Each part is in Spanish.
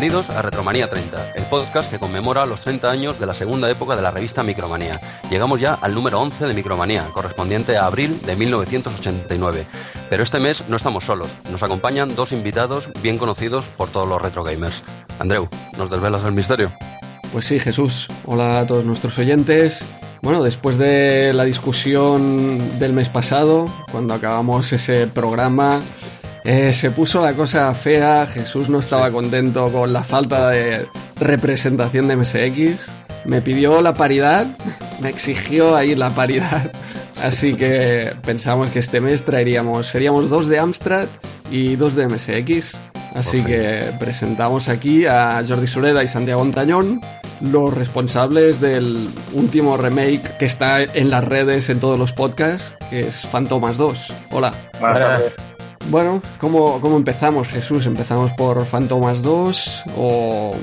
Bienvenidos a Retromanía 30, el podcast que conmemora los 30 años de la segunda época de la revista Micromanía. Llegamos ya al número 11 de Micromanía, correspondiente a abril de 1989. Pero este mes no estamos solos, nos acompañan dos invitados bien conocidos por todos los retro gamers. Andreu, ¿nos desvelas el misterio? Pues sí, Jesús. Hola a todos nuestros oyentes. Bueno, después de la discusión del mes pasado, cuando acabamos ese programa, eh, se puso la cosa fea, Jesús no estaba contento con la falta de representación de MSX, me pidió la paridad, me exigió ahí la paridad, así que pensamos que este mes traeríamos, seríamos dos de Amstrad y dos de MSX, así que presentamos aquí a Jordi Sureda y Santiago Montañón, los responsables del último remake que está en las redes, en todos los podcasts, que es Fantomas 2. Hola. Buenas bueno, ¿cómo, ¿cómo, empezamos, Jesús? ¿Empezamos por Fantomas 2 o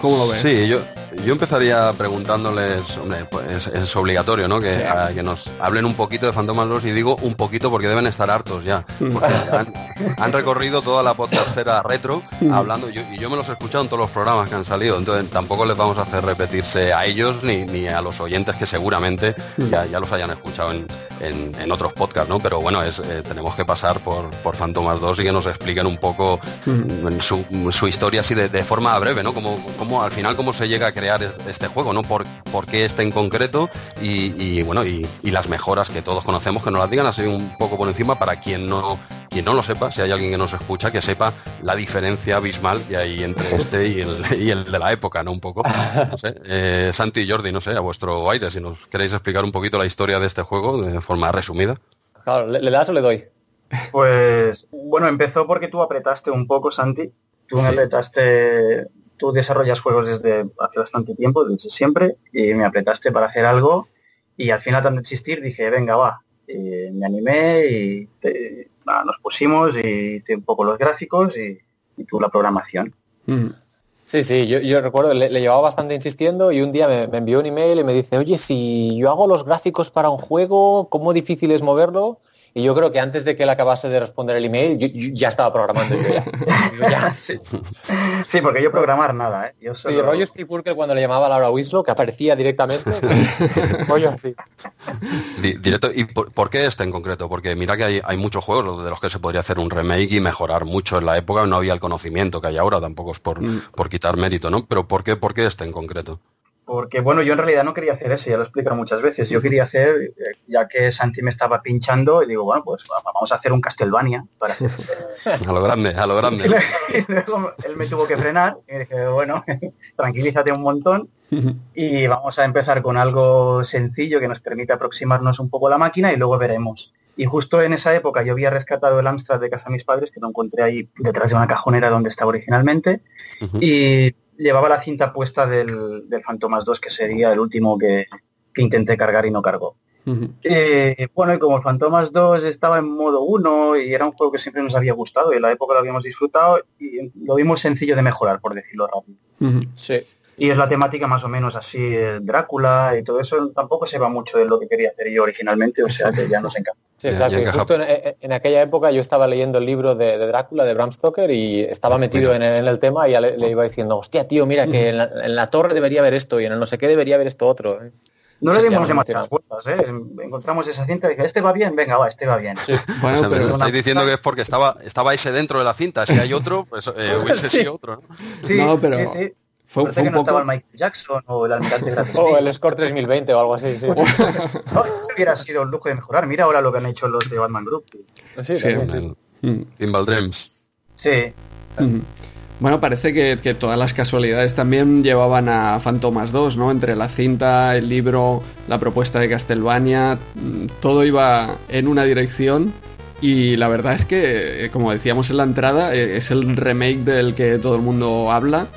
cómo lo ves? Sí, yo, yo empezaría preguntándoles, hombre, pues es, obligatorio, ¿no? Que, que nos hablen un poquito de Fantomas 2 y digo un poquito porque deben estar hartos ya. Porque han, recorrido toda la podcastera retro hablando, y yo me los he escuchado en todos los programas que han salido, entonces tampoco les vamos a hacer repetirse a ellos ni, ni a los oyentes que seguramente ya, ya los hayan escuchado en, en, otros podcasts, ¿no? Pero bueno, es, eh, tenemos que pasar por, por Fantomas 2 y que nos expliquen un poco su, su, historia así de, de, forma breve, ¿no? Como, como al final cómo se llega a crear este juego, ¿no? Por, por qué este en concreto y, bueno, y, las mejoras que todos conocemos, que nos las digan así un poco por encima para quien no, quien no lo sepa, si hay alguien que nos escucha, que sepa la diferencia abismal que hay entre este y el, y el de la época, ¿no? Un poco. No sé. Eh, Santi y Jordi, no sé, a vuestro aire, si nos queréis explicar un poquito la historia de este juego de forma resumida. Claro, ¿le, das o le doy? Pues bueno, empezó porque tú apretaste un poco, Santi. Tú me apretaste tú desarrollas juegos desde hace bastante tiempo, desde siempre, y me apretaste para hacer algo y al final tanto existir dije, venga, va. me animé y nos pusimos y un poco los gráficos y, tú la programación. Sí, sí, yo, recuerdo, le, llevaba bastante insistiendo y un día me, me, envió un email y me dice, oye, si yo hago los gráficos para un juego, ¿cómo difícil es moverlo? Y yo creo que antes de que él acabase de responder el email, yo, ya estaba programando yo ya. Sí. porque yo programar nada, ¿eh? Yo solo... Sí, rollo Steve Urkel cuando le llamaba a Laura Winslow, que aparecía directamente. rollo así. Directo, ¿y por, qué este en concreto? Porque mira que hay, hay, muchos juegos de los que se podría hacer un remake y mejorar mucho en la época. No había el conocimiento que hay ahora, tampoco es por, mm. por quitar mérito, ¿no? Pero ¿por qué, ¿por qué este en concreto? Porque, bueno, yo en realidad no quería hacer eso, ya lo he explicado muchas veces. Yo quería hacer, eh, ya que Santi me estaba pinchando, y digo, bueno, pues vamos a hacer un Castlevania. Para a lo grande, a lo grande. Y luego él me tuvo que frenar, y dije, bueno, tranquilízate un montón, y vamos a empezar con algo sencillo que nos permite aproximarnos un poco a la máquina, y luego veremos. Y justo en esa época yo había rescatado el Amstrad de casa de mis padres, que lo encontré ahí detrás de una cajonera donde estaba originalmente, y llevaba la cinta puesta del, del Fantomas 2, que sería el último que, intenté cargar y no cargó. Eh, bueno, y como el Fantomas 2 estaba en modo 1 y era un juego que siempre nos había gustado y en la época lo habíamos disfrutado y lo vimos sencillo de mejorar, por decirlo rápido. Sí. Y es la temática más o menos así, Drácula y todo eso, tampoco se va mucho de lo que quería hacer yo originalmente, o sea que ya nos encanta. Sí, exacto. justo en, aquella época yo estaba leyendo el libro de, Drácula, de Bram Stoker, y estaba metido en, el tema y ya le, iba diciendo, hostia, tío, mira que en la, torre debería haber esto y en el no sé qué debería haber esto otro. No le dimos demasiadas vueltas, ¿eh? Encontramos esa cinta y dije, este va bien, venga, va, este va bien. Bueno, pero estáis diciendo que es porque estaba, estaba ese dentro de la cinta, si hay otro, pues eh, hubiese sido otro, ¿no? Sí, pero... sí, sí. Fue, fue un poco... estaba el Michael Jackson o el almirante O el Score 3020 o algo así, sí. no, hubiera sido un lujo de mejorar. Mira ahora lo que han hecho los de Batman Group. Sí, sí. Pinball Dreams. Sí. Bueno, parece que, que, todas las casualidades también llevaban a Fantomas 2, ¿no? Entre la cinta, el libro, la propuesta de Castlevania, mm, todo iba en una dirección. Y la verdad es que, como decíamos en la entrada, e, es el remake del que todo el mundo habla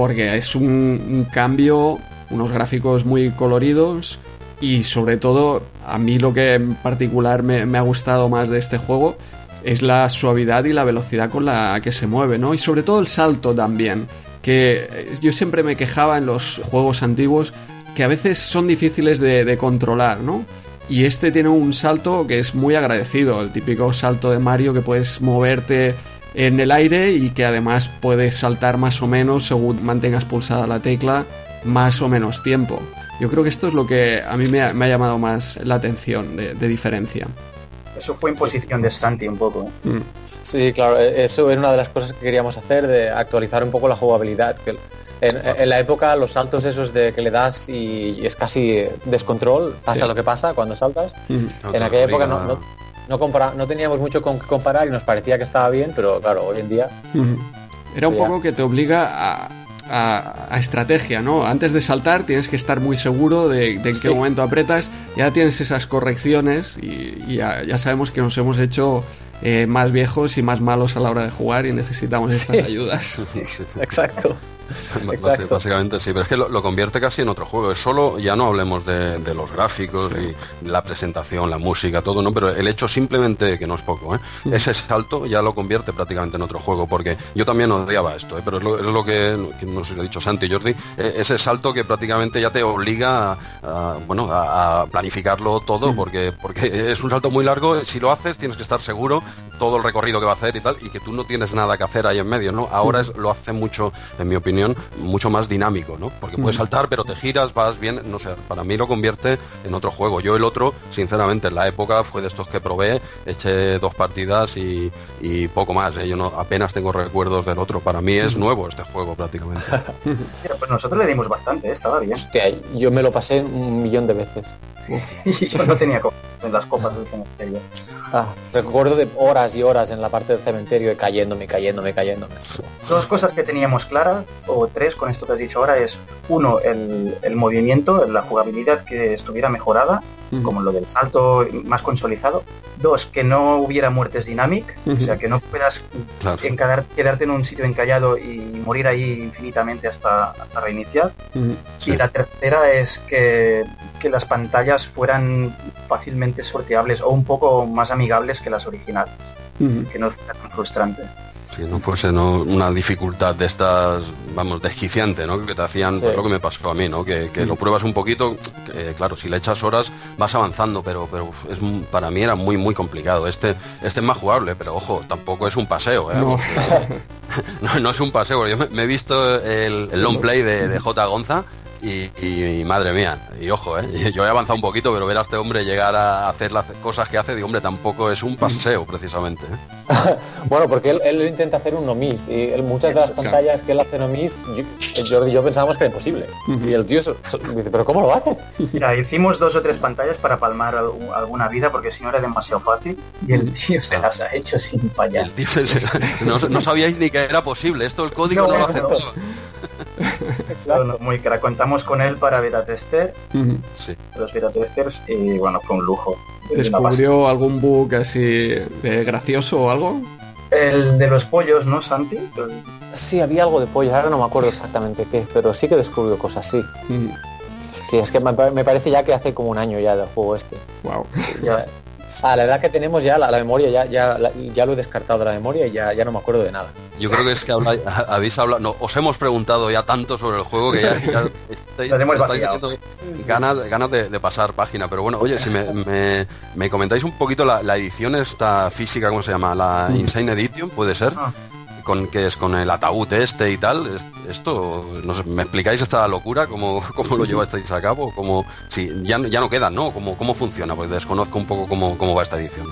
porque es un, cambio, unos gráficos muy coloridos y sobre todo a mí lo que en particular me, ha gustado más de este juego es la suavidad y la velocidad con la que se mueve, ¿no? Y sobre todo el salto también, que eh, yo siempre me quejaba en los juegos antiguos que a veces son difíciles de, de controlar, ¿no? Y este tiene un salto que es muy agradecido, el típico salto de Mario que puedes moverte en el aire y que además puedes saltar más o menos según mantengas pulsada la tecla más o menos tiempo. Yo creo que esto es lo que a mí me ha, llamado más la atención de, diferencia. Eso fue imposición de Santi un poco. ¿eh? Mm. Sí, claro, e, eso era una de las cosas que queríamos hacer, de actualizar un poco la jugabilidad. Que en, la época los saltos esos de que le das y, es casi descontrol, pasa lo que pasa cuando saltas. en aquella época no, no, no, teníamos mucho con comparar y nos parecía que estaba bien, pero claro, hoy en día... Era un poco que te obliga a, estrategia, ¿no? Antes de saltar tienes que estar muy seguro de, en qué momento apretas, ya tienes esas correcciones y, ya, sabemos que nos hemos hecho eh, más viejos y más malos a la hora de jugar y necesitamos estas ayudas. Exacto. Básicamente sí, pero es que lo, convierte casi en otro juego. Es solo, ya no hablemos de, los gráficos y la presentación, la música, todo, ¿no? Pero el hecho simplemente, que no es poco, ¿eh? Mm. ese salto ya lo convierte prácticamente en otro juego, porque yo también odiaba esto, ¿eh? pero es lo, que, no sé si lo ha dicho Santi y Jordi, e, ese salto que prácticamente ya te obliga a, bueno, a, planificarlo todo, mm. porque, porque es un salto muy largo, si lo haces tienes que estar seguro todo el recorrido que va a hacer y tal, y que tú no tienes nada que hacer ahí en medio, ¿no? Ahora mm. lo hace mucho, en mi opinión, mucho más dinámico, ¿no? Porque puedes saltar, pero te giras, vas bien, no sé, para mí lo convierte en otro juego. Yo el otro, sinceramente, en la época fue de estos que probé, eché dos partidas y, poco más. ¿eh? Yo no, apenas tengo recuerdos del otro. Para mí es nuevo este juego prácticamente. pues nosotros le dimos bastante, ¿eh? estaba bien. Hostia, yo me lo pasé un millón de veces. yo no tenía en las copas del cementerio. Ah, recuerdo de horas y horas en la parte del cementerio y cayéndome, cayéndome, cayéndome. Dos cosas que teníamos claras, o tres con esto que has dicho ahora, es uno, el, el movimiento, la jugabilidad que estuviera mejorada, como lo del salto más consolidado. Dos, que no hubiera muertes dynamic, o sea, que no puedas quedarte en un sitio encallado y morir ahí infinitamente hasta, hasta reiniciar. Y la tercera es que, que las pantallas fueran fácilmente sorteables o un poco más amigables que las originales, que no fuera tan frustrante si no fuese una dificultad de estas, vamos, desquiciante, ¿no? Que te hacían, pues lo que me pasó a mí, ¿no? Que, lo pruebas un poquito, claro, si le echas horas vas avanzando, pero, pero es, para mí era muy, muy complicado. Este, este es más jugable, pero ojo, tampoco es un paseo, ¿eh? No, es un paseo. Yo me, he visto el, long play de, de J. Gonza y, madre mía, y ojo, ¿eh? yo he avanzado un poquito, pero ver a este hombre llegar a hacer las cosas que hace, de hombre, tampoco es un paseo precisamente. ¿eh? bueno, porque él, intenta hacer un nomis y muchas de las pantallas que él hace nomis, yo, yo pensábamos que era imposible. Y el tío dice, pero ¿cómo lo hace? Mira, hicimos dos o tres pantallas para palmar alguna vida porque si no era demasiado fácil y el tío se las ha hecho sin fallar. El tío no, sabíais ni que era posible, esto el código no, lo hace. claro. muy crack. Contamos con él para beta tester. Los beta testers y bueno, fue un lujo. ¿Descubrió algún bug así gracioso o algo? El de los pollos, ¿no, Santi? Sí, había algo de pollos, ahora no me acuerdo exactamente qué, pero sí que descubrió cosas, sí. es que me, parece ya que hace como un año ya del juego este. Wow. A la edad que tenemos ya, la, memoria, ya, ya, ya lo he descartado de la memoria y ya, ya no me acuerdo de nada. Yo creo que es que habéis hablado, no, os hemos preguntado ya tanto sobre el juego que ya, estáis, teniendo ganas, ganas de, pasar página. Pero bueno, oye, si me, me, comentáis un poquito la, edición esta física, ¿cómo se llama? La mm. Insane Edition, ¿puede ser? Con que es con el ataúd este y tal. Esto, no sé, ¿me explicáis esta locura? ¿Cómo, cómo lo lleváis a cabo? ¿Cómo, si ya, ya no quedan, ¿no? ¿Cómo, ¿Cómo funciona? Pues desconozco un poco cómo, cómo va esta edición.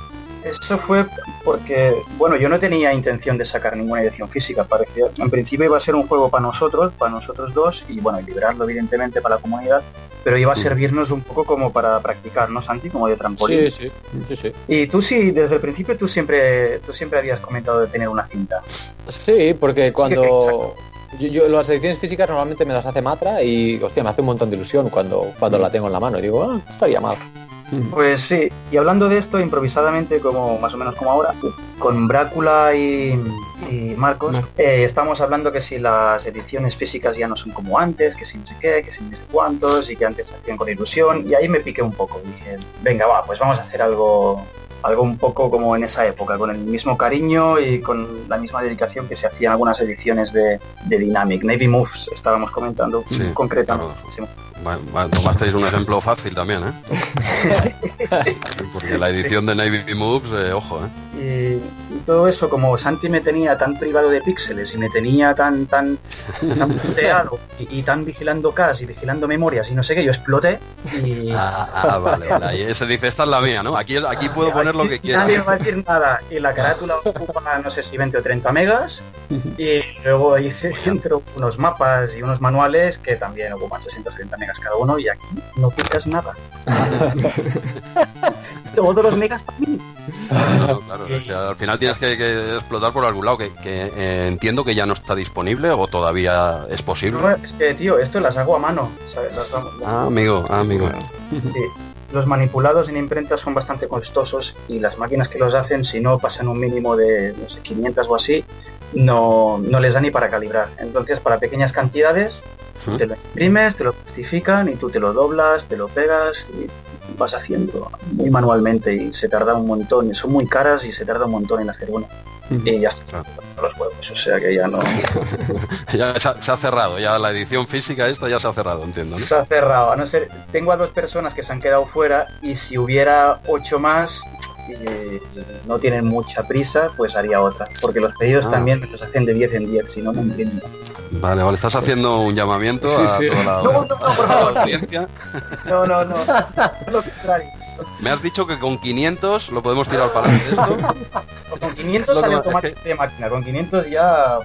Eso fue porque, bueno, yo no tenía intención de sacar ninguna edición física, parecía. En principio iba a ser un juego para nosotros, para nosotros dos, y bueno, y liberarlo evidentemente para la comunidad, pero iba a servirnos un poco como para practicar, ¿no, Santi? Como de trampolín. Sí, sí, sí, Y tú sí, desde el principio tú siempre, tú siempre habías comentado de tener una cinta. Sí, porque cuando... yo, las ediciones físicas normalmente me las hace Matra y, hostia, me hace un montón de ilusión cuando, cuando la tengo en la mano. Y digo, ah, estaría mal. Pues sí, y hablando de esto improvisadamente, como más o menos como ahora, con Brácula y, Marcos, eh, estamos hablando que si las ediciones físicas ya no son como antes, que si no sé qué, que si no sé cuántos, y que antes se hacían con ilusión, y ahí me piqué un poco. Dije, venga, va, pues vamos a hacer algo algo un poco como en esa época, con el mismo cariño y con la misma dedicación que se hacían algunas ediciones de, Dynamic. Navy Moves estábamos comentando concretamente. Tomasteis un ejemplo fácil también, ¿eh? Porque la edición de Navy Moves, eh, ojo, ¿eh? Y, todo eso, como Santi me tenía tan privado de píxeles y me tenía tan tan tan puteado y, tan vigilando CAS y vigilando memorias y no sé qué, yo exploté y... Ah, ah vale, vale. Y se dice, esta es la mía, ¿no? Aquí, aquí puedo poner lo que quiera. Nadie va a decir nada. Y la carátula ocupa, no sé si 20 o 30 megas. Y luego hice dentro unos mapas y unos manuales que también ocupan 630 megas cada uno y aquí no picas nada. Todos los megas para mí. al final tienes que, explotar por algún lado, que, eh, entiendo que ya no está disponible o todavía es posible. es que, tío, esto las hago a mano. ah, amigo, ah, amigo. Los manipulados en imprenta son bastante costosos y las máquinas que los hacen, si no pasan un mínimo de, no sé, 500 o así, no, no les da ni para calibrar. Entonces, para pequeñas cantidades, te lo imprimes, te lo justifican y tú te lo doblas, te lo pegas y vas haciendo muy manualmente y se tarda un montón. Y son muy caras y se tarda un montón en hacer una. Y ya está. Los huevos, o sea que ya no. ya se ha, cerrado, ya la edición física esta ya se ha cerrado, entiendo. Se ha cerrado, a no ser. Tengo a dos personas que se han quedado fuera y si hubiera ocho más, no tienen mucha prisa, pues haría otra. Porque los pedidos ah. también los hacen de 10 en 10, si no, no entiendo. Vale, vale, estás haciendo un llamamiento a toda la, no, no, no, por favor. No, no, no. Lo contrario. Me has dicho que con 500 lo podemos tirar para esto. con 500 sale automático de máquina, con 500 ya...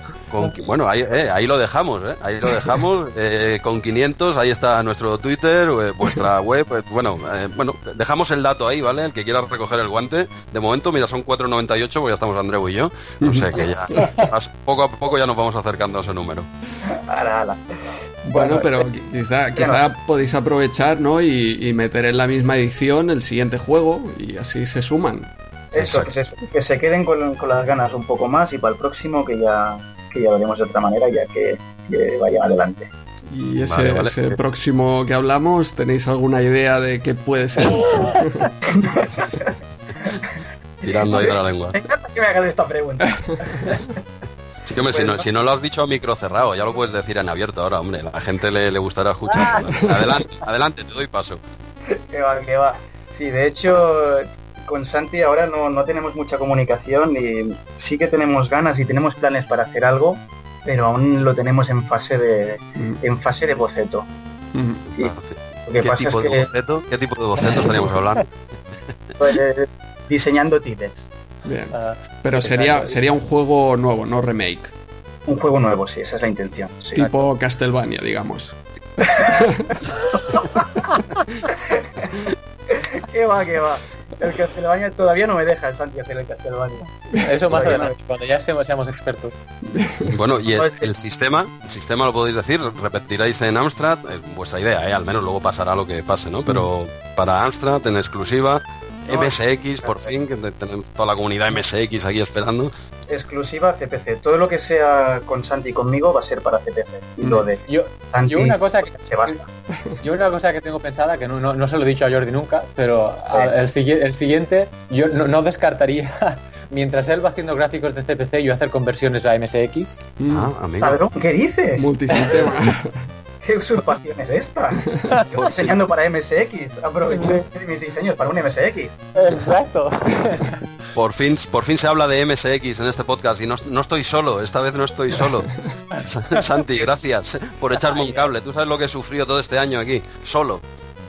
bueno, ahí, eh, ahí, lo dejamos, eh, ahí lo dejamos. Eh, con 500, ahí está nuestro Twitter, vuestra web. bueno, bueno, dejamos el dato ahí, ¿vale? El que quiera recoger el guante. De momento, mira, son 4.98, pues ya estamos Andreu y yo. No sé, que ya poco a poco ya nos vamos acercando a ese número. Bueno, pero quizá, quizá podéis aprovechar ¿no? y, meter en la misma edición el siguiente juego y así se suman. Eso, que se, queden con, las ganas un poco más y para el próximo que ya, que ya veremos de otra manera ya que, vaya adelante. Y ese, próximo que hablamos, ¿tenéis alguna idea de qué puede ser? Tirando ahí de la lengua. Me encanta que me hagas esta pregunta. Sí, hombre, si, no, si no lo has dicho a micro cerrado, ya lo puedes decir en abierto ahora, hombre. A la gente le, le gustará escuchar. adelante, adelante, te doy paso. Que va, que va. Sí, de hecho, con Santi ahora no, no tenemos mucha comunicación y sí que tenemos ganas y tenemos planes para hacer algo, pero aún lo tenemos en fase de, mm. en fase de boceto. Mm. ¿Qué, tipo de boceto? ¿Qué tipo de boceto estaríamos hablando? Pues, eh, diseñando títeres. Bien. Ah, Pero sería, sería un juego nuevo, no remake. Un juego nuevo, sí, esa es la intención. tipo Castlevania, digamos. ¿Qué va, qué va? El Castlevania todavía no me deja el Santi hacer el Castlevania. Eso más adelante, cuando ya seamos, seamos expertos. Bueno, y el, sistema, el sistema lo podéis decir, repetiréis en Amstrad, eh, vuestra idea, ¿eh? al menos luego pasará lo que pase, ¿no? Pero para Amstrad, en exclusiva, MSX, por fin, que tenemos toda la comunidad MSX aquí esperando. Exclusiva CPC. Todo lo que sea con Santi y conmigo va a ser para CPC. Y lo de yo, yo una cosa que se basta. Yo una cosa que tengo pensada, que no, no, se lo he dicho a Jordi nunca, pero el, el, siguiente, yo no, descartaría mientras él va haciendo gráficos de CPC, yo hacer conversiones a MSX. Ah, amigo. ¿qué dices? Multisistema. ¿Qué usurpación es esta? Estoy diseñando para MSX. Aproveché mis diseños para un MSX. Exacto. Por fin, por fin se habla de MSX en este podcast y no, estoy solo, esta vez no estoy solo. Santi, gracias por echarme un cable. Tú sabes lo que he sufrido todo este año aquí, solo.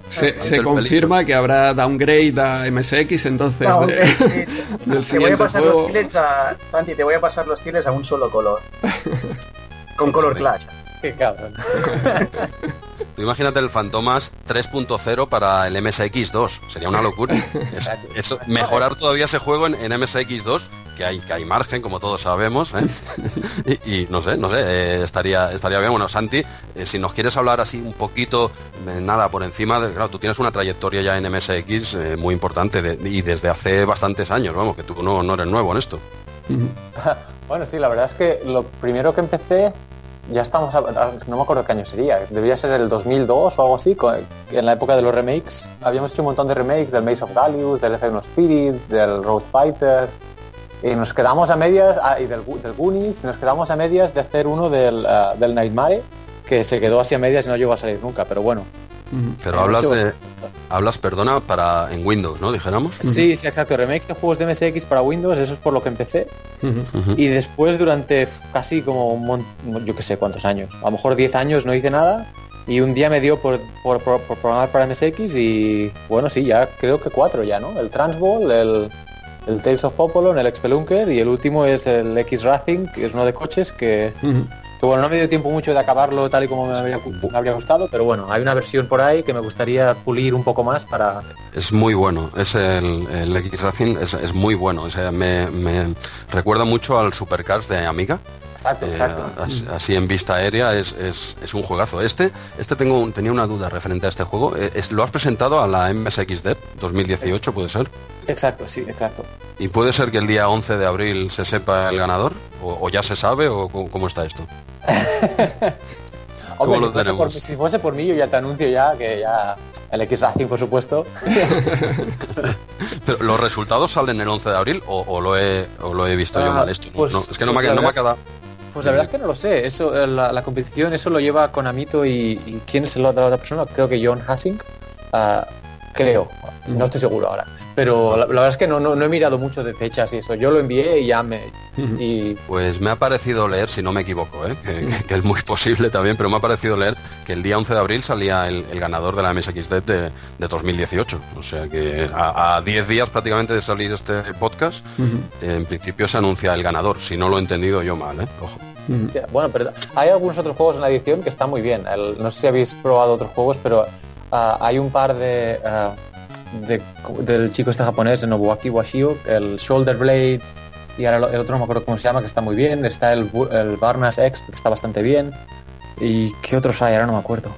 Se, confirma que habrá downgrade a MSX entonces te voy a pasar los tiles a Santi, te voy a pasar los tiles a un solo color. Con color clash. Tú imagínate el Fantomas 3.0 para el MSX2, sería una locura. mejorar todavía ese juego en, MSX2, que hay, que hay margen, como todos sabemos, ¿eh? y, no sé, no sé, eh, estaría, estaría bien. Bueno, Santi, eh, si nos quieres hablar así un poquito, nada, por encima, de, claro, tú tienes una trayectoria ya en MSX muy importante y desde hace bastantes años, vamos, que tú no, no eres nuevo en esto. bueno, sí, la verdad es que lo primero que empecé ya estamos, no me acuerdo qué año sería, debía ser el 2002 o algo así, en la época de los remakes. Habíamos hecho un montón de remakes del Maze of Values, del F1 Spirit, del Road Fighter, y nos quedamos a medias, ah, y del, del Goonies, y nos quedamos a medias de hacer uno del, uh, del Nightmare, que se quedó así a medias y no llegó a salir nunca, pero bueno. Pero hablas de hablas, perdona, para en Windows, ¿no? Dijéramos. Sí, sí, exacto. Remakes de juegos de MSX para Windows, eso es por lo que empecé. Y después durante casi como un yo que sé cuántos años, a lo mejor 10 años no hice nada. Y un día me dio por, por, programar para MSX y bueno, sí, ya creo que cuatro ya, ¿no? El Transball, el, el Tales of Popolon, el Expelunker y el último es el X Racing, que es uno de coches que, bueno, no me dio tiempo mucho de acabarlo tal y como me habría, gustado, pero bueno, hay una versión por ahí que me gustaría pulir un poco más para... Es muy bueno, es el, X Racing, es, muy bueno, o sea, me, recuerda mucho al Supercars de Amiga. Exacto, exacto. Eh, así, en vista aérea es, un juegazo. Este, este tengo, tenía una duda referente a este juego. Eh, ¿Lo has presentado a la MSX Dev 2018, puede ser? Exacto, sí, exacto. ¿Y puede ser que el día 11 de abril se sepa el ganador? ¿O, ya se sabe o cómo está esto? Hombre, si, fuese por, mí, yo ya te anuncio ya que ya el X Racing, por supuesto. Pero los resultados salen el 11 de abril o, lo, he, lo he visto yo ah, mal esto. Pues, es que no, me, ha quedado. Pues la verdad es que no lo sé. Eso, eh, la, competición, eso lo lleva con Amito y, ¿quién es la otra persona? Creo que John Hassing. Ah, creo. No estoy seguro ahora. Pero la, verdad es que no, no, he mirado mucho de fechas y eso. Yo lo envié y ya me... Y... Pues me ha parecido leer, si no me equivoco, ¿eh? que, es muy posible también, pero me ha parecido leer que el día 11 de abril salía el, ganador de la MSXD de, de, 2018. O sea que a 10 días prácticamente de salir este podcast, en principio se anuncia el ganador. Si no lo he entendido yo mal, ¿eh? Ojo. Bueno, pero hay algunos otros juegos en la edición que están muy bien. no sé si habéis probado otros juegos, pero ah, hay un par de... Del chico este japonés, de Nobuaki Washio, el Shoulder Blade y ahora el otro no me acuerdo cómo se llama, que está muy bien. Está el, el Barnas X, que está bastante bien. ¿Y qué otros hay? Ahora no me acuerdo.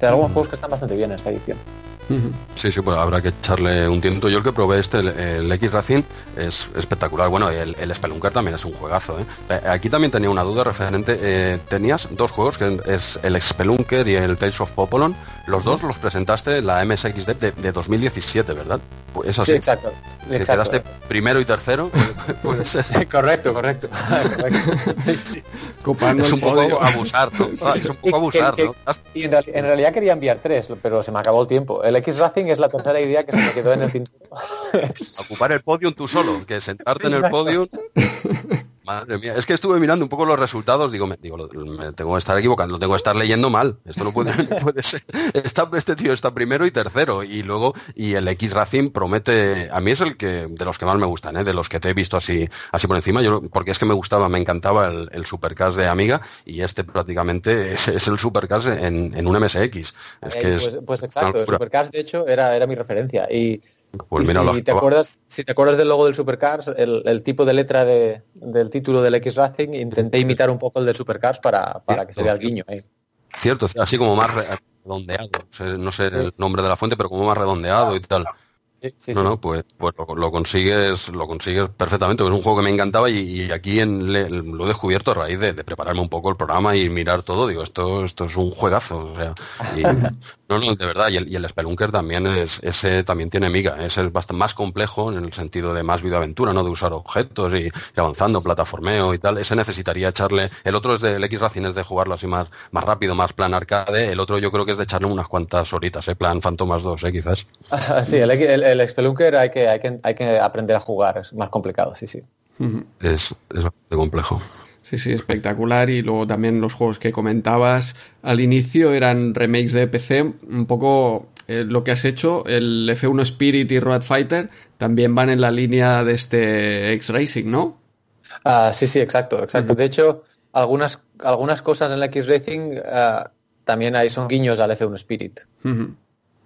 Hay algunos juegos que están bastante bien en esta edición. Sí, sí, pues habrá que echarle un tiempo. Yo el que probé este, el, X Racing, es espectacular. Bueno, el, el Spelunker también es un juegazo. ¿eh? Eh, aquí también tenía una duda referente. Eh, tenías dos juegos, que es el Spelunker y el Tales of Popolon. Los dos los presentaste en la MSX de, de 2017, ¿verdad? Pues Sí, exacto. quedaste primero y tercero. correcto, correcto. es un poco abusar, ¿no? es un poco abusar, ¿no? Y en, realidad quería enviar tres, pero se me acabó el tiempo. El X Racing es la tercera idea que se me quedó en el tintero. Ocupar el podium tú solo, que sentarte en el podium. Madre mía, es que estuve mirando un poco los resultados, digo, me, digo, me tengo que estar equivocando, lo tengo que estar leyendo mal. Esto no puede, puede ser. este tío está primero y tercero, y luego, y el X Racing promete, a mí es el que, de los que más me gustan, ¿eh? de los que te he visto así, así por encima, yo, porque es que me gustaba, me encantaba el, el Supercast de Amiga, y este prácticamente es, el Supercast en, en un MSX. Es que pues, pues, exacto, el Supercast de hecho era, era mi referencia, y pues si, te acuerdas, si te acuerdas del logo del Supercars, el, tipo de letra del título del X Racing, intenté imitar un poco el del Supercars para, para que se vea el guiño. Cierto, así como más redondeado, no sé el nombre de la fuente, pero como más redondeado y tal no, no, pues, pues lo, consigues, lo consigues perfectamente. Es un juego que me encantaba y, aquí en, lo he descubierto a raíz de, prepararme un poco el programa y mirar todo. Digo, esto, esto es un juegazo. O sea, no, no, de verdad. Y el, y el Spelunker también es, ese también tiene miga. Es bastante más complejo en el sentido de más videoaventura, ¿no? De usar objetos y, avanzando, plataformeo y tal. Ese necesitaría echarle. El otro es del X Racing, es de jugarlo así más, más rápido, más plan arcade. El otro yo creo que es de echarle unas cuantas horitas, ¿eh? Plan Fantomas 2, ¿eh? Quizás. sí, el, el el Spelunker hay que, hay, que, hay que aprender a jugar, es más complicado, sí, sí. Es, bastante complejo. Sí, sí, espectacular. Y luego también los juegos que comentabas al inicio eran remakes de PC, un poco eh, lo que has hecho, el F1 Spirit y Road Fighter, también van en la línea de este X-Racing, ¿no? Ah, sí, sí, exacto, exacto. De hecho, algunas, algunas cosas en el X-Racing ah, también hay, son guiños al F1 Spirit.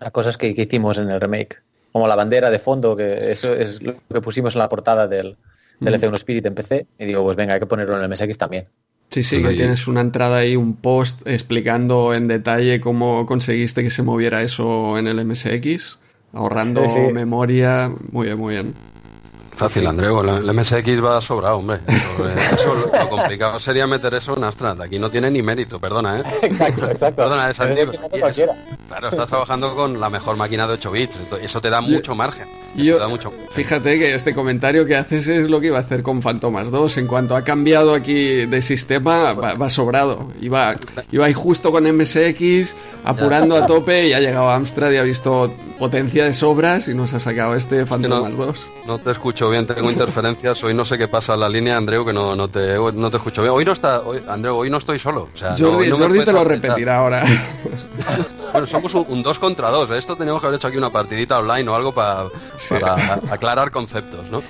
A cosas que, que, hicimos en el remake como la bandera de fondo, que eso es lo que pusimos en la portada del, del F1 Spirit en PC. Y digo, pues venga, hay que ponerlo en el MSX también. Sí, sí, que tienes una entrada ahí, un post explicando en detalle cómo conseguiste que se moviera eso en el MSX, ahorrando memoria. Muy bien, muy bien. Fácil, Andreu. El MSX va sobrado, hombre. Eso, lo complicado sería meter eso en Astra. Aquí no tiene ni mérito, perdona, ¿eh? Exacto, exacto. Perdona, esa Claro, estás trabajando con la mejor máquina de 8 bits. Eso te da mucho margen. Yo, mucho. Fíjate que este comentario que haces es lo que iba a hacer con Fantomas 2. En cuanto ha cambiado aquí de sistema, va, sobrado. Iba, iba ahí justo con MSX, apurando a tope y ha llegado a Amstrad y ha visto potencia de sobras y nos ha sacado este Fantomas 2. No te escucho bien, tengo interferencias. Hoy no sé qué pasa en la línea, Andreu, que no, no, te, no te escucho bien. Hoy no está, hoy, Andreu, hoy no estoy solo. Jordi, te lo repetirá ahora. bueno, somos un 2 contra 2. Esto teníamos que haber hecho aquí una partidita online o algo para aclarar conceptos, ¿no?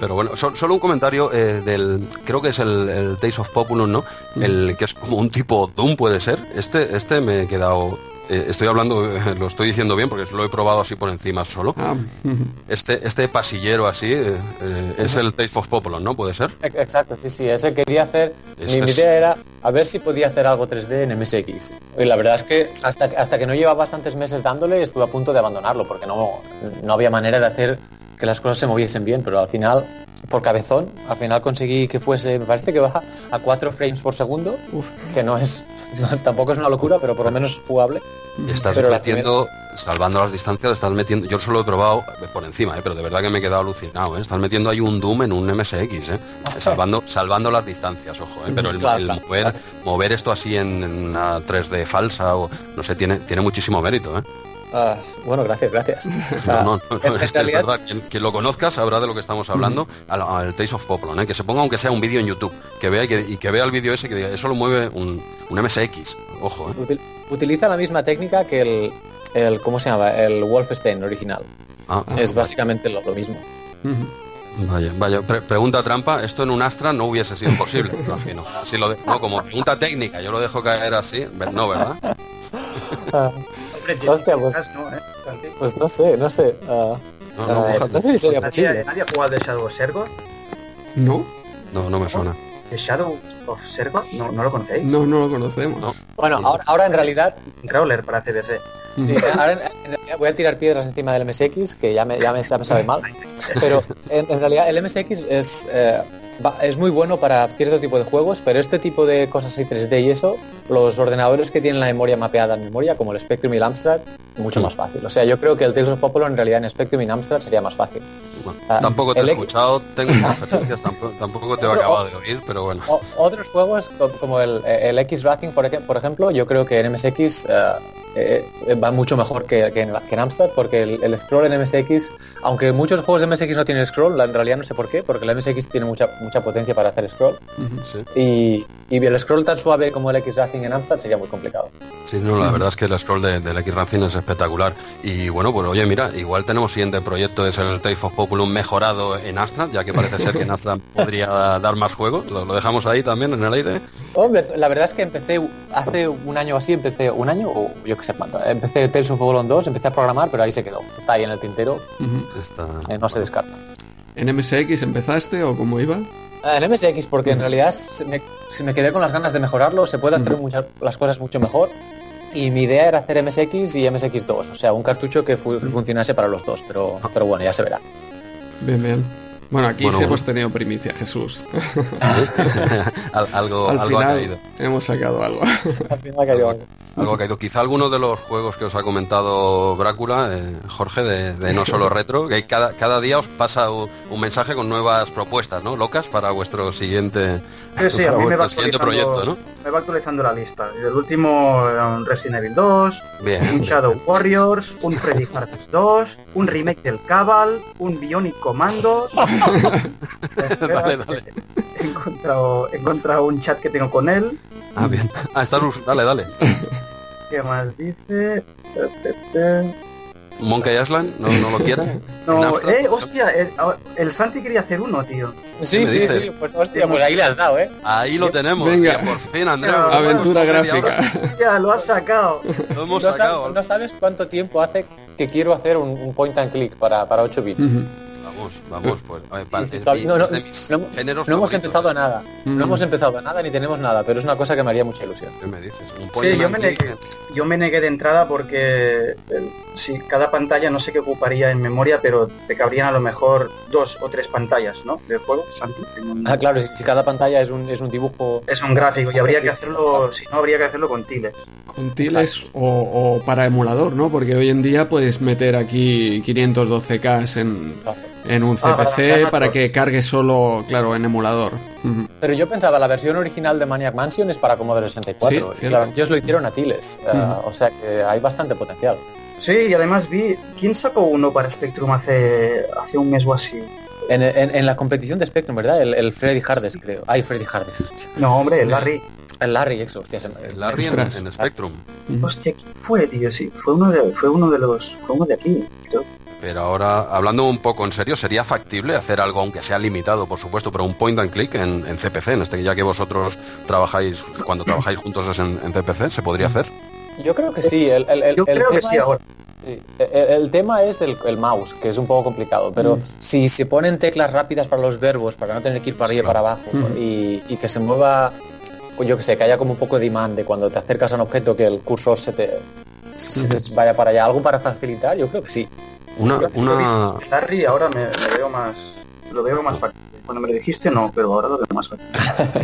Pero bueno, solo un comentario eh, del, creo que es el, el Taste of Populum, ¿no? El que es como un tipo Doom puede ser. Este, este me he quedado eh, estoy hablando, lo estoy diciendo bien porque lo he probado así por encima solo. Ah. Este, este pasillero así eh, eh, es el Taste of ¿no? ¿Puede ser? Exacto, sí, sí. Ese quería hacer. mi idea era a ver si podía hacer algo 3D en MSX. Y la verdad es que hasta, hasta que no lleva bastantes meses dándole estuve a punto de abandonarlo porque no, no había manera de hacer que las cosas se moviesen bien, pero al final por cabezón, al final conseguí que fuese, me parece que baja a 4 frames por segundo, que no es, tampoco es una locura, pero por lo menos jugable. Estás metiendo, salvando las distancias, estás metiendo, yo solo he probado por encima, ¿eh? pero de verdad que me he quedado alucinado, ¿eh? estás metiendo ahí un Doom en un MSX, ¿eh? salvando, salvando las distancias, ojo, ¿eh? pero el, mover, mover, esto así en, una 3D falsa, o no sé, tiene, tiene muchísimo mérito. ¿eh? Ah, bueno, gracias, gracias. No, no, es, verdad. Quien, lo conozca sabrá de lo que estamos hablando al, Taste of Poplon, ¿eh? que se ponga aunque sea un vídeo en YouTube, que vea y que, vea el vídeo ese que diga, eso lo mueve un, MSX, ojo. ¿eh? Utiliza la misma técnica que el, el, ¿cómo se llama? El Wolfenstein original. Ah, es básicamente lo, mismo. Vaya, vaya, pregunta trampa, esto en un Astra no hubiese sido posible, imagino. Si lo no, como pregunta técnica, yo lo dejo caer así, no, ¿verdad? Hostia, pues, no, ¿eh? pues no sé, no sé. Uh, no, no, uh, no, sé si sería posible. ¿Nadie ha jugado de Shadow of Sergot? No. No, no me suena. ¿De Shadow of Sergot? ¿No, ¿No lo conocéis? No, no lo conocemos. Bueno, ahora, ahora en realidad... Crawler para CDC. Sí, ahora en, realidad voy a tirar piedras encima del MSX, que ya me, ya me, ya me sabe mal. Pero en, en, realidad el MSX es... Eh, es muy bueno para cierto tipo de juegos, pero este tipo de cosas así 3D y eso, los ordenadores que tienen la memoria mapeada en memoria, como el Spectrum y el Amstrad, mucho más fácil. O sea, yo creo que el Tales of Popolo en realidad en Spectrum y en Amstrad sería más fácil. Ah, tampoco te he escuchado, tengo referencias, tampoco, te he acabado de oír, pero bueno. otros juegos como el, el X Racing, por, ejemplo, yo creo que en MSX eh, eh, eh, va mucho mejor que, en, Amstrad porque el, scroll en MSX, aunque muchos juegos de MSX no tienen scroll, en realidad no sé por qué, porque el MSX tiene mucha mucha potencia para hacer scroll. y, y, el scroll tan suave como el X Racing en Amstrad sería muy complicado. Sí, no, la verdad es que el scroll del X Racing es espectacular. Y bueno, pues oye, mira, igual tenemos siguiente proyecto, es el Tape of Populum mejorado en Amstrad, ya que parece ser que en Amstrad podría dar más juegos. ¿Lo, dejamos ahí también en el aire? Hombre, la verdad es que empecé hace un año así, empecé un año o yo qué sé cuánto. Empecé Tales of Populum 2, empecé a programar, pero ahí se quedó. Está ahí en el tintero. Eh, no se descarta. ¿En MSX empezaste o cómo iba? Ah, en MSX, porque en realidad se me, me, quedé con las ganas de mejorarlo, se puede hacer muchas, las cosas mucho mejor. Y mi idea era hacer MSX y MSX2, o sea, un cartucho que, funcionase para los dos, pero, pero bueno, ya se verá. Bien, bien. Bueno, aquí sí hemos tenido primicia, Jesús. algo, algo ha caído. Hemos sacado algo. algo, ha caído. Quizá alguno de los juegos que os ha comentado Brácula, eh, Jorge, de, No Solo Retro, que cada, cada día os pasa un, mensaje con nuevas propuestas, ¿no? Locas para vuestro siguiente, sí, sí, a mí me va proyecto, ¿no? Me va actualizando la lista. El último era un Resident Evil 2, un Shadow Warriors, un Freddy Hearts 2, un remake del Cabal, un Bionic Commando. He encontrado, he encontrado un chat que tengo con él. Ah, bien. Ah, está Dale, dale. ¿Qué más dice? Monkey Island, ¿no, no lo quiere? No, eh, hostia, el, Santi quería hacer uno, tío. Sí, sí, sí, pues hostia, pues ahí le has dado, ¿eh? Ahí lo tenemos, Venga. por fin, Andrés. Aventura gráfica. Ya, lo has sacado. Lo hemos sacado. no sabes cuánto tiempo hace que quiero hacer un, point and click para, para 8 bits. Vamos, vamos, pues. no, hemos empezado a nada. No mm. hemos empezado a nada ni tenemos nada, pero es una cosa que me haría mucha ilusión. ¿Qué me dices? sí, yo me, negué, yo me, negué, de entrada porque si cada pantalla no sé qué ocuparía en memoria, pero te cabrían a lo mejor dos o tres pantallas, ¿no? De juego, Ah, claro, si, cada pantalla es un, es un dibujo. Es un gráfico y habría que hacerlo, si no, habría que hacerlo con tiles. Con tiles o, para emulador, ¿no? Porque hoy en día puedes meter aquí 512K en, en un CPC ah, para, que cargue solo, claro, en emulador. Pero yo pensaba, la versión original de Maniac Mansion es para Commodore 64. Sí, claro, ellos lo hicieron a tiles. Eh, o sea que hay bastante potencial. Sí, y además vi, ¿quién sacó uno para Spectrum hace, hace un mes o así? En, la competición de Spectrum, ¿verdad? El, Freddy Hardes, creo. Ay, Freddy Hardes. No, hombre, el Larry. El Larry, eso, hostia, El Larry en, Spectrum. Hostia, ¿quién fue, tío? Sí, fue uno de, fue uno de los, fue uno de aquí, Pero ahora, hablando un poco en serio, ¿sería factible hacer algo, aunque sea limitado, por supuesto, pero un point and click en, CPC, en este, ya que vosotros trabajáis, cuando trabajáis juntos es en, CPC, ¿se podría hacer? Yo creo que sí. El, el, Yo creo que sí ahora. E, e, el, tema es el, mouse, que es un poco complicado, pero mm. si se ponen teclas rápidas para los verbos, para no tener que ir para arriba y para abajo, mm. y, que se mueva, yo que sé, que haya como un poco de demand de cuando te acercas a un objeto que el cursor se te, vaya para allá, algo para facilitar, yo creo que sí. Una, una... Larry ahora me, veo más, lo veo más cuando me lo dijiste no, pero ahora lo veo más fácil.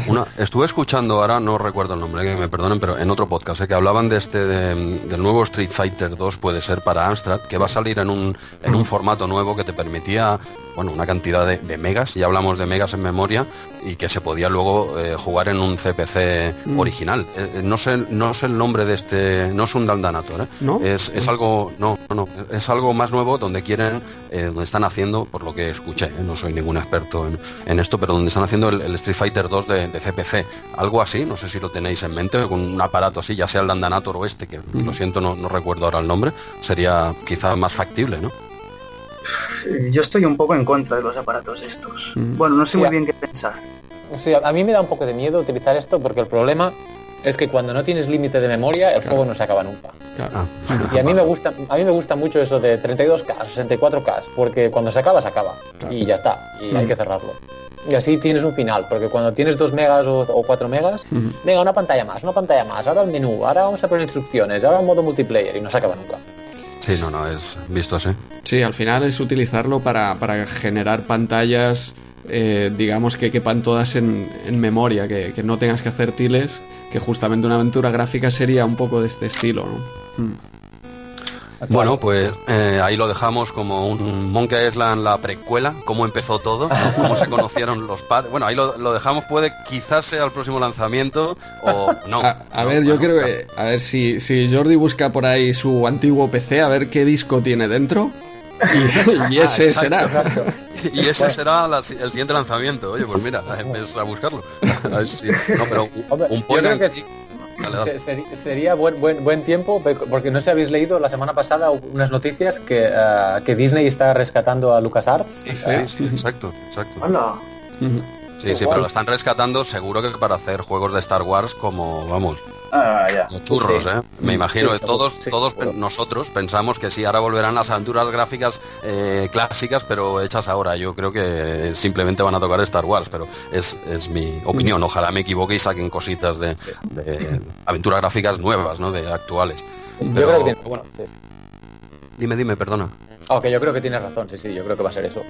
Una, estuve escuchando, ahora no recuerdo el nombre, que me perdonen, pero en otro podcast, ¿eh? que hablaban de este del nuevo Street Fighter 2, puede ser para Amstrad, que va a salir en un, en un formato nuevo que te permitía bueno, una cantidad de, megas, ya hablamos de megas en memoria, y que se podía luego eh, jugar en un CPC mm. original. Eh, eh, no, sé, no sé el nombre de este, no es un Daldanator, ¿No? Es, es, algo, no, no, es algo más nuevo donde quieren, donde están haciendo, por lo que escuché, no soy ningún experto en, esto, pero donde están haciendo el, Street Fighter 2 de, CPC. Algo así, no sé si lo tenéis en mente, con un aparato así, ya sea el Dandanator o este, que lo mm. siento, no, no recuerdo ahora el nombre, sería quizá más factible, ¿no? Yo estoy un poco en contra de los aparatos estos. Mm. Bueno, no sé muy bien qué pensar. Sí, a mí me da un poco de miedo utilizar esto porque el problema es que cuando no tienes límite de memoria el juego no se acaba nunca. Ah. Y a mí me gusta a mí me gusta mucho eso de 32K, 64K, porque cuando se acaba se acaba y ya está, y hay mm. que cerrarlo. Y así tienes un final, porque cuando tienes 2 megas o, 4 megas, venga, una pantalla más, una pantalla más, ahora el menú, ahora vamos a poner instrucciones, ahora modo multiplayer y no se acaba nunca. Sí, no, no, es visto así. Sí, al final es utilizarlo para, generar pantallas, eh, digamos, que quepan todas en, memoria, que, no tengas que hacer tiles, que justamente una aventura gráfica sería un poco de este estilo, ¿no? Hmm. Bueno, pues eh, ahí lo dejamos como un Monkey Island la precuela, cómo empezó todo, cómo se conocieron los padres. Bueno, ahí lo, dejamos, puede quizás sea el próximo lanzamiento o no. A, ver, yo creo que, a ver si, si Jordi busca por ahí su antiguo PC, a ver qué disco tiene dentro. Y, ese ah, será. Y ese será el siguiente lanzamiento. Oye, pues mira, empieza a buscarlo. A ver si, no, pero un, un sería buen, buen, buen tiempo, porque no sé si habéis leído la semana pasada unas noticias que, uh, que Disney está rescatando a LucasArts. Sí, sí, sí exacto, exacto. Hola. Sí, sí, pero lo están rescatando seguro que para hacer juegos de Star Wars como, vamos, Ah, ya. Churros, ¿eh? Me imagino que todos, todos nosotros pensamos que sí, ahora volverán las aventuras gráficas eh, clásicas, pero hechas ahora. Yo creo que simplemente van a tocar Star Wars, pero es, es mi opinión. Ojalá me equivoque y saquen cositas de, aventuras gráficas nuevas, ¿no? De actuales. Yo creo que bueno, Dime, dime, perdona. Ok, yo creo que tienes razón, sí, sí, yo creo que va a ser eso.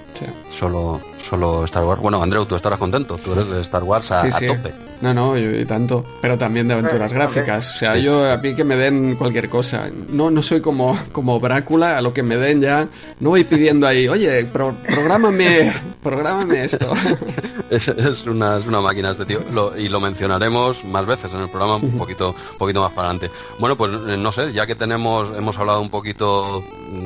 Solo, solo Star Wars. Bueno, Andreu, tú estarás contento, tú eres de Star Wars a, tope. No, no, y tanto, pero también de aventuras gráficas. O sea, yo a mí que me den cualquier cosa. No, no soy como, como Brácula, a lo que me den ya. No voy pidiendo ahí, oye, pro, prográmame, prográmame esto. es, es, una, es una máquina este tío, y lo mencionaremos más veces en el programa, un poquito, poquito más para adelante. Bueno, pues eh, no sé, ya que tenemos, hemos hablado un poquito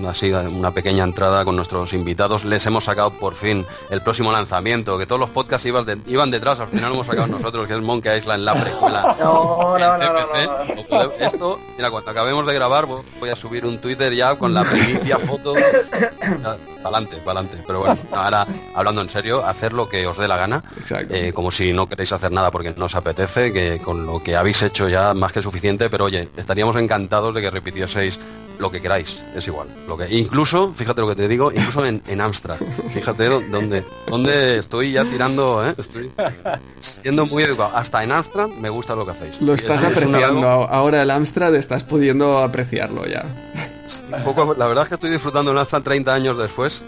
así, una pequeña entrada con nuestros invitados. Les hemos sacado por fin el próximo lanzamiento, que todos los podcasts iban, iban detrás, al final lo hemos sacado nosotros, que es Monkey Island, la precuela. No, no, no, Esto, mira, cuando acabemos de grabar voy a subir un Twitter ya con la primicia foto. Adelante, adelante. Pero bueno, ahora hablando en serio, hacer lo que os dé la gana, eh, como si no queréis hacer nada porque no os apetece, que con lo que habéis hecho ya más que suficiente, pero oye, estaríamos encantados de que repitieseis lo que queráis, es igual. Lo que, incluso, fíjate lo que te digo, incluso en, en Amstrad. Fíjate dónde, dónde estoy ya tirando, ¿eh? estoy siendo muy educado. Hasta en Amstrad me gusta lo que hacéis. Lo estás apreciando. Ahora el Amstrad estás pudiendo apreciarlo ya. Un poco, la verdad es que estoy disfrutando el Amstrad 30 años después.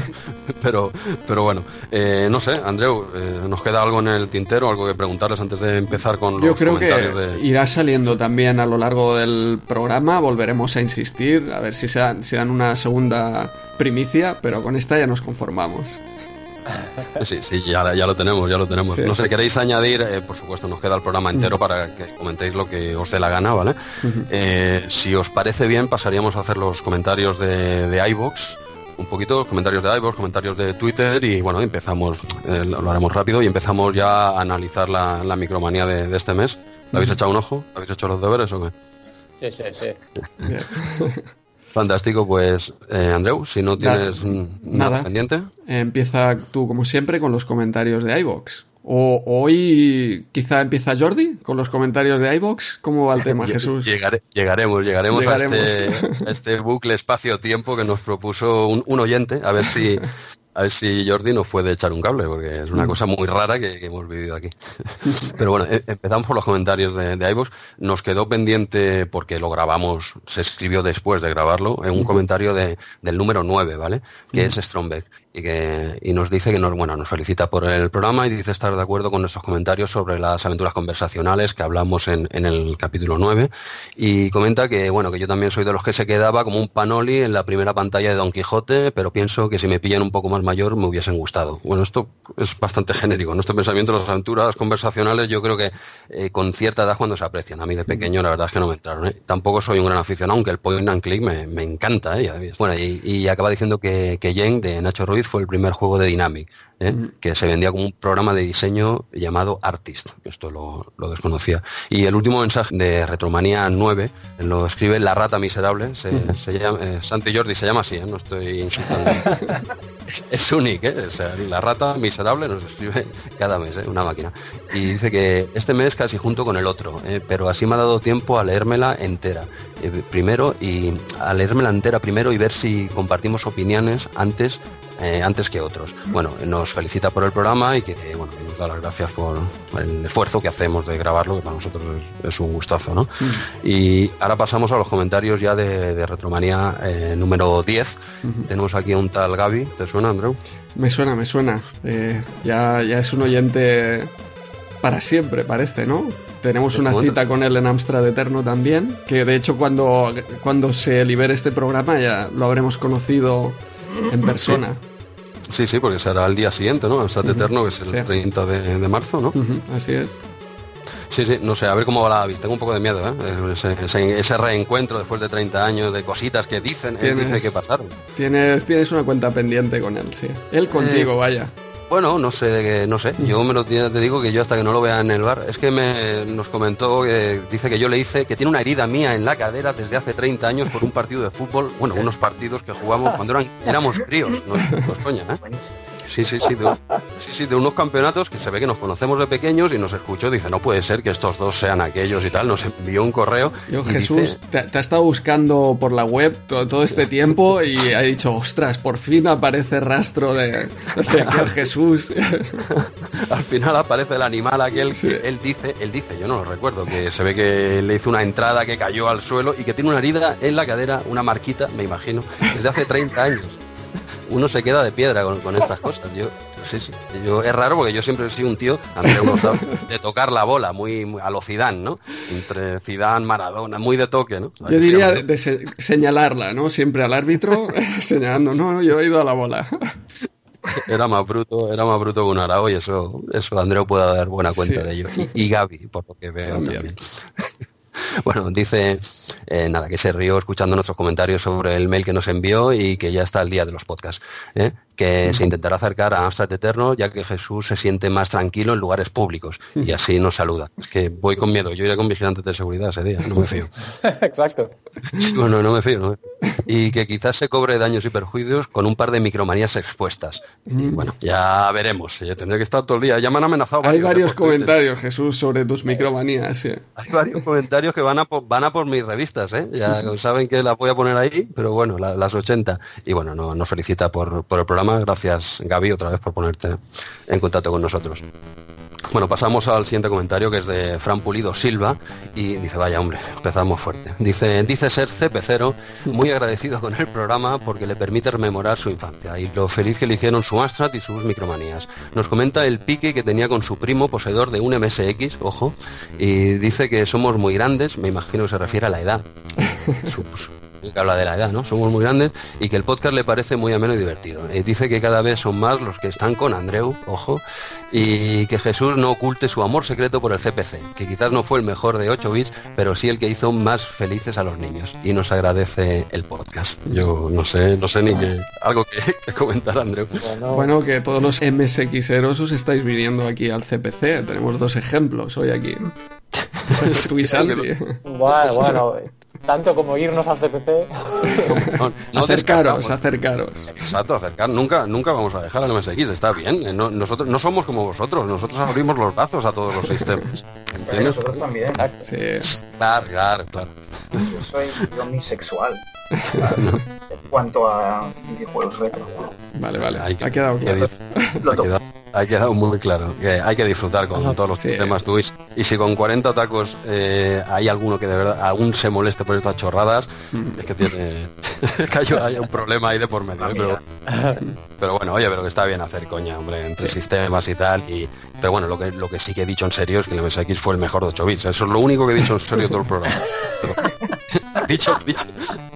pero, pero bueno, eh, no sé, Andreu, eh, ¿nos queda algo en el tintero, algo que preguntarles antes de empezar con los Yo creo que de... irá saliendo también a lo largo del programa, volveremos a insistir, a ver si se dan una segunda primicia, pero con esta ya nos conformamos. Sí, sí, ya, ya lo tenemos, ya lo tenemos. No sé, queréis añadir, eh, por supuesto, nos queda el programa entero para que comentéis lo que os dé la gana, ¿vale? Eh, si os parece bien, pasaríamos a hacer los comentarios de, de iVox un poquito comentarios de iVoox, comentarios de Twitter y bueno, empezamos, eh, lo haremos rápido y empezamos ya a analizar la, micromanía de, este mes. ¿Le habéis echado un ojo? ¿Habéis hecho los deberes o qué? Sí, sí, sí. Fantástico, pues eh, Andreu, si no tienes nada, pendiente. Empieza tú como siempre con los comentarios de iVox. O hoy quizá empieza Jordi con los comentarios de iBox. ¿Cómo va el tema, Jesús? llegaremos, llegaremos, este, a este, bucle espacio-tiempo que nos propuso un, un, oyente, a ver si a ver si Jordi nos puede echar un cable, porque es una mm. cosa muy rara que, hemos vivido aquí. Pero bueno, e, empezamos por los comentarios de, de iVoox. Nos quedó pendiente, porque lo grabamos, se escribió después de grabarlo, en un comentario de, del número 9, ¿vale? Que es Stromberg y, que, y nos dice que nos, bueno, nos felicita por el programa y dice estar de acuerdo con nuestros comentarios sobre las aventuras conversacionales que hablamos en, en, el capítulo 9 y comenta que bueno que yo también soy de los que se quedaba como un panoli en la primera pantalla de Don Quijote pero pienso que si me pillan un poco más mayor me hubiesen gustado. Bueno esto es bastante genérico nuestro pensamiento las aventuras conversacionales yo creo que eh, con cierta edad cuando se aprecian. A mí de pequeño la verdad es que no me entraron ¿eh? tampoco soy un gran aficionado aunque el point and click me, me encanta ¿eh? bueno y, y, acaba diciendo que, que Jen de Nacho Ruiz fue el primer juego de Dynamic, ¿eh? que se vendía como un programa de diseño llamado Artist. Esto lo, desconocía. Y el último mensaje de Retromanía 9 lo escribe La Rata Miserable. Se, llama, eh, Santi Jordi se llama así, ¿eh? no estoy insultando. es, único, La Rata Miserable nos escribe cada mes, una máquina. Y dice que este mes casi junto con el otro, pero así me ha dado tiempo a leérmela entera. primero y a leérmela entera primero y ver si compartimos opiniones antes eh, antes que otros. Bueno, nos felicita por el programa y que bueno, nos da las gracias por el esfuerzo que hacemos de grabarlo, que para nosotros es, un gustazo, ¿no? Mm. Y ahora pasamos a los comentarios ya de, Retromanía eh, número 10. Tenemos aquí un tal Gaby, ¿te suena, Andrew? Me suena, me suena. Eh, ya, ya es un oyente para siempre, parece, ¿no? Tenemos una cita con él en Amstrad Eterno también, que de hecho cuando, cuando se libere este programa ya lo habremos conocido en persona. Sí, sí, porque será el día siguiente, ¿no? Amstrad Eterno, que es el 30 de, marzo, ¿no? Así es. Sí, sí, no sé, a ver cómo va la vista. Tengo un poco de miedo, ¿eh? Ese, reencuentro después de 30 años de cositas que dicen, él dice que pasaron. Tienes, tienes una cuenta pendiente con él, sí. Él contigo, eh, vaya. Bueno, no sé, no sé. Yo me lo te digo que yo hasta que no lo vea en el bar, es que me nos comentó que dice que yo le hice que tiene una herida mía en la cadera desde hace 30 años por un partido de fútbol, bueno, unos partidos que jugamos cuando eran, éramos críos, no, no es coña, ¿eh? Sí, sí, sí de, sí, sí, de unos campeonatos que se ve que nos conocemos de pequeños y nos escuchó. Dice, no puede ser que estos dos sean aquellos y tal. Nos envió un correo. Yo, Jesús, te, ha estado buscando por la web todo, este tiempo y ha dicho, ostras, por fin aparece rastro de, aquel Jesús. Al final aparece el animal aquel que él dice, él dice, yo no lo recuerdo, que se ve que le hizo una entrada que cayó al suelo y que tiene una herida en la cadera, una marquita, me imagino, desde hace 30 años uno se queda de piedra con, estas cosas. Yo, sí, sí. Yo, es raro porque yo siempre he sido un tío, a mí uno sabe, de tocar la bola, muy, a lo Zidane, ¿no? Entre Zidane, Maradona, muy de toque, ¿no? Yo diría de, señalarla, ¿no? Siempre al árbitro señalando, no, no, yo he ido a la bola. Era más bruto, era más bruto que un arao y eso, eso Andreu puede dar buena cuenta de ello. Y, Gaby, por lo que veo también. Bueno, dice eh, nada, que se rió escuchando nuestros comentarios sobre el mail que nos envió y que ya está al día de los podcasts. ¿eh? Que se intentará acercar a Amstrad Eterno, ya que Jesús se siente más tranquilo en lugares públicos y así nos saluda. Es que voy con miedo, yo iré con vigilantes de seguridad ese día, no me fío. Exacto. Bueno, no me fío, no Y que quizás se cobre daños y perjuicios con un par de micromanías expuestas. Y bueno, ya veremos, yo tendré que estar todo el día, ya me han amenazado. Hay varios comentarios, Jesús, sobre tus micromanías. Hay varios comentarios que van a, por, van a por mis revistas, ¿eh? ya saben que las voy a poner ahí, pero bueno, las 80. Y bueno, nos no felicita por, por el programa, gracias Gaby otra vez por ponerte en contacto con nosotros. Bueno, pasamos al siguiente comentario que es de Fran Pulido Silva y dice, vaya hombre, empezamos fuerte. Dice, dice ser CP0 muy agradecido con el programa porque le permite rememorar su infancia y lo feliz que le hicieron su Amstrad y sus micromanías. Nos comenta el pique que tenía con su primo poseedor de un MSX, ojo, y dice que somos muy grandes, me imagino que se refiere a la edad que habla de la edad, ¿no? Somos muy grandes y que el podcast le parece muy ameno y divertido. Eh, dice que cada vez son más los que están con Andreu, ojo, y que Jesús no oculte su amor secreto por el CPC, que quizás no fue el mejor de 8 bits, pero sí el que hizo más felices a los niños. Y nos agradece el podcast. Yo no sé, no sé ni qué, algo que, comentar, Andreu. Bueno, que todos los MSXeros os estáis viniendo aquí al CPC. Tenemos dos ejemplos hoy aquí. Tú y Bueno, bueno, tanto como irnos al CPC. No, acercaros, acercaros. Exacto, acercar. Nunca, nunca vamos a dejar al MSX, está bien. Eh, nosotros no somos como vosotros, nosotros abrimos los brazos a todos los sistemas. Nosotros también. Sí. Claro, claro, claro. Yo soy bisexual. En cuanto a videojuegos retro. Vale, vale, ha quedado claro. Ha quedado muy claro que hay que disfrutar con todos los sistemas Twitch. Y si con 40 tacos eh, hay alguno que de verdad aún se moleste por estas chorradas, mm. es que tiene que hay, un problema ahí de por medio. ¿eh? Pero, bueno, oye, pero que está bien hacer coña, hombre, entre sistemas y tal. Y, pero bueno, lo que, lo que sí que he dicho en serio es que el MSX fue el mejor de 8 bits. Eso es lo único que he dicho en serio todo el programa. dicho, dicho,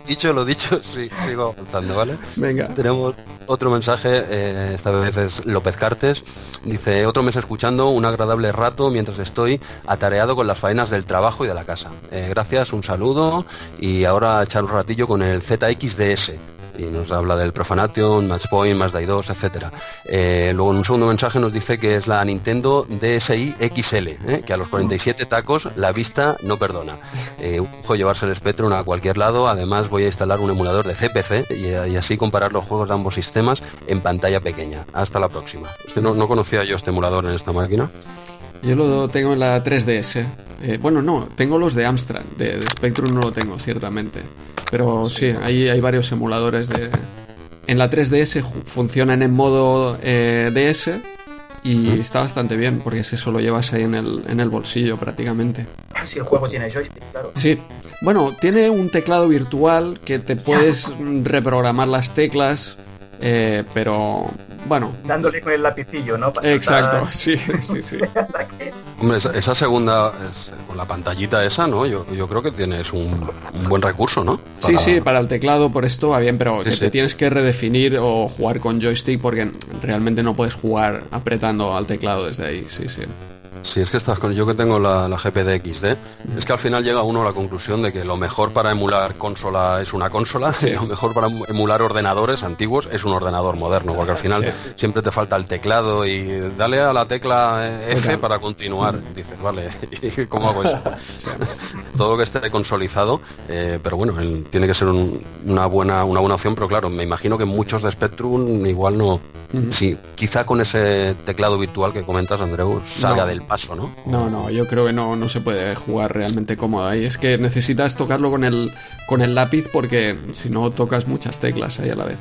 dicho lo dicho, sí, sigo avanzando, ¿vale? Venga. Tenemos otro mensaje, eh, esta vez es López Cartes. Dice, otro mes escuchando un agradable rato mientras estoy atareado con las faenas del trabajo y de la casa. Eh, gracias, un saludo y ahora echar un ratillo con el ZXDS y nos habla del Profanation, Matchpoint, Mazda 2, etc. Eh, luego en un segundo mensaje nos dice que es la Nintendo DSi XL, eh, que a los 47 tacos la vista no perdona. Eh, llevarse el Spectrum a cualquier lado, además voy a instalar un emulador de CPC y, así comparar los juegos de ambos sistemas en pantalla pequeña. Hasta la próxima. Usted no, no conocía yo este emulador en esta máquina. Yo lo tengo en la 3DS. Eh, bueno, no, tengo los de Amstrad. De, Spectrum no lo tengo, ciertamente. Pero sí, hay, hay varios emuladores de... En la 3DS funcionan en modo eh, DS y está bastante bien porque si eso lo llevas ahí en el, en el bolsillo prácticamente. Si el juego tiene joystick, claro. Sí. Bueno, tiene un teclado virtual que te puedes reprogramar las teclas eh, pero bueno. Dándole con el lapicillo, ¿no? Exacto, sí, sí, sí. Hombre, esa, segunda, con la pantallita esa, ¿no? Yo, yo creo que tienes un, buen recurso, ¿no? Sí, sí, para el teclado por esto va bien, pero te tienes que redefinir o jugar con joystick porque realmente no puedes jugar apretando al teclado desde ahí, sí, sí. Si es que estás con yo que tengo la, la GPD es que al final llega uno a la conclusión de que lo mejor para emular consola es una consola y lo mejor para emular ordenadores antiguos es un ordenador moderno, porque al final siempre te falta el teclado y dale a la tecla F para continuar. Dices, vale, ¿y cómo hago eso? Todo lo que esté consolizado, eh, pero bueno, tiene que ser una, buena, una buena opción, pero claro, me imagino que muchos de Spectrum igual no, Sí, quizá con ese teclado virtual que comentas, Andreu, salga del paso, ¿no? No, no, yo creo que no, no se puede jugar realmente cómodo ahí. Es que necesitas tocarlo con el, con el lápiz porque si no tocas muchas teclas ahí a la vez.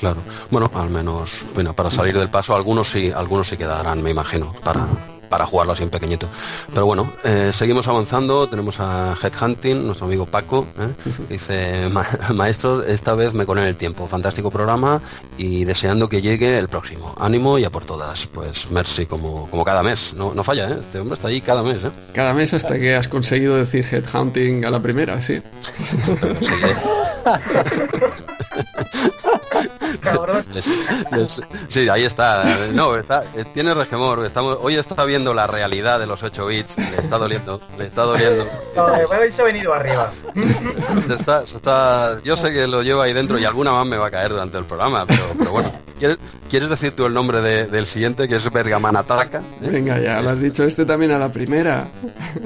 Claro. Bueno, al menos, bueno, para salir del paso, algunos sí, algunos sí quedarán, me imagino, para, para jugarlo así en pequeñito. Pero bueno, eh, seguimos avanzando. Tenemos a Headhunting, nuestro amigo Paco, ¿eh? dice, maestro, esta vez me en el tiempo. Fantástico programa y deseando que llegue el próximo. Ánimo y a por todas. Pues merci como, como cada mes. No, no falla, ¿eh? Este hombre está ahí cada mes. Cada mes hasta que has conseguido decir Headhunting a la primera, sí. sí, ahí está. No, está, tiene resquemor. Estamos, hoy está viendo la realidad de los 8 bits. Le está doliendo. Le está doliendo. No, se ha venido arriba. Está, está, yo sé que lo lleva ahí dentro y alguna más me va a caer durante el programa, pero, pero bueno. ¿Quieres, decir tú el nombre del siguiente, que es Bergamanataka? ¿Eh? Venga, ya, lo has dicho este también a la primera.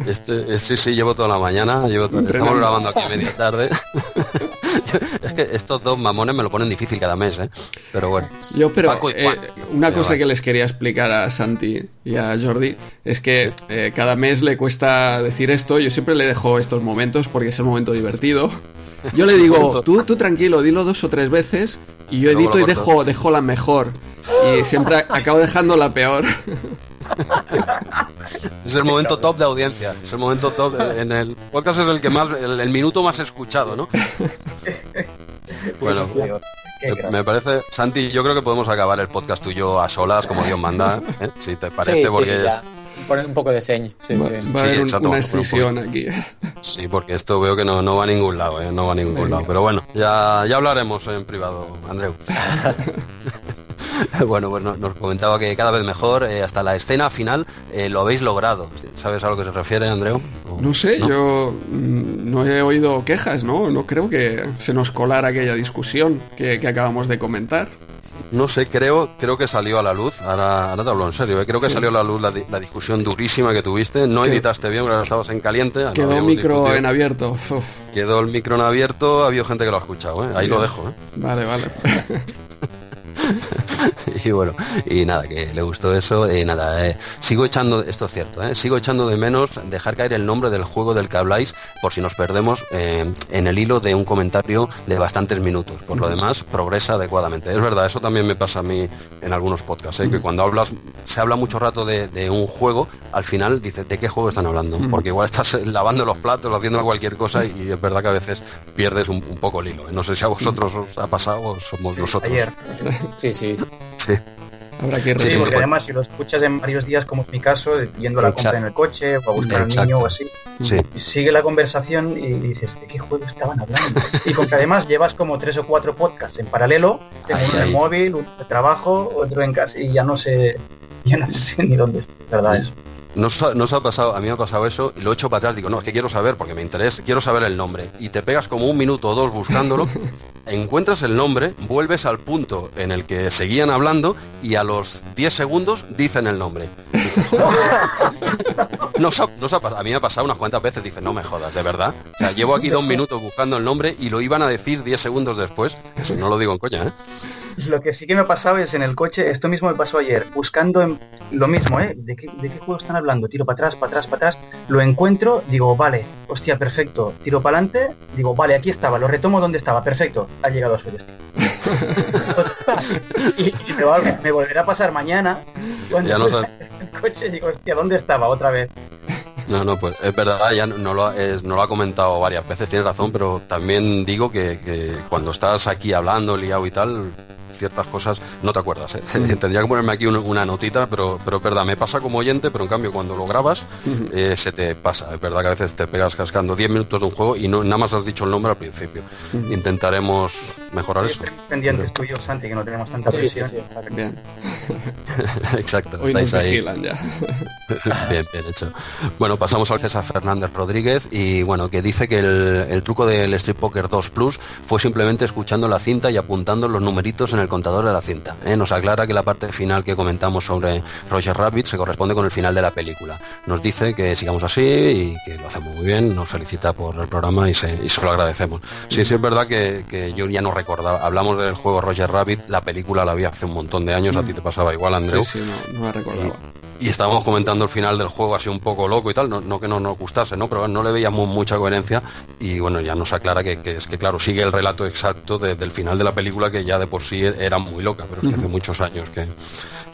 Este, eh, sí, sí, llevo toda la mañana, llevo estamos grabando aquí media tarde. es que estos dos mamones me lo ponen difícil cada mes, ¿eh? Pero bueno. Yo, pero eh, una cosa que les quería explicar a Santi y a Jordi es que cada mes le cuesta decir esto. Yo siempre le dejo estos momentos porque es el momento divertido. Yo le digo, tú, tú tranquilo, dilo dos o tres veces y yo edito y dejo, dejo la mejor. Y siempre acabo dejando la peor. Es el momento top de audiencia. Es el momento top. En el podcast es el que más, el, minuto más escuchado, ¿no? Bueno, me parece, Santi, yo creo que podemos acabar el podcast tuyo a solas, como Dios manda, ¿eh? si te parece, porque poner un poco de señ. Sí, va, a haber una excisión aquí. Sí, porque esto veo que no, no va a ningún lado, ¿eh? no va a ningún lado. Pero bueno, ya, ya hablaremos en privado, Andreu. bueno, pues nos comentaba que cada vez mejor, eh, hasta la escena final eh, lo habéis logrado. ¿Sabes a lo que se refiere, Andreu? No sé, yo mm, no he oído quejas, ¿no? No creo que se nos colara aquella discusión que, que acabamos de comentar. No sé, creo, creo que salió a la luz, ahora, ahora te hablo en serio, ¿eh? creo que salió a la luz la, discusión durísima que tuviste, no editaste bien, porque estabas en caliente. Quedó el micro en abierto. Quedó el micro en abierto, ha habido gente que lo ha escuchado, ¿eh? ahí lo dejo. ¿eh? Vale, vale. y bueno, y nada, que le gustó eso, y nada, eh, sigo echando, esto es cierto, eh, sigo echando de menos dejar caer el nombre del juego del que habláis por si nos perdemos eh, en el hilo de un comentario de bastantes minutos. Por lo demás, progresa adecuadamente. Es verdad, eso también me pasa a mí en algunos podcasts, que cuando hablas, se habla mucho rato de, un juego, al final dices, ¿de qué juego están hablando? Porque igual estás lavando los platos, haciendo cualquier cosa y es verdad que a veces pierdes un, poco el hilo. No sé si a vosotros os ha pasado o somos nosotros. Sí, sí. Habrá que sí, porque además si lo escuchas en varios días, como es mi caso, yendo a la compra en el coche o a buscar al niño o así, sigue la conversación y dices, ¿de qué juego estaban hablando? y con que además llevas como tres o cuatro podcasts en paralelo, tengo uno en el móvil, uno de trabajo, otro en casa y ya no sé, ya no sé ni dónde está, ¿verdad? Eso. Nos ha, ha pasado, a mí me ha pasado eso y lo echo para atrás, digo, no, es que quiero saber porque me interesa, quiero saber el nombre. Y te pegas como un minuto o dos buscándolo, encuentras el nombre, vuelves al punto en el que seguían hablando y a los 10 segundos dicen el nombre. nos a mí me ha pasado unas cuantas veces, dice, no me jodas, de verdad. O sea, llevo aquí dos minutos buscando el nombre y lo iban a decir 10 segundos después. Eso no lo digo en coña, ¿eh? Lo que sí que me ha pasado es en el coche, esto mismo me pasó ayer, buscando en, lo mismo, ¿eh? ¿De qué, ¿De qué juego están hablando? Tiro para atrás, para atrás, para atrás, lo encuentro, digo, vale, hostia, perfecto, tiro para adelante, digo, vale, aquí estaba, lo retomo donde estaba, perfecto, ha llegado a su destino. y, me, volverá a pasar mañana cuando ya no el coche digo, hostia, ¿dónde estaba otra vez? No, no, pues es verdad, ya no lo, no lo ha comentado varias veces, tienes razón, pero también digo que, que cuando estás aquí hablando, liado y tal, ciertas cosas no te acuerdas. ¿eh? Tendría que ponerme aquí una, notita, pero, pero es verdad, me pasa como oyente, pero en cambio cuando lo grabas eh, se te pasa. Es verdad que a veces te pegas cascando 10 minutos de un juego y no, nada más has dicho el nombre al principio. Intentaremos mejorar eso. Pendientes tú Santi, que no tenemos tanta presión. bien. Exacto, estáis ahí. bien, bien hecho. Bueno, pasamos al César Fernández Rodríguez y bueno, que dice que el, el truco del Street Poker 2 Plus fue simplemente escuchando la cinta y apuntando los numeritos en el contador de la cinta. ¿eh? Nos aclara que la parte final que comentamos sobre Roger Rabbit se corresponde con el final de la película. Nos dice que sigamos así y que lo hacemos muy bien, nos felicita por el programa y se, lo agradecemos. Sí, sí es verdad que, yo ya no recordaba, hablamos del juego Roger Rabbit, la película la vi hace un montón de años, a ti te pasaba igual, Andreu. Sí, sí, no, no recordaba y estábamos comentando el final del juego así un poco loco y tal, no, que no nos gustase, ¿no? Pero no le veíamos mucha coherencia y bueno, ya nos aclara que, es que claro, sigue el relato exacto del final de la película que ya de por sí era muy loca, pero es que hace muchos años que,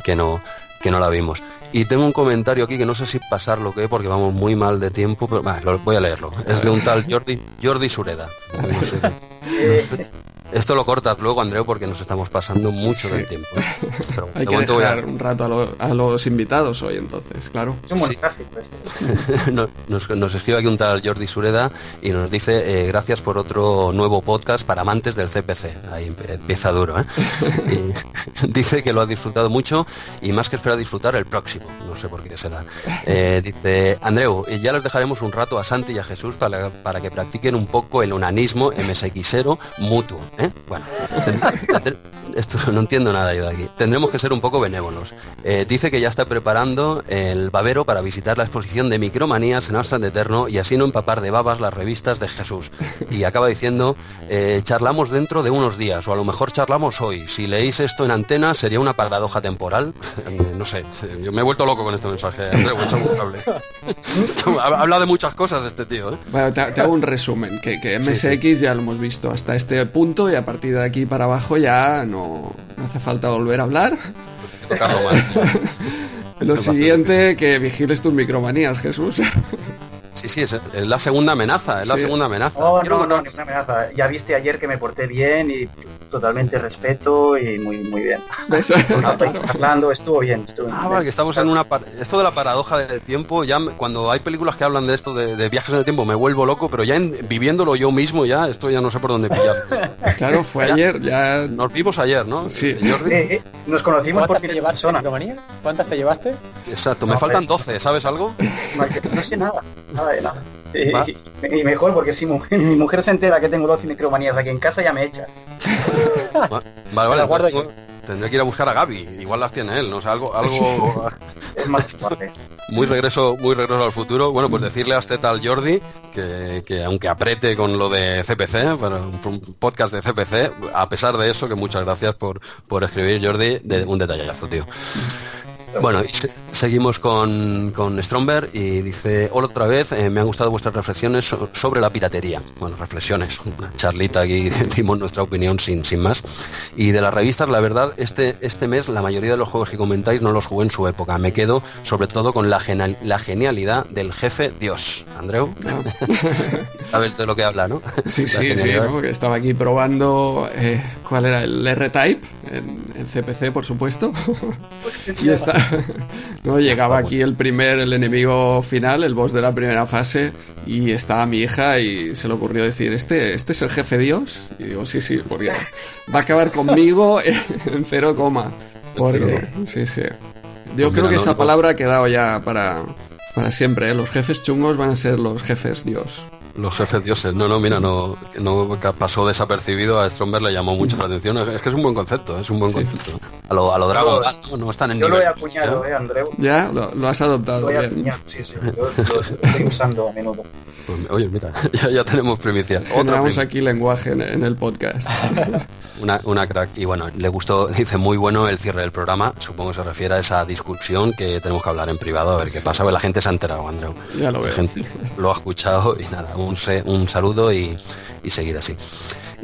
que no que no la vimos. Y tengo un comentario aquí que no sé si pasar lo que porque vamos muy mal de tiempo, pero voy a leerlo. Es de un tal Jordi, Jordi Sureda. Esto lo cortas luego, Andreu, porque nos estamos pasando mucho del tiempo. Hay que dejar un rato a, los invitados hoy, entonces, claro. Es nos, nos, escribe aquí un tal Jordi Sureda y nos dice eh, gracias por otro nuevo podcast para amantes del CPC. Ahí empieza duro, ¿eh? dice que lo ha disfrutado mucho y más que espera disfrutar el próximo. No sé por qué será. Eh, dice, Andreu, ya les dejaremos un rato a Santi y a Jesús para, para que practiquen un poco el unanismo MSXero mutuo. ¿eh? Bueno, esto no entiendo nada yo de aquí. Tendremos que ser un poco benévolos. Eh, dice que ya está preparando el babero para visitar la exposición de micromanías en Amsterdam de Eterno y así no empapar de babas las revistas de Jesús. Y acaba diciendo, eh, charlamos dentro de unos días, o a lo mejor charlamos hoy. Si leéis esto en antena, sería una paradoja temporal. no sé, yo me he vuelto loco con este mensaje. Habla de muchas cosas este tío. ¿eh? Bueno, te, hago un resumen, que, que MSX ya lo hemos visto hasta este punto y a partir de aquí para abajo ya no no, hace falta volver a hablar. Lo siguiente, que vigiles tus micromanías, Jesús. Sí, sí, es, la segunda amenaza, es la segunda amenaza. Oh, no, no, ninguna amenaza. Ya viste ayer que me porté bien y totalmente respeto y muy muy bien. Hablando, estuvo bien. ah, vale, que estamos en una... Esto de la paradoja del tiempo, ya cuando hay películas que hablan de esto, de, viajes en el tiempo, me vuelvo loco, pero ya viviéndolo yo mismo, ya esto ya no sé por dónde pillar. claro, fue ayer, ya... Nos vimos ayer, ¿no? Sí. Eh, eh, nos conocimos por te llevaste, ¿Cuántas te llevaste? Exacto, me faltan 12, ¿sabes algo? No, sé nada. Y, mejor porque si mi mujer se entera que tengo 12 micromanías aquí en casa ya me echa. vale, vale, tendré que ir a buscar a Gaby, igual las tiene él, no sé, algo, algo es más muy regreso, muy regreso al futuro. Bueno, pues decirle a este tal Jordi que, aunque aprete con lo de CPC, para un podcast de CPC, a pesar de eso, que muchas gracias por, por escribir Jordi, de un detallazo, tío. Bueno, seguimos con, con Stromberg y dice, hola otra vez, eh, me han gustado vuestras reflexiones sobre la piratería. Bueno, reflexiones, una charlita aquí, dimos nuestra opinión sin, sin más. Y de las revistas, la verdad, este, este mes la mayoría de los juegos que comentáis no los jugué en su época. Me quedo sobre todo con la, la genialidad del jefe Dios. Andreu, sabes de lo que habla, ¿no? Sí, sí, sí, estaba aquí probando eh, cuál era el R-Type en, en, CPC, por supuesto. Pues y está, no llegaba aquí el primer, el enemigo final, el boss de la primera fase, y estaba mi hija y se le ocurrió decir, ¿este, este es el jefe Dios? Y digo, sí, sí, porque va a acabar conmigo en cero coma. Porque, sí, sí. Yo pues creo que esa palabra ha quedado ya para, para siempre. ¿eh? Los jefes chungos van a ser los jefes Dios los jefes dioses. No, no, mira, no, no pasó desapercibido. A Stromberg le llamó mucho la atención. Es que es un buen concepto, es un buen concepto. A lo, a lo Dragon no, no, están en Yo lo he acuñado, ¿eh, Andreu? Ya, lo, has adoptado. Lo he acuñado, sí, sí. Yo lo estoy usando a menudo. Pues, oye, mira, ya, tenemos primicia. Generamos aquí lenguaje en, el podcast. una, una, crack. Y bueno, le gustó, dice muy bueno el cierre del programa. Supongo que se refiere a esa discusión que tenemos que hablar en privado, a ver qué pasa. La gente se ha enterado, Andreu. Ya lo veo. La gente lo ha escuchado y nada, un, saludo y seguir así.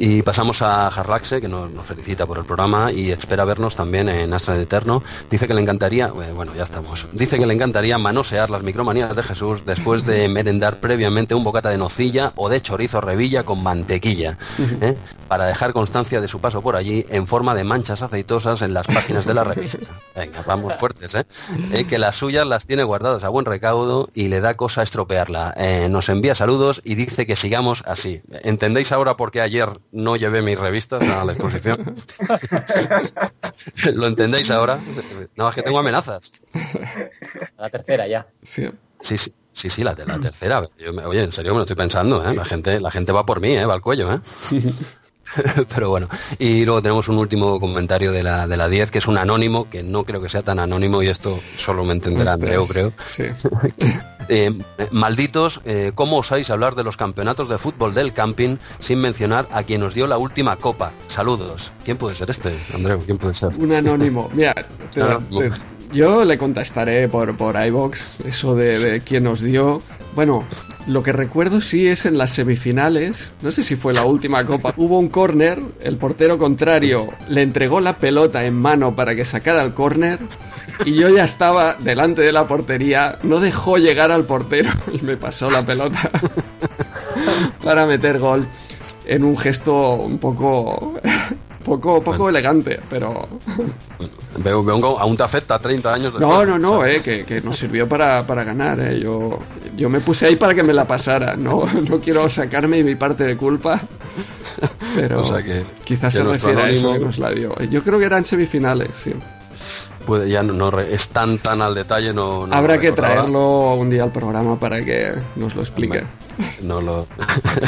Y pasamos a Harlaxe, que nos, felicita por el programa y espera vernos también en Astra Eterno. Dice que le encantaría, eh, bueno, ya estamos. Dice que le encantaría manosear las micromanías de Jesús después de merendar previamente un bocata de nocilla o de chorizo revilla con mantequilla, ¿eh? para dejar constancia de su paso por allí en forma de manchas aceitosas en las páginas de la revista. Venga, vamos fuertes, ¿eh? ¿eh? que las suyas las tiene guardadas a buen recaudo y le da cosa estropearla. nos envía saludos y dice que sigamos así. ¿Entendéis ahora por qué ayer no llevé mis revistas a la exposición. ¿Lo entendéis ahora? No, es que tengo amenazas. La tercera ya. Sí. Sí, sí, sí, sí la, la tercera. oye, en serio me lo estoy pensando, ¿eh? La gente, la gente va por mí, ¿eh? Va al cuello, ¿eh? Pero bueno, y luego tenemos un último comentario de la, de la 10, que es un anónimo, que no creo que sea tan anónimo, y esto solo me entenderá Andreu, creo. Eh, malditos, eh, ¿cómo osáis hablar de los campeonatos de fútbol del camping sin mencionar a quien nos dio la última copa? Saludos. ¿Quién puede ser este, Andreu? ¿Quién puede ser? Un anónimo. Mira, yo le contestaré por, por iBox eso de, de quién nos dio. Bueno, lo que recuerdo sí es en las semifinales, no sé si fue la última copa, hubo un córner, el portero contrario le entregó la pelota en mano para que sacara el córner y yo ya estaba delante de la portería, no dejó llegar al portero y me pasó la pelota para meter gol en un gesto un poco poco, poco elegante, pero... veo, aún te afecta 30 años. no, no, no, eh, que, que, nos sirvió para, para ganar. Eh. Yo, yo me puse ahí para que me la pasara. No, no quiero sacarme mi parte de culpa. Pero quizás se refiere a eso que nos la dio. Yo creo que eran semifinales, sí. Puede, ya no, no, es tan tan al detalle, no. Habrá que traerlo un día al programa para que nos lo explique. No lo.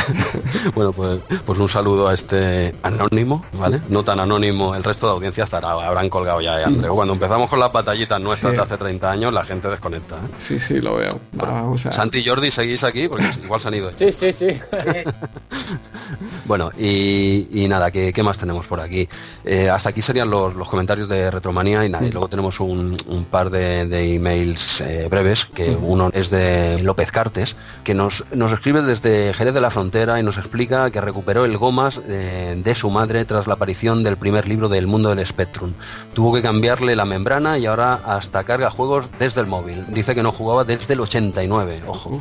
bueno, pues, pues un saludo a este anónimo, ¿vale? No tan anónimo, el resto de audiencia estará, habrán colgado ya, ¿eh, Andreu. Cuando empezamos con las batallitas nuestras de hace 30 años, la gente desconecta. ¿eh? Sí, sí, lo veo. vamos a... Santi y Jordi, ¿seguís aquí? Porque igual se han ido. Sí, sí, sí. bueno, y, nada, ¿qué, más tenemos por aquí? Eh, hasta aquí serían los, comentarios de Retromanía y nada, y luego tenemos un, par de, emails breves, que uno es de López Cartes, que nos, nos escribe desde Jerez de la Frontera y nos explica que recuperó el Gomas eh, de su madre tras la aparición del primer libro del mundo del Spectrum. Tuvo que cambiarle la membrana y ahora hasta carga juegos desde el móvil. Dice que no jugaba desde el 89, ojo.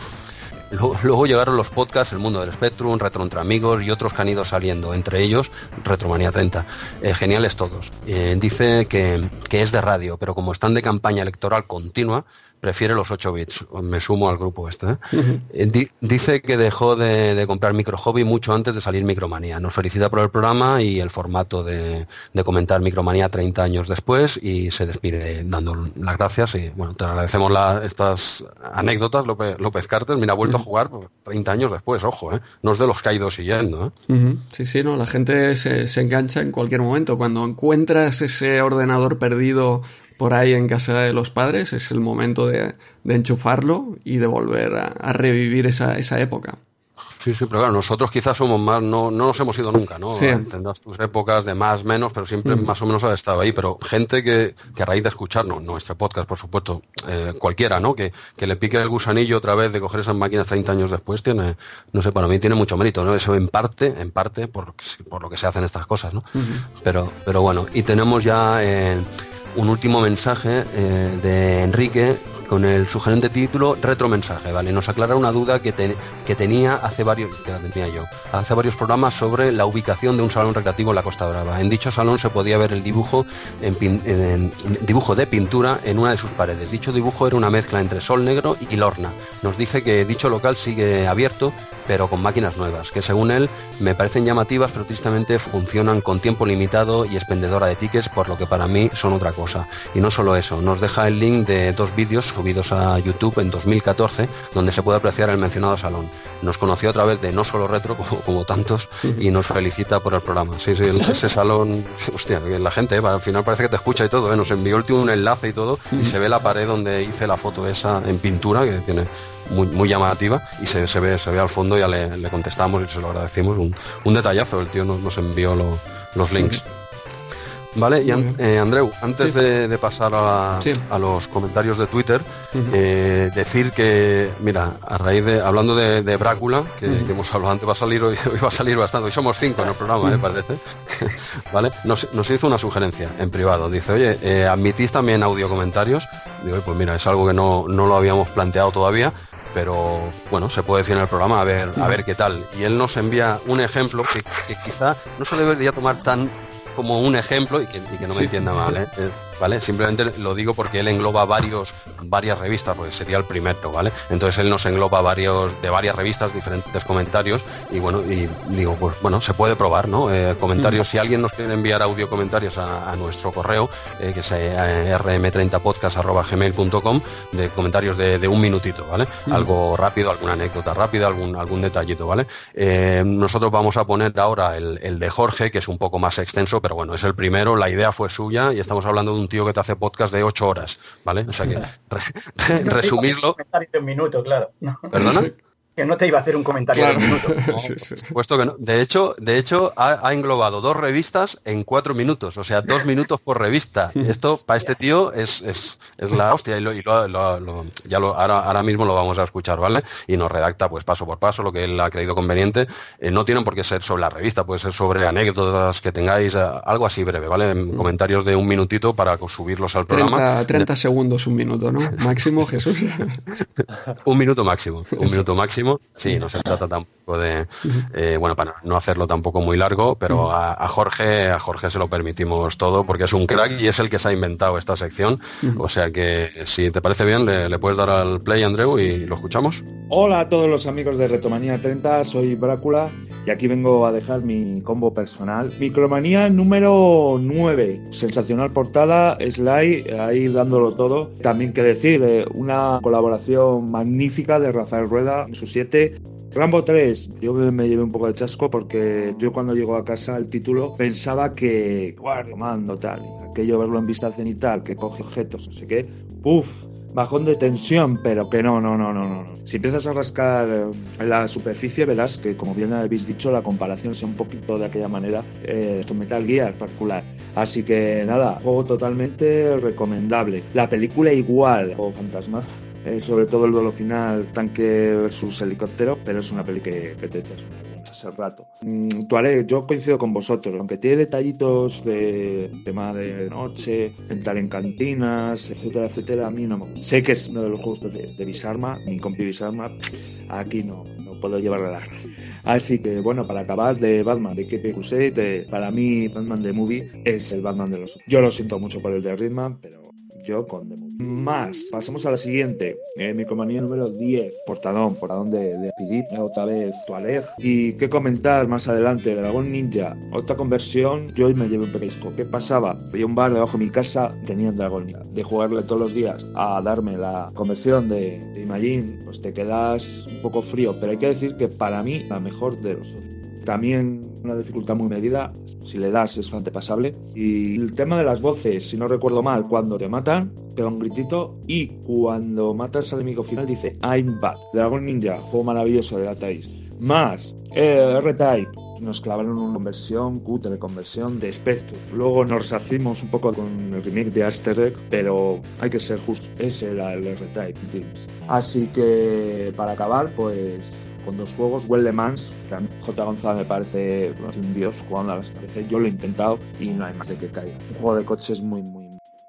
Luego, llegaron los podcasts El Mundo del Spectrum, Retro Entre Amigos y otros que han ido saliendo, entre ellos Retromanía 30. Eh, geniales todos. Eh, dice que, que, es de radio, pero como están de campaña electoral continua, prefiere los 8 bits. Me sumo al grupo este. ¿eh? Eh, dice que dejó de, comprar Micro Hobby mucho antes de salir Micromanía. Nos felicita por el programa y el formato de, comentar Micromanía 30 años después y se despide dando las gracias. Y bueno, te agradecemos estas anécdotas, López, López Carter. Mira, ha vuelto a jugar 30 años después, ojo, ¿eh? no es de los que ha ido siguiendo. Sí, sí, no, la gente se, se engancha en cualquier momento. Cuando encuentras ese ordenador perdido por ahí en casa de los padres, es el momento de, enchufarlo y de volver a, revivir esa, esa, época. Sí, sí, pero claro, nosotros quizás somos más, no, no nos hemos ido nunca, ¿no? Tendrás tus épocas de más, menos, pero siempre mm. más o menos has estado ahí. Pero gente que, que a raíz de escucharnos, nuestro podcast, por supuesto, eh, cualquiera, ¿no? Que, que, le pique el gusanillo otra vez de coger esas máquinas 30 años después, tiene, no sé, para mí tiene mucho mérito, ¿no? Eso en parte, en parte, por, por lo que se hacen estas cosas, ¿no? pero, pero bueno, y tenemos ya... Eh, un último mensaje eh, de Enrique con el sugerente título Retromensaje, ¿vale? Nos aclara una duda que, que tenía hace varios, que la tenía yo, hace varios programas sobre la ubicación de un salón recreativo en la Costa Brava. En dicho salón se podía ver el dibujo, dibujo de pintura en una de sus paredes. Dicho dibujo era una mezcla entre sol negro y lorna. Nos dice que dicho local sigue abierto, pero con máquinas nuevas, que según él me parecen llamativas, pero tristemente funcionan con tiempo limitado y expendedora de tickets, por lo que para mí son otra cosa. Y no solo eso, nos deja el link de dos vídeos subidos a YouTube en 2014, donde se puede apreciar el mencionado salón. Nos conoció a través de No Solo Retro, como, tantos, y nos felicita por el programa. Sí, sí, ese salón, hostia, la gente, eh, al final parece que te escucha y todo, eh, nos envió el un enlace y todo, y se ve la pared donde hice la foto esa en pintura, que tiene muy, muy llamativa, y se, ve, se ve al fondo, ya le, contestamos y se lo agradecimos. Un, detallazo, el tío nos, envió los links. Vale, y eh, Andreu, antes de, pasar a, los comentarios de Twitter, eh, decir que, mira, a raíz de, hablando de, Brácula, que, hemos hablado antes, va a salir hoy, va a salir bastante, hoy somos cinco en el programa, me parece, ¿vale? Nos, hizo una sugerencia en privado, dice, oye, eh, ¿admitís también audio comentarios? Digo, pues mira, es algo que no, lo habíamos planteado todavía, pero bueno, se puede decir en el programa a ver, a ver qué tal. Y él nos envía un ejemplo que, que quizá no se debería tomar tan como un ejemplo y que, no me entienda mal. ¿eh? ¿vale? Simplemente lo digo porque él engloba varios, varias revistas, pues sería el primero, ¿vale? Entonces él nos engloba varios, de varias revistas, diferentes comentarios, y bueno, y digo, pues bueno, se puede probar, ¿no? Eh, comentarios, si alguien nos quiere enviar audio comentarios a, nuestro correo, eh, que es eh, rm30podcast.gmail.com, de comentarios de, un minutito, ¿vale? Algo rápido, alguna anécdota rápida, algún, algún detallito, ¿vale? nosotros vamos a poner ahora el, el de Jorge, que es un poco más extenso, pero bueno, es el primero, la idea fue suya y estamos hablando de un tío que te hace podcast de ocho horas, ¿vale? O sea que resumirlo. Un minuto, claro. ¿Perdona? que no te iba a hacer un comentario de minuto. Puesto que no. De hecho, de hecho ha, englobado dos revistas en cuatro minutos, o sea, dos minutos por revista. Esto para este tío es, es, es la hostia y, lo, y lo, ya lo, ahora, ahora mismo lo vamos a escuchar, ¿vale? Y nos redacta pues paso por paso lo que él ha creído conveniente. Eh, no tienen por qué ser sobre la revista, puede ser sobre anécdotas que tengáis, eh, algo así breve, ¿vale? Mm. Comentarios de un minutito para subirlos al programa. 30, segundos, un minuto, ¿no? Máximo, Jesús. un minuto máximo, un minuto máximo Sí, no se trata de, eh, bueno, para no hacerlo tampoco muy largo, pero a, Jorge, a Jorge se lo permitimos todo porque es un crack y es el que se ha inventado esta sección. O sea que si te parece bien, le, puedes dar al play, Andreu, y lo escuchamos. Hola a todos los amigos de Retomanía 30, soy Brácula y aquí vengo a dejar mi combo personal. Micromanía número 9, sensacional portada, Sly, ahí dándolo todo. También que decir, eh, una colaboración magnífica de Rafael Rueda en su 7 Rambo 3, yo me llevé un poco de chasco porque yo cuando llego a casa el título pensaba que, guardo, mando, tal, aquello verlo en vista cenital, que coge objetos, no sé qué, ¡puf! Bajón de tensión, pero que no, no, no, no, no. Si empiezas a rascar en la superficie, verás que, como bien habéis dicho, la comparación sea un poquito de aquella manera eh, con Metal Gear particular. Así que nada, juego totalmente recomendable. La película igual, juego fantasma, eh, sobre todo el duelo final, tanque versus helicóptero, pero es una peli que, te echas ese rato. Mm, yo coincido con vosotros, aunque tiene detallitos de tema de noche, entrar en cantinas, etcétera, etcétera, a mí no me Sé que es uno de los juegos de, de Bisarma, mi compi Bisarma, aquí no, no puedo llevarle la Así que bueno, para acabar de Batman de KP Crusade, para mí Batman de Movie es el Batman de los... Yo lo siento mucho por el de Ritman, pero yo con The Más. Pasamos a la siguiente. Eh, mi compañía número 10. Portadón. Portadón de, de PD. Otra vez Tuareg. Y qué comentar más adelante. Dragón Ninja. Otra conversión. Yo me llevé un pesco. ¿Qué pasaba? Había un bar debajo de mi casa. Tenía un Dragón Ninja. De jugarle todos los días a darme la conversión de, de Imagine. Pues te quedas un poco frío. Pero hay que decir que para mí la mejor de los también una dificultad muy medida, si le das es bastante pasable. Y el tema de las voces, si no recuerdo mal, cuando te matan, pega un gritito y cuando matas al enemigo final dice I'm bad. Dragon Ninja, juego maravilloso de Datais. Más eh, R-Type, nos clavaron una conversión, cutre conversión de Spectre. Luego nos reshacimos un poco con el remake de Asterix, pero hay que ser justo, ese era el R-Type. Así que para acabar, pues con dos juegos. Well Le Mans, que a J. González me parece un dios jugando a las Yo lo he intentado y no hay más de que caiga. Un juego de coches muy, muy.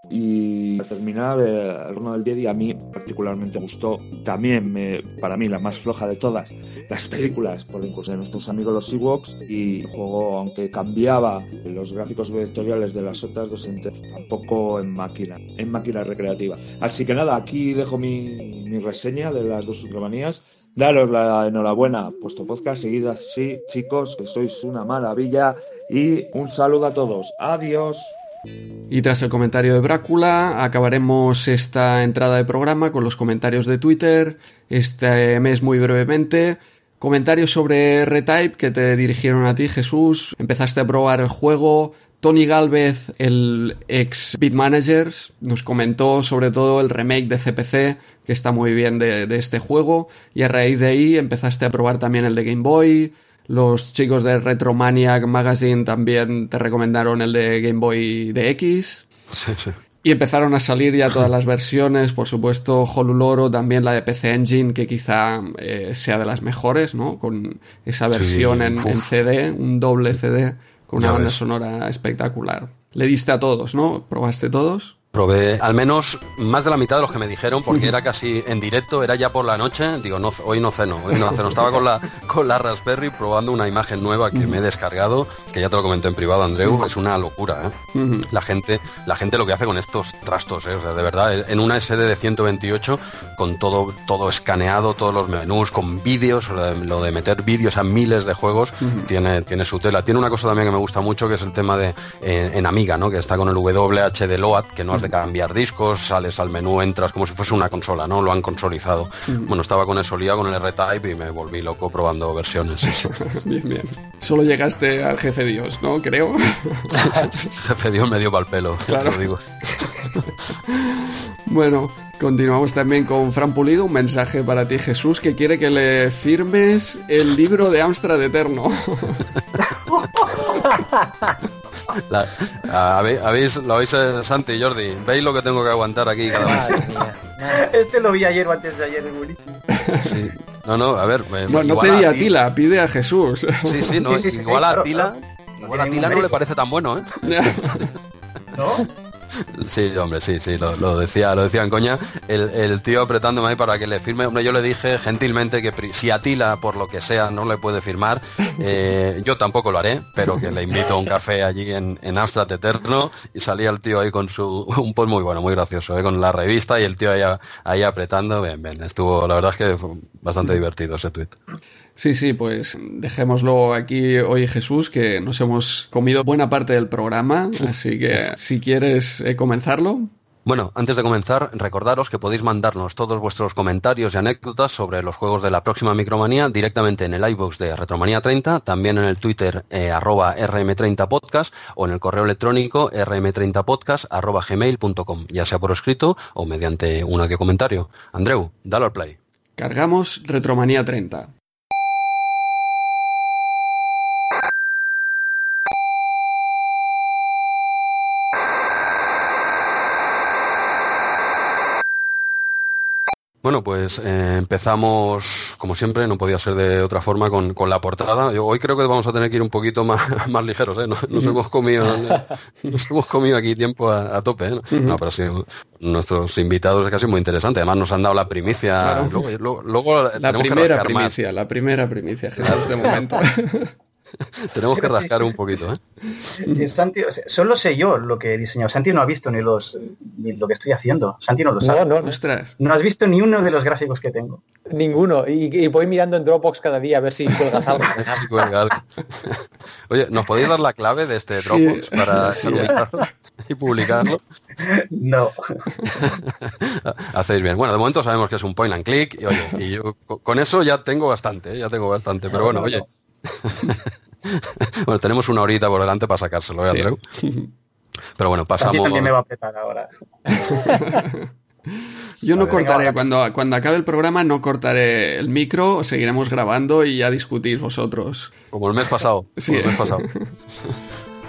Y para terminar, eh, el Horno del Jedi a mí particularmente gustó. También, me, para mí, la más floja de todas, las películas por la incursión de nuestros amigos los Ewoks. Y el juego, aunque cambiaba los gráficos vectoriales de las otras dos enteras, tampoco en máquina, en máquina recreativa. Así que nada, aquí dejo mi, mi reseña de las dos subromanías Daros la enhorabuena, puesto podcast, seguid así, chicos, que sois una maravilla. Y un saludo a todos. Adiós. Y tras el comentario de Brácula, acabaremos esta entrada de programa con los comentarios de Twitter. Este mes muy brevemente. Comentarios sobre Retype que te dirigieron a ti, Jesús. Empezaste a probar el juego. Tony Galvez, el ex Beat Managers, nos comentó sobre todo el remake de CPC que está muy bien de, este juego, y a raíz de ahí empezaste a probar también el de Game Boy, los chicos de Retromaniac Magazine también te recomendaron el de Game Boy de X. Y empezaron a salir ya todas las versiones, por supuesto, Holuloro, también la de PC Engine, que quizá eh, sea de las mejores, ¿no? Con esa versión en, CD, un doble CD, con una banda sonora espectacular. Le diste a todos, ¿no? ¿Probaste todos? Probé al menos más de la mitad de los que me dijeron, porque era casi en directo, era ya por la noche. Digo, no, hoy no ceno, hoy no ceno. Estaba con la, con la Raspberry probando una imagen nueva que me he descargado, que ya te lo comenté en privado, Andreu. Es una locura, ¿eh? La gente, la gente lo que hace con estos trastos, ¿eh? O sea, de verdad, en una SD de 128, con todo, todo escaneado, todos los menús, con vídeos, lo de meter vídeos a miles de juegos, tiene, tiene su tela. Tiene una cosa también que me gusta mucho, que es el tema de eh, en Amiga, ¿no? Que está con el WH de Load, que no de cambiar discos, sales al menú, entras como si fuese una consola, ¿no? Lo han consolizado. Bueno, estaba con eso liado con el R-Type y me volví loco probando versiones. bien, bien. Solo llegaste al jefe Dios, ¿no? Creo. jefe Dios me dio pal pelo, claro. Te lo digo. bueno, Continuamos también con Fran Pulido, un mensaje para ti Jesús que quiere que le firmes el libro de Amstrad Eterno. Habéis, lo habéis, eh, Santi y Jordi, veis lo que tengo que aguantar aquí cada vez. Este lo vi ayer o antes de ayer, es buenísimo. Sí. No, no, a ver. no, no pedí a Tila, pide a Jesús. Sí, sí, no, igual a Tila, igual a Tila no le parece tan bueno, ¿eh? ¿No? Sí, hombre, sí, sí, lo, decía, lo decía coña. El, tío apretándome ahí para que le firme. Hombre, yo le dije gentilmente que si Atila, por lo que sea, no le puede firmar, eh, yo tampoco lo haré, pero que le invito a un café allí en, en Amstrad Eterno y salía el tío ahí con su un post muy bueno, muy gracioso, ¿eh? con la revista y el tío ahí, ahí apretando. Bien, bien, estuvo, la verdad es que bastante divertido ese tweet. Sí, sí, pues dejémoslo aquí hoy Jesús, que nos hemos comido buena parte del programa, así que si quieres eh, comenzarlo. Bueno, antes de comenzar, recordaros que podéis mandarnos todos vuestros comentarios y anécdotas sobre los juegos de la próxima Micromanía directamente en el iBox de Retromanía 30, también en el Twitter eh, arroba rm30podcast o en el correo electrónico rm30podcast arroba gmail.com, ya sea por escrito o mediante un audio comentario. Andreu, dale al play. Cargamos Retromanía 30. Bueno, pues eh, empezamos, como siempre, no podía ser de otra forma, con, la portada. Yo, hoy creo que vamos a tener que ir un poquito más, más ligeros, ¿eh? Nos, hemos comido nos hemos comido aquí tiempo a, tope, ¿eh? No, pero sí, nuestros invitados es casi muy interesante. Además nos han dado la primicia. Luego, la primera primicia, la primera primicia, de momento. Tenemos que rascar un poquito, ¿eh? solo sé yo lo que he diseñado. Santi no ha visto ni los lo que estoy haciendo. Santi no lo sabe. No, no, has visto ni uno de los gráficos que tengo. Ninguno. Y, voy mirando en Dropbox cada día a ver si cuelgas algo. Oye, ¿nos podéis dar la clave de este Dropbox para un vistazo y publicarlo? No. Hacéis bien. Bueno, de momento sabemos que es un point and click y oye, y yo con eso ya tengo bastante, ¿eh? ya tengo bastante. Pero bueno, oye. bueno, tenemos una horita por delante para sacárselo, ¿eh, Andreu? Pero bueno, pasamos. también me va a apretar ahora. Yo no cortaré, cuando, cuando acabe el programa no cortaré el micro, seguiremos grabando y ya discutís vosotros. Como el mes pasado. Sí. el mes pasado.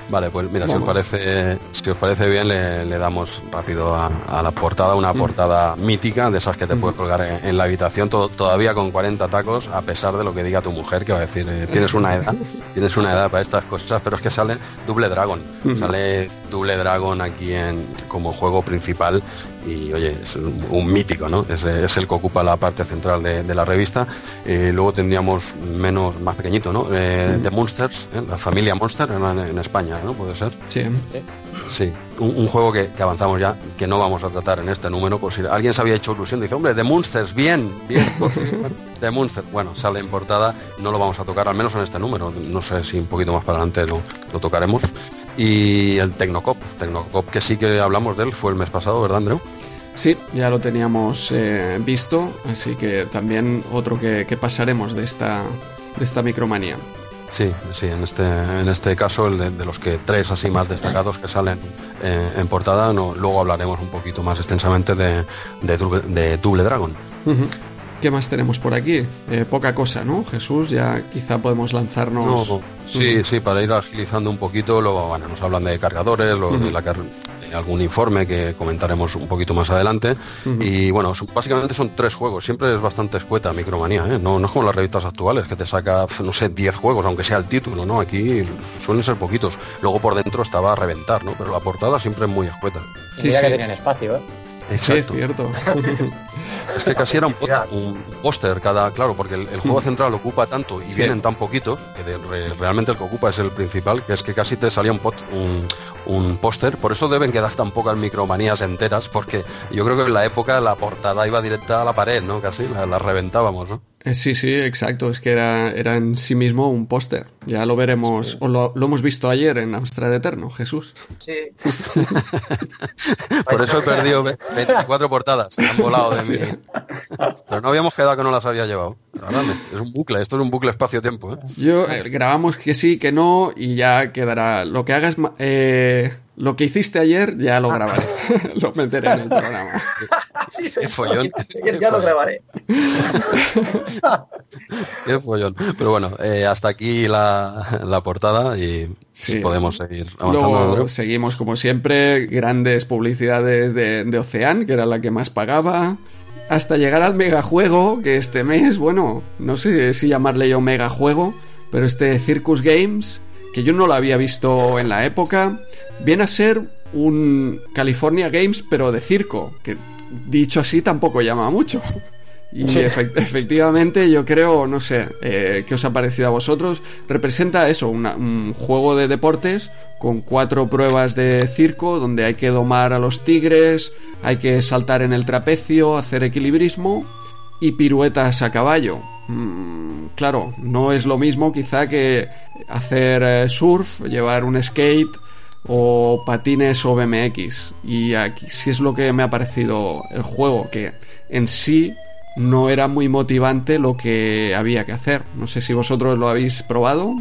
Vale, pues mira, si os parece, si os parece bien, le, damos rápido a, la portada, una mm. portada mítica, de esas que te puedes colgar en, la habitación, todavía con 40 tacos, a pesar de lo que diga tu mujer, que va a decir, eh, tienes una edad, tienes una edad para estas cosas, pero es que sale Double Dragon, sale Double Dragon aquí en, como juego principal y oye, es un, mítico, ¿no? Es, el que ocupa la parte central de, la revista. Eh, luego tendríamos menos, más pequeñito, ¿no? Eh, The Monsters, ¿eh? la familia Monster en, España, ¿no? Puede ser. Sí. Sí, un, juego que, avanzamos ya, que no vamos a tratar en este número, por si alguien se había hecho ilusión, dice, hombre, The Monsters, bien, bien, por The Monsters, bueno, sale en portada, no lo vamos a tocar, al menos en este número, no sé si un poquito más para adelante lo, lo tocaremos y el Tecnocop. Tecnocop que sí que hablamos de él, fue el mes pasado, ¿verdad, Andrew? Sí, ya lo teníamos eh, visto, así que también otro que, pasaremos de esta, de esta micromanía. Sí, sí, en este, en este caso el de, los que tres así más destacados que salen eh, en portada, no, luego hablaremos un poquito más extensamente de, de, Double Dragon. ¿Qué más tenemos por aquí? Eh, poca cosa, ¿no? Jesús, ya quizá podemos lanzarnos. sí, sí, para ir agilizando un poquito, luego bueno, nos hablan de cargadores, lo, de la, algún informe que comentaremos un poquito más adelante. Y bueno, básicamente son tres juegos. Siempre es bastante escueta Micromanía, ¿eh? no, no es como las revistas actuales que te saca, no sé, 10 juegos, aunque sea el título, ¿no? Aquí suelen ser poquitos. Luego por dentro estaba a reventar, ¿no? Pero la portada siempre es muy escueta. Sí, Mira que tenían espacio, ¿eh? Sí, es cierto. Es que casi era un, póster cada, claro, porque el, juego central ocupa tanto y vienen tan poquitos que realmente el que ocupa es el principal, que es que casi te salía un, un, póster. Por eso deben quedar tan pocas micromanías enteras, porque yo creo que en la época la portada iba directa a la pared, ¿no? Casi la reventábamos, ¿no? Eh, sí, sí, exacto. Es que era, era en sí mismo un póster. Ya lo veremos, o lo, hemos visto ayer en Amstrad Eterno, Jesús. Sí. Por eso he perdido 24 portadas. Han volado de mí. Pero no habíamos quedado que no las había llevado. Es un bucle, esto es un bucle espacio-tiempo. ¿eh? Yo eh, grabamos que sí, que no, y ya quedará. Lo que hagas. Lo que hiciste ayer ya lo grabaré. lo meteré en el programa. Qué follón. ya lo grabaré. Qué follón. Pero bueno, eh, hasta aquí la, portada y podemos seguir avanzando. Luego seguimos como siempre, grandes publicidades de, de Ocean, que era la que más pagaba. Hasta llegar al megajuego, que este mes, bueno, no sé si llamarle yo megajuego, pero este Circus Games, que yo no lo había visto en la época, viene a ser un California Games, pero de circo, que dicho así tampoco llama mucho. Y efectivamente yo creo, no sé, eh, ¿qué os ha parecido a vosotros? Representa eso, un juego de deportes con cuatro pruebas de circo donde hay que domar a los tigres, hay que saltar en el trapecio, hacer equilibrismo y piruetas a caballo. Mm, claro, no es lo mismo quizá que hacer eh, surf, llevar un skate o patines o BMX. Y aquí sí es lo que me ha parecido el juego, que en sí no era muy motivante lo que había que hacer. No sé si vosotros lo habéis probado.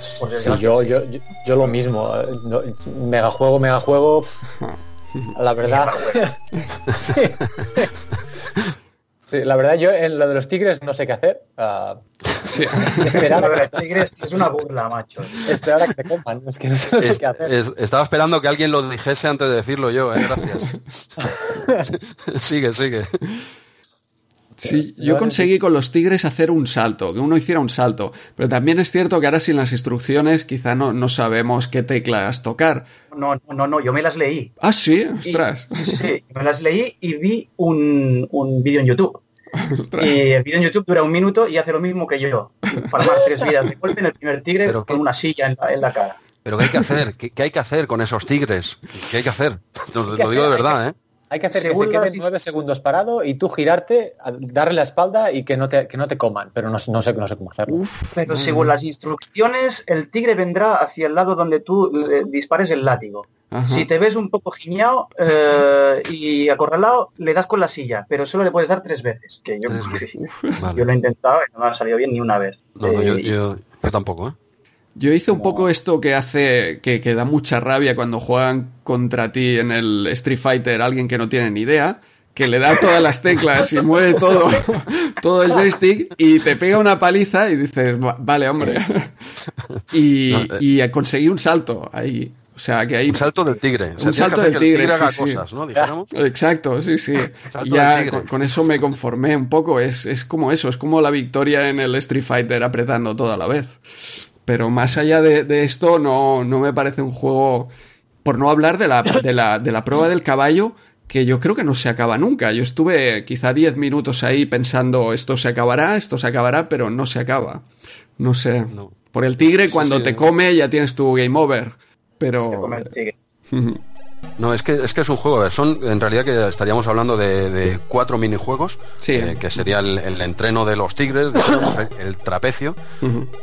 Sí, yo, yo, yo, lo mismo. Megajuego, megajuego. La verdad. la verdad, yo en lo de los tigres no sé qué hacer. Uh, Esperar a los tigres es una burla, macho. Esperar a que te coman. Es que no sé, qué hacer. estaba esperando que alguien lo dijese antes de decirlo yo, ¿eh? gracias. sigue, sigue. Sí, yo conseguí con los tigres hacer un salto, que uno hiciera un salto, pero también es cierto que ahora sin las instrucciones quizá no, no sabemos qué teclas tocar. No, no, no, yo me las leí. Ah, sí, ostras. sí, sí, me las leí y vi un, un vídeo en YouTube. y el vídeo en YouTube dura un minuto y hace lo mismo que yo. Para más tres vidas de golpe en el primer tigre con una silla en la, en la cara. ¿Pero qué hay que hacer? ¿Qué, hay que hacer con esos tigres? ¿Qué hay que hacer? Lo, digo de verdad, ¿eh? Hay que hacer que se queden nueve segundos parado y tú girarte, darle la espalda y que no te, que no te coman, pero no, no, sé, no sé cómo hacerlo. pero según las instrucciones, el tigre vendrá hacia el lado donde tú dispares el látigo. Si te ves un poco giñado eh, y acorralado, le das con la silla, pero solo le puedes dar tres veces. Que yo, yo lo he intentado y no me ha salido bien ni una vez. Eh, yo, yo tampoco, ¿eh? Yo hice un poco esto que hace que, que, da mucha rabia cuando juegan contra ti en el Street Fighter alguien que no tiene ni idea, que le da todas las teclas y mueve todo, todo el joystick y te pega una paliza y dices, vale, hombre. Y, eh. y conseguí un salto ahí. O sea, que hay... Un salto del tigre. un salto del tigre, cosas, ¿no? Exacto, sí, sí. Ya con, eso me conformé un poco. Es, es como eso, es como la victoria en el Street Fighter apretando todo a la vez. Pero más allá de, esto, no, no, me parece un juego. Por no hablar de la, de, la, de la prueba del caballo, que yo creo que no se acaba nunca. Yo estuve quizá 10 minutos ahí pensando, esto se acabará, esto se acabará, pero no se acaba. No sé. Por el tigre, cuando te come, ya tienes tu game over. Pero. No, es que, es que es un juego. Son en realidad que estaríamos hablando de, cuatro minijuegos, eh, que sería el, entreno de los tigres, el trapecio,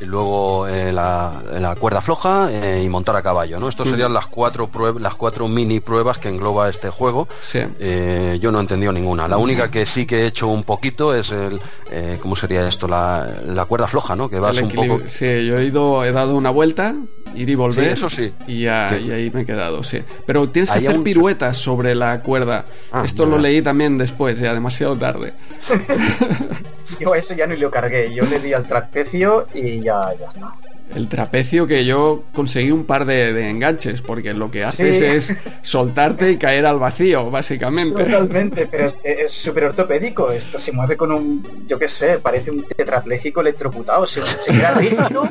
y luego eh, la, cuerda floja eh, y montar a caballo. ¿no? Estos serían las cuatro las cuatro mini pruebas que engloba este juego. yo no he entendido ninguna. La única que sí que he hecho un poquito es el ¿cómo sería esto? La, cuerda floja, ¿no? Que vas un poco. Sí, yo he ido, he dado una vuelta, ir y volver. Sí, eso sí. Y, ahí me he quedado, sí. Pero tienes que hacer piruetas sobre la cuerda. Ah, Esto lo leí también después, ya demasiado tarde. yo eso ya no lo cargué, yo le di al trapecio y ya, ya está. El trapecio que yo conseguí un par de, enganches, porque lo que haces es soltarte y caer al vacío, básicamente. Totalmente, pero es súper ortopédico. Esto se mueve con un, yo qué sé, parece un tetrapléjico electrocutado. Se, se queda rígido,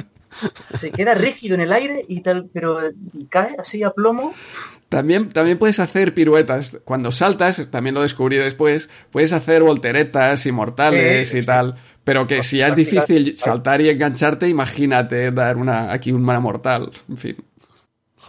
se queda rígido en el aire y tal, pero cae así a plomo. También, también puedes hacer piruetas. Cuando saltas, también lo descubrí después, puedes hacer volteretas y mortales y tal. Pero que si es difícil saltar y engancharte, imagínate dar una aquí un mana mortal. En fin.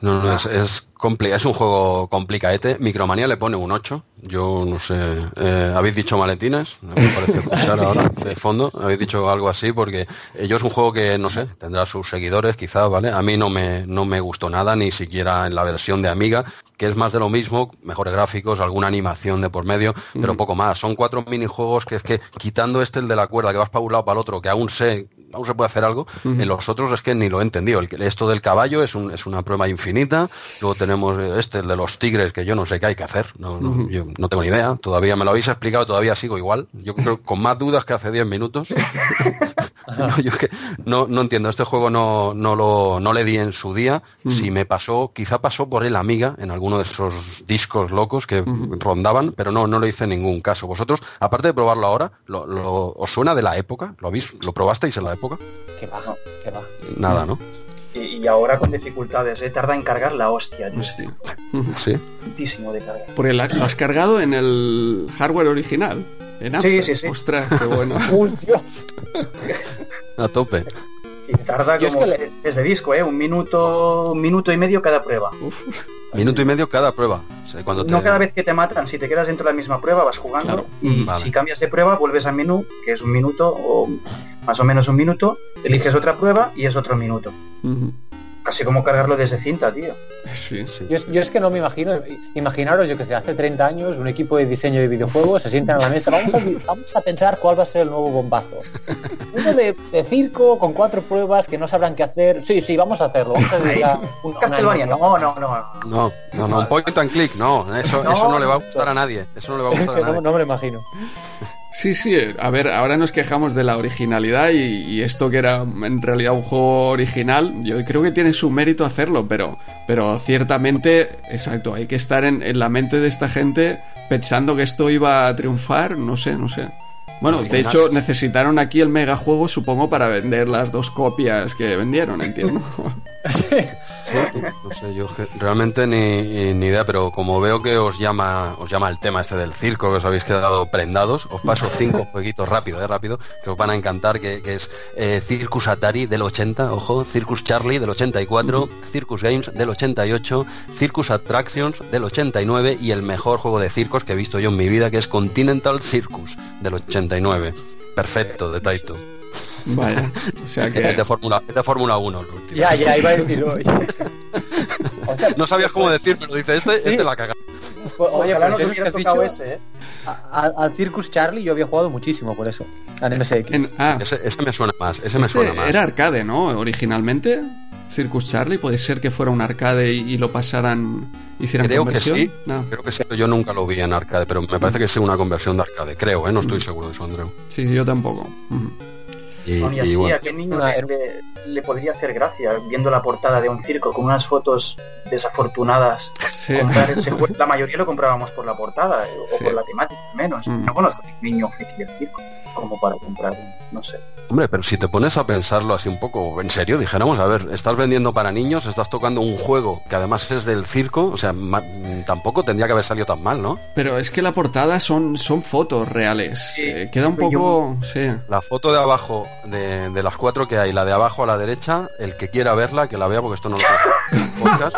No, no, es, es, es un juego complicadete. Micromanía le pone un 8. Yo no sé. Eh, ¿Habéis dicho maletines? Me parece escuchar ahora de fondo. Habéis dicho algo así porque yo es un juego que, no sé, tendrá sus seguidores quizás, ¿vale? A mí no me, no me gustó nada, ni siquiera en la versión de Amiga, que es más de lo mismo, mejores gráficos, alguna animación de por medio, pero poco más. Son cuatro minijuegos que es que, quitando este, el de la cuerda, que vas para un lado para el otro, que aún sé aún se puede hacer algo. En los otros es que ni lo he entendido. El, esto del caballo es, un, es una prueba infinita. Luego tenemos este, el de los tigres, que yo no sé qué hay que hacer. No, no, yo no tengo ni idea. Todavía me lo habéis explicado, todavía sigo igual. Yo creo con más dudas que hace 10 minutos. yo que no, no entiendo. Este juego no, no, lo, no le di en su día. Si me pasó, quizá pasó por el Amiga en alguno de esos discos locos que rondaban, pero no, no lo hice en ningún caso. Vosotros, aparte de probarlo ahora, lo, ¿os suena de la época? ¿Lo, habéis, ¿Lo probasteis en la época? Que va, que va. Nada, ¿no? Y, Y ahora con dificultades, ¿eh? tarda en cargar la hostia. tío. Sí. Lentísimo de cargar. Porque la- lo has cargado en el hardware original. En Amstrad. Sí, sí, sí. Ostras, qué bueno. ¡Uy, Dios! A tope. Y tarda Yo es como que le- desde disco, ¿eh? Un minuto, un minuto y medio cada prueba. Uf. Minuto y medio cada prueba. O sea, cuando te- No cada vez que te matan, si te quedas dentro de la misma prueba vas jugando Claro. y Vale. si cambias de prueba vuelves al menú, que es un minuto o más o menos un minuto, eliges otra prueba y es otro minuto. Ujú. Casi como cargarlo desde cinta, tío. Sí. Sí. Yo es, yo es que no me imagino, imaginaros, yo que sé, hace 30 años, un equipo de diseño de videojuegos se sientan a la mesa, vamos a, vamos a pensar cuál va a ser el nuevo bombazo. Uno de, de circo con cuatro pruebas que no sabrán qué hacer. Sí, sí, vamos a hacerlo. Vamos a un- un Castlevania, no, no, no. No, no, no, un point and click, no, eso, No. eso no le va a gustar a nadie. Eso no le va a gustar a no, nadie. no me lo imagino. Sí, sí, a ver, ahora nos quejamos de la originalidad y, y esto que era en realidad un juego original, yo creo que tiene su mérito hacerlo, pero, pero ciertamente, exacto, hay que estar en, en la mente de esta gente pensando que esto iba a triunfar, no sé, no sé. Bueno, de hecho necesitaron aquí el megajuego, supongo, para vender las dos copias que vendieron, entiendo. No sé, yo realmente ni, ni idea, pero como veo que os llama, os llama el tema este del circo, que os habéis quedado prendados, os paso cinco jueguitos rápido, eh, rápido, que os van a encantar, que, que es eh, Circus Atari del 80, ojo, Circus Charlie del 84, Circus Games del 88, Circus Attractions del 89 y el mejor juego de circos que he visto yo en mi vida, que es Continental Circus del 89. Perfecto, de Taito. Vaya, o sea Es de que... Fórmula es de Fórmula 1 el último. Ya, ya, iba a decir hoy. O sea, No sabías cómo decírmelo, dice, este, Sí. este la caga. Oye, Ojalá pero no te hubieras has tocado dicho, ese, ¿eh? a- a- al Circus Charlie yo había jugado muchísimo por eso. Al MSX. en- ah, Ese, ese me suena más, ese me este suena más. era arcade, ¿no? Originalmente, Circus Charlie, puede ser que fuera un arcade y, y lo pasaran, hicieran Creo que sí. No. Creo que sí, yo nunca lo vi en arcade, pero me parece que es una conversión de arcade, creo, ¿eh? no estoy seguro de eso, Andreu. Sí, yo tampoco. Y, así, bueno, ¿a qué niño Una- le, le- podría hacer gracia viendo la portada de un circo con unas fotos desafortunadas? Sí. Comprar ese juego- la mayoría lo comprábamos por la portada o Sí. por la temática, al menos. Mm. No conozco ningún niño friki del circo como para comprar un, no sé. hombre, pero si te pones a pensarlo así un poco en serio, dijéramos, a ver, estás vendiendo para niños, estás tocando un juego que además es del circo, o sea, ma- tampoco tendría que haber salido tan mal, ¿no? Pero es que la portada son, son fotos reales. Sí. Eh, queda un Yo- poco... Sí. La foto de abajo, de, de las cuatro que hay, la de abajo a la derecha, el que quiera verla, que la vea, porque esto no lo podcast.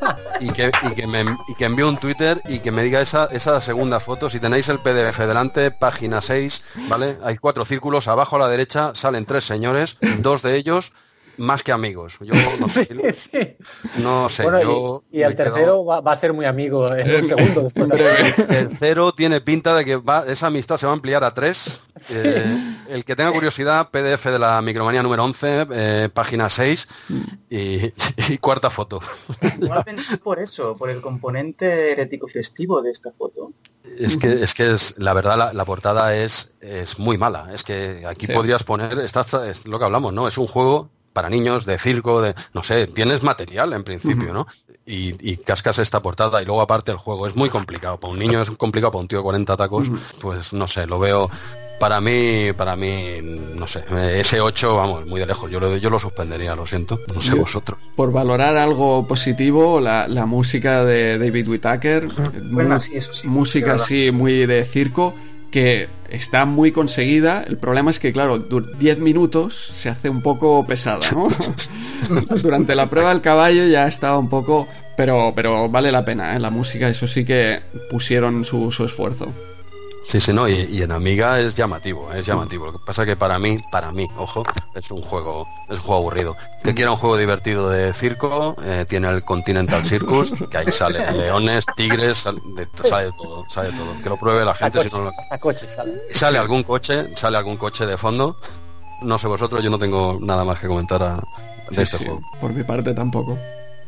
Y que, y, que me, y que envíe un Twitter y que me diga esa, esa segunda foto. Si tenéis el PDF delante, página 6, ¿vale? Hay cuatro círculos, abajo a la derecha salen tres señores, dos de ellos más que amigos. Yo no sé, Sí, sí. no sé, Bueno, yo y, y el quedo- tercero va, va a ser muy amigo en un En- segundo después de El cero tiene pinta de que va, esa amistad se va a ampliar a tres. Eh, el que tenga curiosidad, PDF de la micromanía número 11, eh, página 6 y, y cuarta foto. Igual pensé por eso, por el componente herético festivo de esta foto. Es que es que es la verdad la, la portada es, es muy mala. Es que aquí Sí. podrías poner, estás, es lo que hablamos, ¿no? Es un juego para niños, de circo, de no sé, tienes material en principio, ¿no? Y, y cascas esta portada y luego aparte el juego es muy complicado. Para un niño es complicado, para un tío de 40 tacos, pues no sé, lo veo. Para mí, para mí, no sé, ese 8, vamos, muy de lejos. Yo lo, yo lo suspendería, lo siento. No sé Yo- vosotros. Por valorar algo positivo, la, la música de David Whittaker, Bueno, sí, eso sí, música así muy de circo, que está muy conseguida. El problema es que, claro, dur- 10 minutos se hace un poco pesada, ¿no? Durante la prueba del caballo ya estaba un poco... Pero, pero vale la pena, ¿eh? La música, eso sí que pusieron su esfuerzo. Sí, sí, no, y, y en Amiga es llamativo, es llamativo. Lo que pasa que para mí, para mí, ojo, es un juego, es un juego aburrido. Que quiera un juego divertido de circo, eh, tiene el Continental Circus, que ahí sale leones, tigres, de- sale de todo, sale de todo. Que lo pruebe la hasta gente si coches, no lo... hasta. Sale algún coche, sale algún coche de fondo. No sé vosotros, yo no tengo nada más que comentar a- de Sí, este sí, juego. Por mi parte tampoco.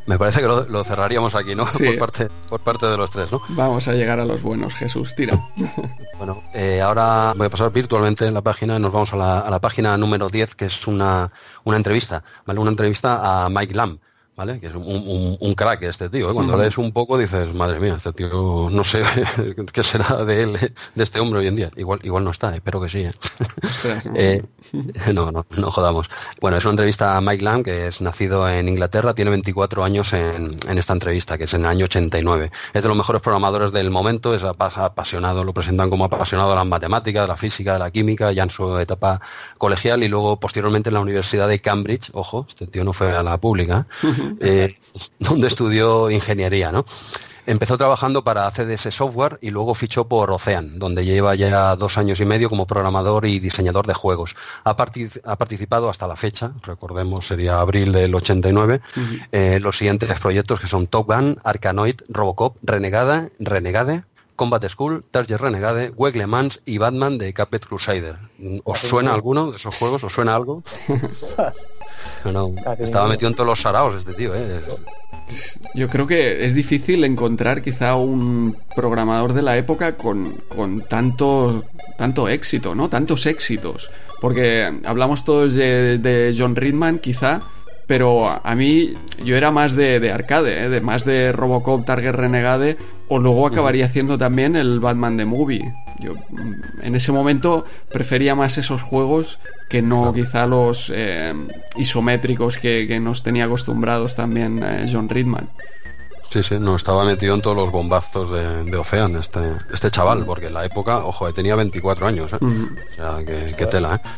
Me parece que lo, lo cerraríamos aquí, ¿no? Sí. Por parte, por parte de los tres, ¿no? Vamos a llegar a los buenos, Jesús, tira. Bueno, eh, ahora voy a pasar virtualmente en la página y nos vamos a la, a la página número 10, que es una, una entrevista, ¿vale? Una entrevista a Mike Lamb. ¿Vale? Que es un, crack este tío. ¿eh? Cuando lees un poco dices, madre mía, este tío, no sé qué será de él, de este hombre hoy en día. Igual, igual no está, espero que sí. ¿eh? Eh, no, no, no jodamos. Bueno, es una entrevista a Mike Lamb, que es nacido en Inglaterra, tiene 24 años en, esta entrevista, que es en el año 89. Es de los mejores programadores del momento, es apasionado, lo presentan como apasionado de las matemáticas, de la física, de la química, ya en su etapa colegial y luego posteriormente en la Universidad de Cambridge, ojo, este tío no fue a la pública, eh, donde estudió ingeniería, ¿no? Empezó trabajando para CDS Software y luego fichó por Ocean, donde lleva ya dos años y medio como programador y diseñador de juegos. Ha, participado hasta la fecha, recordemos sería abril del 89, eh, los siguientes proyectos que son Top Gun, Arkanoid, Robocop, Renegada, Renegade, Combat School, Target Renegade, Weg Le Mans y Batman de Capet Crusader. ¿Os suena alguno de esos juegos? ¿Os suena algo? estaba metido en todos los saraos este tío, ¿eh? Yo creo que es difícil encontrar quizá un programador de la época con, con tanto, tanto éxito, ¿no? Tantos éxitos. Porque hablamos todos de, de John Ridman, quizá, pero a mí yo era más de, arcade, ¿eh? de más de Robocop, Target Renegade, o luego acabaría haciendo también el Batman de Movie. Yo mm, en ese momento prefería más esos juegos que no quizá los eh, isométricos que, nos tenía acostumbrados también eh, John Ridman. Sí, sí, no estaba metido en todos los bombazos de, de Ocean, este, este chaval, porque en la época, ojo, tenía 24 años, ¿eh? O sea, que, tela, ¿eh?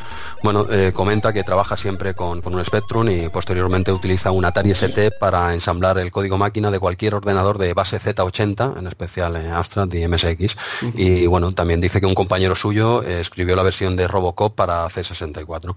Bueno, eh, comenta que trabaja siempre con, un Spectrum y posteriormente utiliza un Atari ST para ensamblar el código máquina de cualquier ordenador de base Z80, en especial en Amstrad y MSX. Y bueno, también dice que un compañero suyo eh, escribió la versión de Robocop para C64.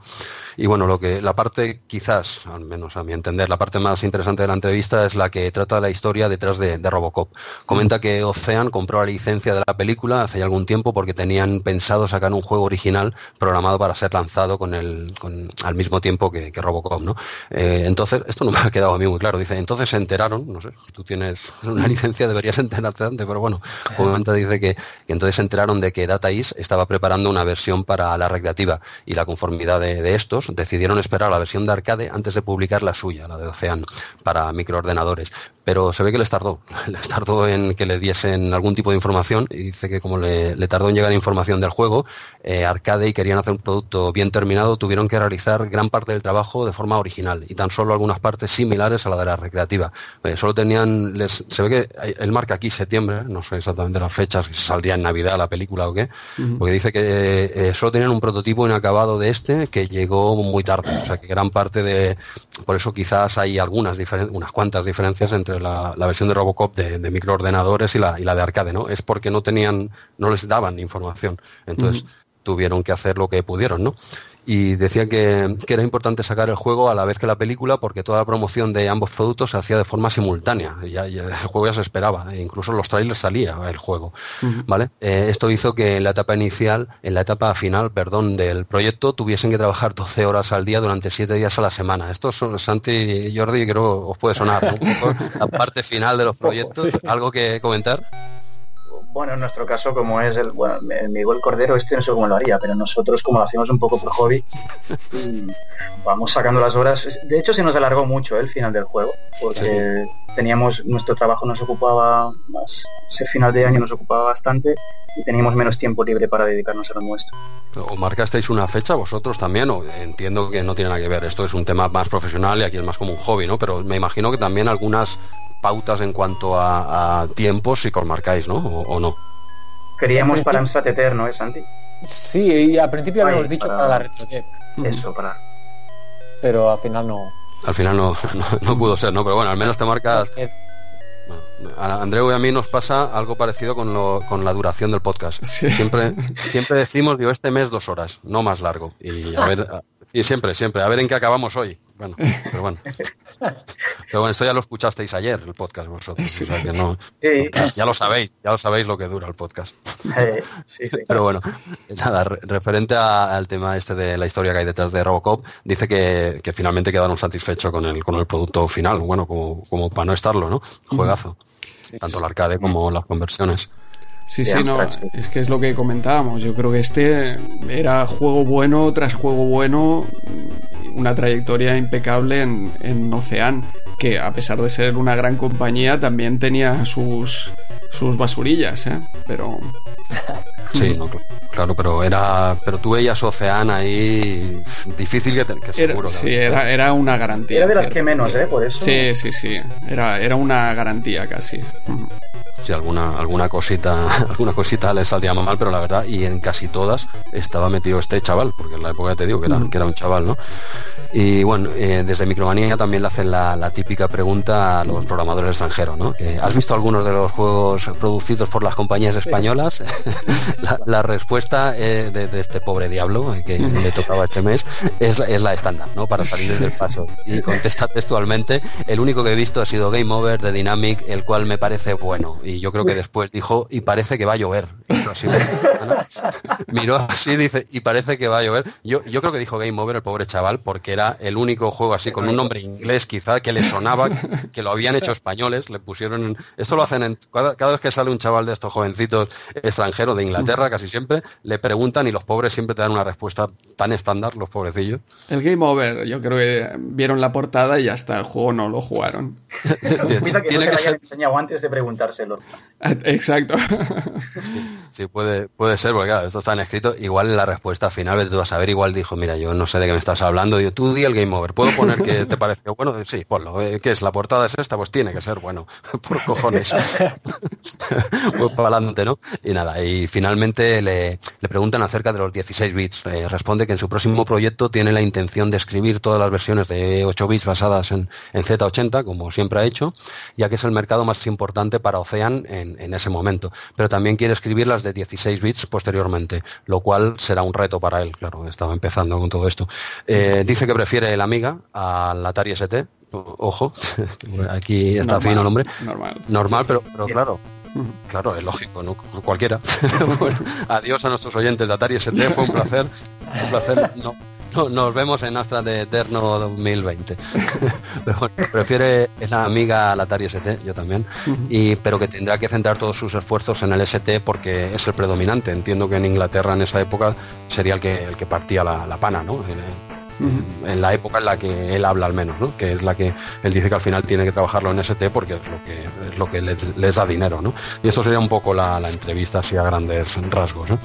Y bueno, lo que la parte quizás, al menos a mi entender, la parte más interesante de la entrevista es la que trata la historia detrás de, Robocop. Comenta que Ocean compró la licencia de la película hace ya algún tiempo porque tenían pensado sacar un juego original programado para ser lanzado con el, con, al mismo tiempo que, Robocop, ¿no? Eh, entonces, esto no me ha quedado a mí muy claro. Dice, entonces se enteraron, no sé, tú tienes una licencia, deberías enterarte antes, pero bueno, obviamente dice que, entonces se enteraron de que Data East estaba preparando una versión para la recreativa y la conformidad de, estos decidieron esperar la versión de arcade antes de publicar la suya, la de Ocean, para microordenadores pero se ve que les tardó, les tardó en que le diesen algún tipo de información y dice que como le, tardó en llegar información del juego, eh, Arcade y querían hacer un producto bien terminado, tuvieron que realizar gran parte del trabajo de forma original y tan solo algunas partes similares a la de la recreativa. Eh, solo tenían, les, se ve que él marca aquí septiembre, no sé exactamente las fechas, si saldría en Navidad la película o qué, porque dice que eh, solo tenían un prototipo inacabado de este que llegó muy tarde, o sea que gran parte de, por eso quizás hay algunas unas cuantas diferencias entre la, versión de Robocop de, microordenadores y la, y la, de arcade, ¿no? Es porque no tenían, no les daban información. Entonces tuvieron que hacer lo que pudieron, ¿no? Y decía que, era importante sacar el juego a la vez que la película porque toda la promoción de ambos productos se hacía de forma simultánea. Ya, el juego ya se esperaba, e incluso en los trailers salía el juego. ¿vale? Eh, esto hizo que en la etapa inicial, en la etapa final, perdón, del proyecto tuviesen que trabajar 12 horas al día durante 7 días a la semana. Esto son Santi y Jordi, creo os puede sonar un poco la parte final de los proyectos. ¿Algo que comentar? Bueno, en nuestro caso, como es el, bueno, Miguel Cordero, este no sé cómo lo haría, pero nosotros como lo hacemos un poco por hobby, vamos sacando las horas. De hecho, se nos alargó mucho ¿eh? el final del juego, porque teníamos, nuestro trabajo nos ocupaba más, ese final de año nos ocupaba bastante y teníamos menos tiempo libre para dedicarnos a lo nuestro. ¿O marcasteis una fecha vosotros también? O entiendo que no tiene nada que ver, esto es un tema más profesional y aquí es más como un hobby, ¿no? Pero me imagino que también algunas pautas en cuanto a, tiempos si marcáis, ¿no? O, no. Queríamos para Amstrad Eterno, ¿eh, Santi? Sí, y al principio habíamos dicho para, la RetroTech. Eso, para... Pero al final no. Al final no, no, pudo ser, ¿no? Pero bueno, al menos te marcas... a Andreu y a mí nos pasa algo parecido con, lo, con la duración del podcast. Siempre, siempre decimos, digo, este mes dos horas, no más largo. Y a ver, sí, siempre, siempre, a ver en qué acabamos hoy. Bueno, pero bueno. Pero bueno, esto ya lo escuchasteis ayer, el podcast vosotros. Ya lo sabéis, ya lo sabéis lo que dura el podcast. Pero bueno, nada, referente al tema este de la historia que hay detrás de Robocop, dice que, finalmente quedaron satisfechos con el, con el producto final, bueno, como, como para no estarlo, ¿no? Juegazo. Tanto el arcade como las conversiones. Sí, sí, no, es que es lo que comentábamos. Yo creo que este era juego bueno tras juego bueno, una trayectoria impecable en, en Ocean que a pesar de ser una gran compañía, también tenía sus, sus basurillas, ¿eh? Pero... Sí, no, claro, pero era, pero tú veías Ocean ahí difícil que, que seguro. Era, sí, era, era, una garantía. Era de las que menos, ¿eh? Por eso. Sí, sí, sí. Era, era una garantía casi. Sí, alguna, alguna cosita, alguna cosita le salía mal, pero la verdad, y en casi todas estaba metido este chaval, porque en la época te digo que era, que era un chaval, ¿no? Y bueno, eh, desde Micromanía también le hacen la, típica pregunta a los programadores extranjeros, ¿no? Que, ¿Has visto algunos de los juegos producidos por las compañías españolas? la, respuesta eh, de, este pobre diablo eh, que le tocaba este mes es, es la estándar, ¿no? Para salir del paso. Y contesta textualmente, el único que he visto ha sido Game Over de Dynamic, el cual me parece bueno. Y yo creo que después dijo, y parece que va a llover. Miró así, dice, y parece que va a llover. Yo, yo creo que dijo Game Over el pobre chaval, porque era el único juego así con un nombre inglés quizá que le sonaba, que lo habían hecho españoles, le pusieron... Esto lo hacen en, cada, vez que sale un chaval de estos jovencitos extranjeros de Inglaterra, casi siempre, le preguntan y los pobres siempre te dan una respuesta tan estándar, los pobrecillos. El Game Over, yo creo que vieron la portada y hasta el juego no lo jugaron. Tiene que ser enseñado antes de preguntárselo. Exacto. Sí, puede, puede ser, porque claro, esto está en escrito. Igual la respuesta final, tú vas a ver, igual dijo, mira, yo no sé de qué me estás hablando. Yo, tú di el Game Over. ¿Puedo poner que te parece bueno? Sí, ponlo. Eh, ¿Qué es? ¿La portada es esta? Pues tiene que ser bueno. Por cojones. pues para adelante, ¿no? Y nada, y finalmente le, le preguntan acerca de los 16 bits. Eh, responde que en su próximo proyecto tiene la intención de escribir todas las versiones de 8 bits basadas en, en Z80, como siempre ha hecho, ya que es el mercado más importante para Ocean en, en ese momento. Pero también quiere escribir las de 16 bits posteriormente, lo cual será un reto para él, claro, estaba empezando con todo esto. Eh, dice que prefiere el Amiga al Atari ST, ojo, aquí está fino el nombre. Normal. Normal, pero, pero claro, Claro, es lógico, ¿no? Cualquiera. bueno, adiós a nuestros oyentes de Atari ST, fue un placer. Un placer. No, nos vemos en Astra de Eterno 2020. pero bueno, prefiere es la amiga al Atari ST, yo también, y, pero que tendrá que centrar todos sus esfuerzos en el ST porque es el predominante. Entiendo que en Inglaterra en esa época sería el que, el que partía la, pana, ¿no? En, la época en la que él habla al menos, ¿no? que es la que él dice que al final tiene que trabajarlo en ST porque es lo que es lo que les, da dinero, ¿no? Y esto sería un poco la, entrevista así a grandes rasgos. ¿no?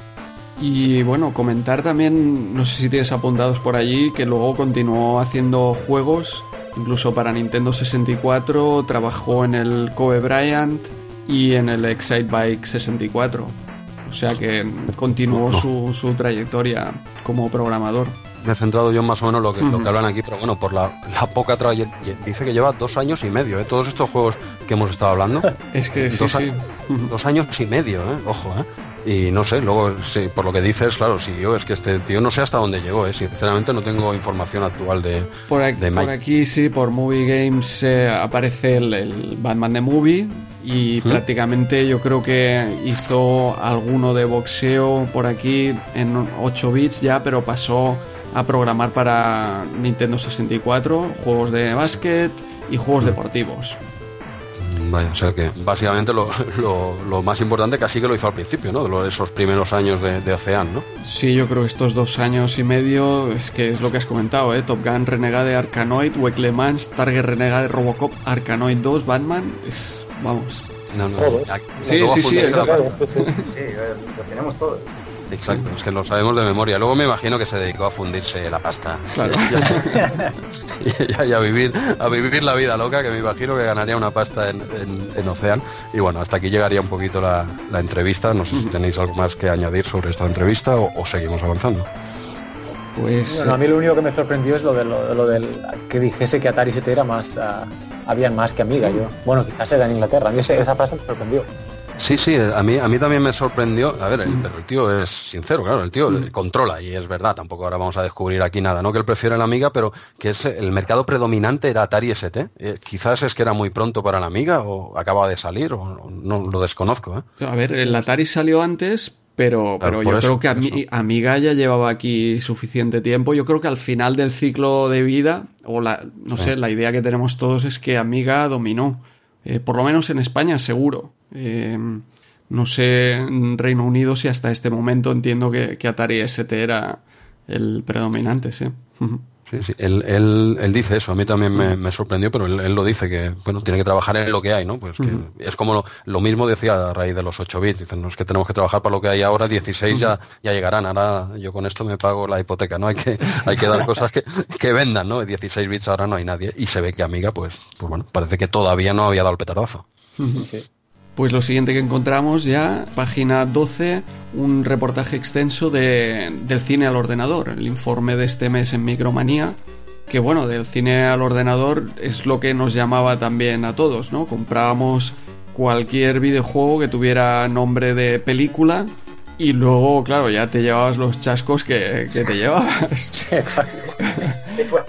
Y bueno, comentar también, no sé si tienes apuntados por allí, que luego continuó haciendo juegos, incluso para Nintendo 64, trabajó en el Kobe Bryant y en el Excite Bike 64. O sea que continuó su, su trayectoria como programador me he centrado yo más o menos lo que, lo que hablan aquí, pero bueno, por la, poca trayectoria. Dice que lleva dos años y medio, ¿eh? Todos estos juegos que hemos estado hablando. es que dos, sí, dos años y medio, ¿eh? Ojo, ¿eh? Y no sé, luego, sí, por lo que dices, claro, sí, yo es que este tío no sé hasta dónde llegó, ¿eh? sinceramente no tengo información actual de, por aquí, Por aquí sí, por Movie Games eh, aparece el, Batman de Movie y prácticamente yo creo que hizo alguno de boxeo por aquí en 8 bits ya, pero pasó a programar para Nintendo 64, juegos de básquet y juegos deportivos. Vaya, o sea que básicamente lo, más importante casi que lo hizo al principio, ¿no? De esos primeros años de, de Ocean, ¿no? Sí, yo creo que estos dos años y medio es que es lo que has comentado, ¿eh? Top Gun Renegade Arkanoid, Wake Le Mans, Target Renegade Robocop, Arkanoid 2, Batman, vamos. No, no, sí, sí, sí, sí, lo tenemos todos. Exacto, es que lo sabemos de memoria. Luego me imagino que se dedicó a fundirse la pasta. Claro. y, a, vivir, a vivir la vida loca, que me imagino que ganaría una pasta en, en, Ocean. Y bueno, hasta aquí llegaría un poquito la, entrevista. No sé si tenéis algo más que añadir sobre esta entrevista o, seguimos avanzando. Pues bueno, a mí lo único que me sorprendió es lo, de, lo, del que dijese que Atari 7 era más, uh, habían más que Amiga. Yo, bueno, quizás era en Inglaterra. A mí esa frase me sorprendió. Sí, sí, a mí, a mí también me sorprendió. A ver, el, pero el tío es sincero, claro, el tío mm. controla y es verdad, tampoco ahora vamos a descubrir aquí nada, no que él prefiere la Amiga, pero que es el mercado predominante era Atari ST. Eh, quizás es que era muy pronto para la Amiga o acaba de salir o no, lo desconozco. ¿eh? A ver, el Atari salió antes, pero, pero yo creo que Amiga ya llevaba aquí suficiente tiempo. Yo creo que al final del ciclo de vida, o la, no sé, la idea que tenemos todos es que Amiga dominó. Eh, por lo menos en España, seguro. Eh, no sé en Reino Unido si hasta este momento entiendo que, Atari ST era el predominante, sí. Sí, sí. Él, él, él, dice eso, a mí también me, me sorprendió, pero él, él, lo dice, que bueno, tiene que trabajar en lo que hay, ¿no? Pues que uh -huh. es como lo, lo, mismo decía a raíz de los 8 bits, dicen, no es que tenemos que trabajar para lo que hay ahora, 16 uh -huh. ya, ya llegarán, ahora yo con esto me pago la hipoteca, ¿no? Hay que, hay que dar cosas que, que vendan, ¿no? 16 bits ahora no hay nadie, y se ve que Amiga, pues, pues bueno, parece que todavía no había dado el petardazo. Uh -huh. sí. Pues lo siguiente que encontramos ya, página 12, un reportaje extenso de, del cine al ordenador, el informe de este mes en Micromanía, que bueno, del cine al ordenador es lo que nos llamaba también a todos, ¿no? Comprábamos cualquier videojuego que tuviera nombre de película y luego, claro, ya te llevabas los chascos que, que te llevabas. Exacto.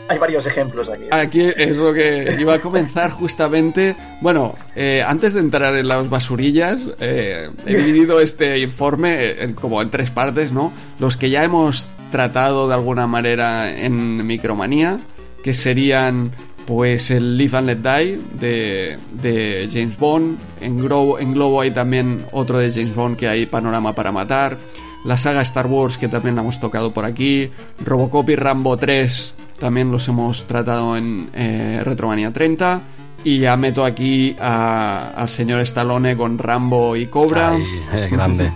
Hay varios ejemplos aquí. Aquí es lo que iba a comenzar justamente. Bueno, eh, antes de entrar en las basurillas, eh, he dividido este informe en, como en tres partes, ¿no? Los que ya hemos tratado de alguna manera en Micromanía, que serían pues el Live and Let Die de, de James Bond. En Globo, en Globo hay también otro de James Bond que hay Panorama para Matar. La saga Star Wars que también la hemos tocado por aquí. Robocop y Rambo 3 también los hemos tratado en eh, Retromanía 30. Y ya meto aquí al señor Stallone con Rambo y Cobra. Ay, eh, grande.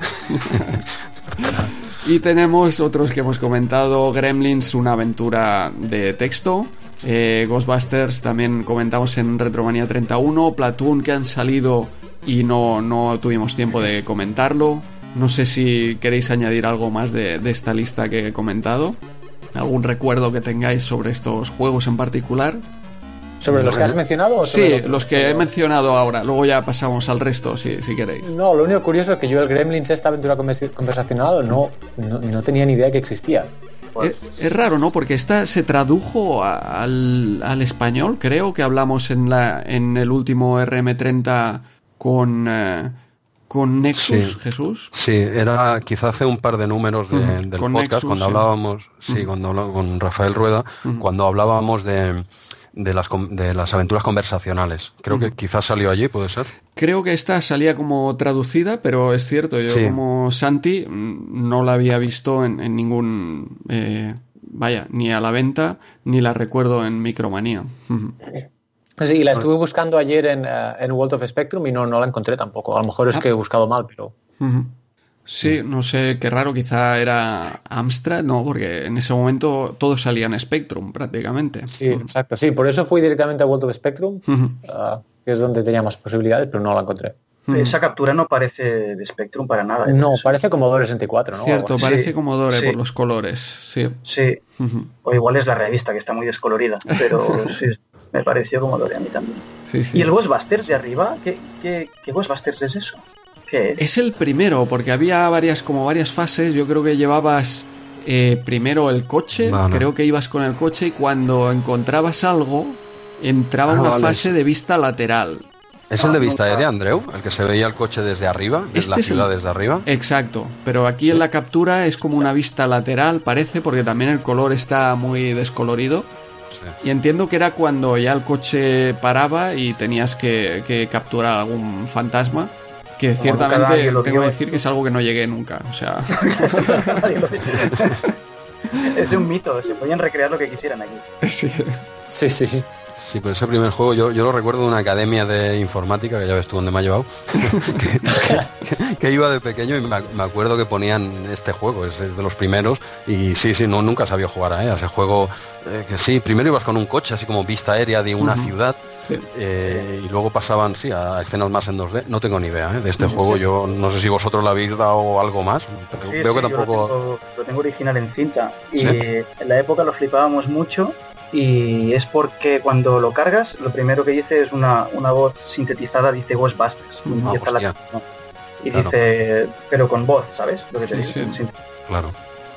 y tenemos otros que hemos comentado. Gremlins, una aventura de texto. Eh, Ghostbusters también comentamos en Retromanía 31. Platoon que han salido y no, no tuvimos tiempo de comentarlo. No sé si queréis añadir algo más de, de esta lista que he comentado. ¿Algún recuerdo que tengáis sobre estos juegos en particular? ¿Sobre los que has mencionado? O sí, lo los que he mencionado ahora. Luego ya pasamos al resto, si, si, queréis. No, lo único curioso es que yo el Gremlins, esta aventura conversacional, no, no, no tenía ni idea que existía. Pues... Es, es, raro, ¿no? Porque esta se tradujo a, al, al, español. Creo que hablamos en, la, en el último RM30 con... Eh, con Nexus, sí, Jesús. Sí, era quizá hace un par de números de, uh -huh. del con podcast Nexus, cuando hablábamos, sí, cuando hablábamos con Rafael Rueda, cuando hablábamos de, de, las, de las aventuras conversacionales. Creo que quizás salió allí, puede ser. Creo que esta salía como traducida, pero es cierto, yo sí. como Santi mm, no la había visto en, en ningún... Eh, vaya, ni a la venta, ni la recuerdo en Micromanía. Sí, la estuve buscando ayer en, uh, en World of Spectrum y no, no la encontré tampoco. A lo mejor es ah. que he buscado mal, pero... Uh -huh. Sí, no sé, qué raro, quizá era Amstrad, no, porque en ese momento todo salía en Spectrum prácticamente. Sí, exacto, sí, por eso fui directamente a World of Spectrum, uh -huh. uh, que es donde tenía más posibilidades, pero no la encontré. Esa captura no parece de Spectrum para nada. ¿eh? No, parece Commodore 64, ¿no? Cierto, parece sí, Commodore sí. por los colores, sí. Sí, uh -huh. o igual es la revista que está muy descolorida, pero sí, me pareció Commodore a mí también. Sí, sí. ¿Y el Ghostbusters de arriba? ¿Qué, qué, qué Ghostbusters es eso? ¿Qué es? es? el primero, porque había varias, como varias fases. Yo creo que llevabas eh, primero el coche, vale. creo que ibas con el coche y cuando encontrabas algo, entraba ah, una vale. fase de vista lateral. ¿Es el de vista aérea, Andreu? ¿El que se veía el coche desde arriba? ¿Desde este la ciudad el... desde arriba? Exacto, pero aquí sí. en la captura es como una vista lateral, parece, porque también el color está muy descolorido. Sí. Y entiendo que era cuando ya el coche paraba y tenías que, que capturar algún fantasma. Que ciertamente tengo que decir que es algo que no llegué nunca. O sea. es un mito, se podían recrear lo que quisieran aquí. Sí, sí. sí. Sí, pero ese primer juego yo, yo lo recuerdo de una academia de informática, que ya ves tú dónde me ha llevado, que, que, que, iba de pequeño y me, me, acuerdo que ponían este juego, es, es, de los primeros, y sí, sí, no, nunca sabía jugar a, ¿eh? ese juego, eh, que sí, primero ibas con un coche, así como vista aérea de una uh -huh. ciudad, sí. eh, y luego pasaban, sí, a escenas más en 2D, no tengo ni idea ¿eh? de este sí, juego, yo no sé si vosotros le habéis dado algo más, pero veo que tampoco... Lo tengo, lo tengo, original en cinta, y en la época lo flipábamos mucho, y es porque cuando lo cargas, lo primero que dice es una, una voz sintetizada, dice Ghostbusters. Ah, y, la, y claro. dice, pero con voz, ¿sabes? Lo que te sí, digo. Sí. Claro.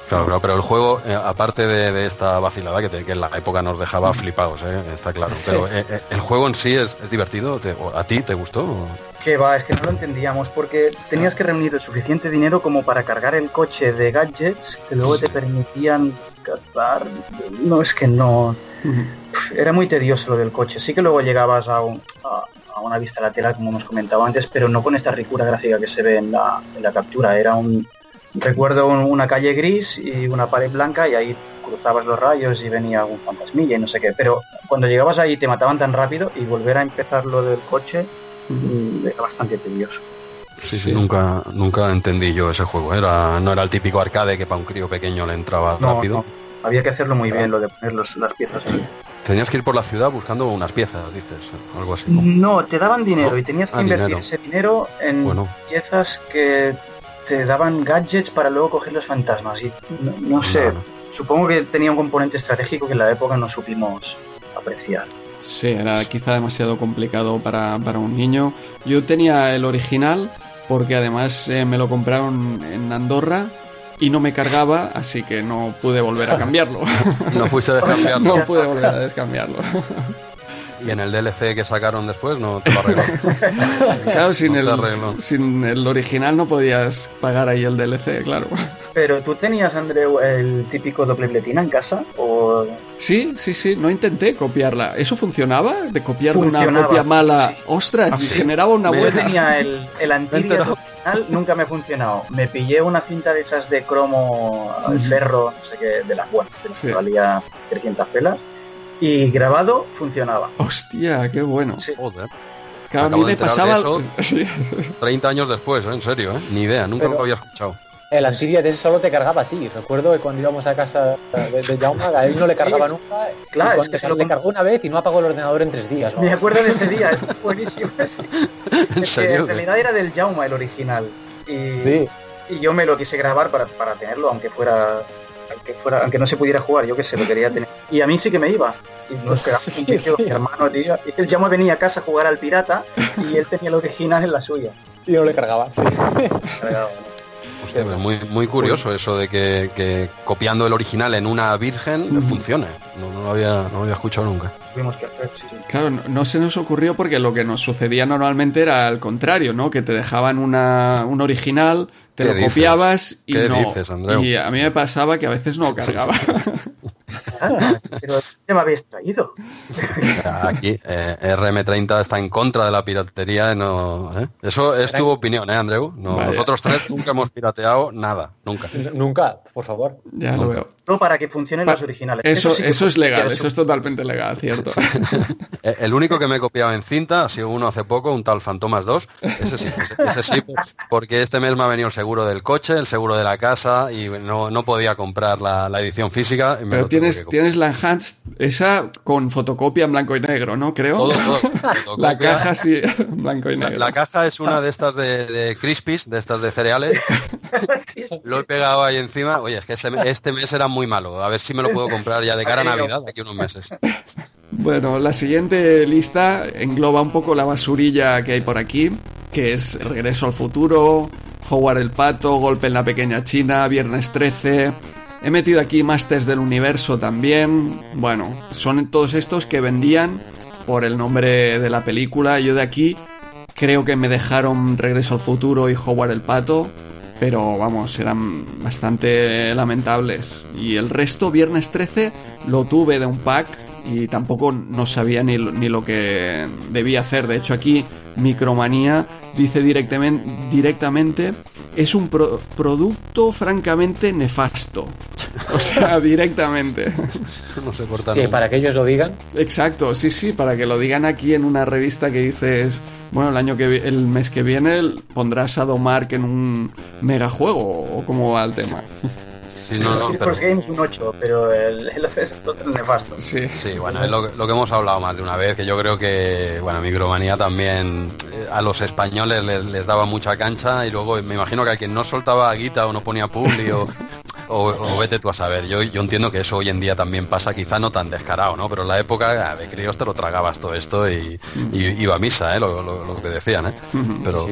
Claro, claro, pero el juego, eh, aparte de, de, esta vacilada que, te, que, en la época nos dejaba flipados, ¿eh? está claro. Sí. Pero eh, eh, el juego en sí es, es divertido. ¿Te, ¿A ti te gustó? Que va, es que no lo entendíamos porque tenías que reunir el suficiente dinero como para cargar el coche de gadgets que luego sí. te permitían No, es que no. Era muy tedioso lo del coche. Sí que luego llegabas a, un, a, a, una vista lateral, como hemos comentado antes, pero no con esta ricura gráfica que se ve en la, en la captura. Era un. Recuerdo una calle gris y una pared blanca y ahí cruzabas los rayos y venía algún fantasmilla y no sé qué. Pero cuando llegabas ahí te mataban tan rápido y volver a empezar lo del coche era bastante tedioso. Sí, sí, nunca, nunca entendí yo ese juego. Era, no era el típico arcade que para un crío pequeño le entraba rápido. Había que hacerlo muy bien lo de poner las piezas ahí. Tenías que ir por la ciudad buscando unas piezas, dices, algo así. No, te daban dinero y tenías que ah, invertir ese dinero en piezas que te daban gadgets para luego coger los fantasmas. Y no, sé, supongo que tenía un componente estratégico que en la época no supimos apreciar. Sí, era quizá demasiado complicado para, para un niño. Yo tenía el original porque además eh, me lo compraron en Andorra y no me cargaba, así que no pude volver a cambiarlo. no fuiste a descambiarlo. no pude volver a descambiarlo. Y en el DLC que sacaron después no te lo arreglaron. claro, sin, el, sin el original no podías pagar ahí el DLC, claro. Pero tú tenías, Andreu, el típico doble pletina en casa o... Sí, sí, sí, no intenté copiarla. ¿Eso funcionaba? ¿De copiar una copia mala? ¡Ostras! ¿Ah, generaba una buena... Yo tenía el, el antiguo nunca me ha funcionado. Me pillé una cinta de esas de cromo al ferro, no sé qué, de las buenas, que valía 300 pelas y grabado funcionaba. Hostia, qué bueno. Joder. a mí me pasaba... 30 años después, ¿eh? en serio, ¿eh? ni idea, nunca lo había escuchado. El ese solo te cargaba a ti. Recuerdo que cuando íbamos a casa de, de Jaume, a él no le cargaba nunca. Claro, es que se lo cargó una vez y no apagó el ordenador en tres días. Me acuerdo de ese día, es buenísimo. ¿En, serio? en realidad era del Jaume el original. Y, sí. y yo me lo quise grabar para, para tenerlo, aunque fuera aunque fuera, aunque no se pudiera jugar, yo que sé, lo quería tener. Y a mí sí que me iba. Y nos quedamos sí, mi hermano, tío. Y él ya me venía a casa a jugar al pirata y él tenía el original en la suya. Y no le cargaba, sí. Hostia, muy, muy curioso eso de que, copiando el original en una virgen funcione. No, lo había, no lo había escuchado nunca. Claro, no, se nos ocurrió porque lo que nos sucedía normalmente era al contrario, ¿no? Que te dejaban una, un original te lo copiabas y no. y a mí me pasaba que a veces no cargaba. Ah, pero ¿qué me habéis traído? Aquí eh, RM30 está en contra de la piratería. No, ¿eh? Eso es tu opinión, ¿eh, Andreu? Nosotros tres nunca hemos pirateado nada, nunca. Nunca, por favor. Ya lo veo. No para que funcionen los originales. Eso, eso, es legal, eso es totalmente legal, cierto. el único que me he copiado en cinta ha sido uno hace poco, un tal Fantomas 2. Ese sí, ese, sí, porque este mes me ha venido el seguro del coche, el seguro de la casa y no, no podía comprar la, edición física. Pero tienes, tienes la Enhanced, esa con fotocopia en blanco y negro, ¿no? Creo. la caja sí, en blanco y negro. La, caja es una de estas de, de Crispies, de estas de cereales. Lo he pegado ahí encima. Oye, es que este, este mes era muy malo. A ver si me lo puedo comprar ya de cara a Navidad, de aquí unos meses. Bueno, la siguiente lista engloba un poco la basurilla que hay por aquí, que es Regreso al Futuro, Howard el Pato, Golpe en la Pequeña China, Viernes 13. He metido aquí Masters del Universo también. Bueno, son todos estos que vendían por el nombre de la película. Yo de aquí creo que me dejaron Regreso al Futuro y Howard el Pato pero vamos, eran bastante lamentables. Y el resto, viernes 13, lo tuve de un pack y tampoco no sabía ni, ni lo que debía hacer. De hecho, aquí Micromanía dice directamente, directamente es un producto francamente nefasto. O sea, directamente. No se corta para que ellos lo digan. Exacto, sí, sí, para que lo digan aquí en una revista que dices, bueno, el año que el mes que viene pondrás a Domark en un megajuego o cómo va el tema. Sí, no, no, pero... Games un 8, pero el, el es nefasto. Sí, sí bueno, es lo, lo, que hemos hablado más de una vez, que yo creo que, bueno, Micromanía también eh, a los españoles les, les, daba mucha cancha y luego me imagino que a quien no soltaba guita o no ponía publi o, o, vete tú a saber. Yo, yo entiendo que eso hoy en día también pasa, quizá no tan descarado, ¿no? Pero en la época ah, de críos te lo tragabas todo esto y, iba a misa, ¿eh? Lo, que decían, ¿eh? Pero,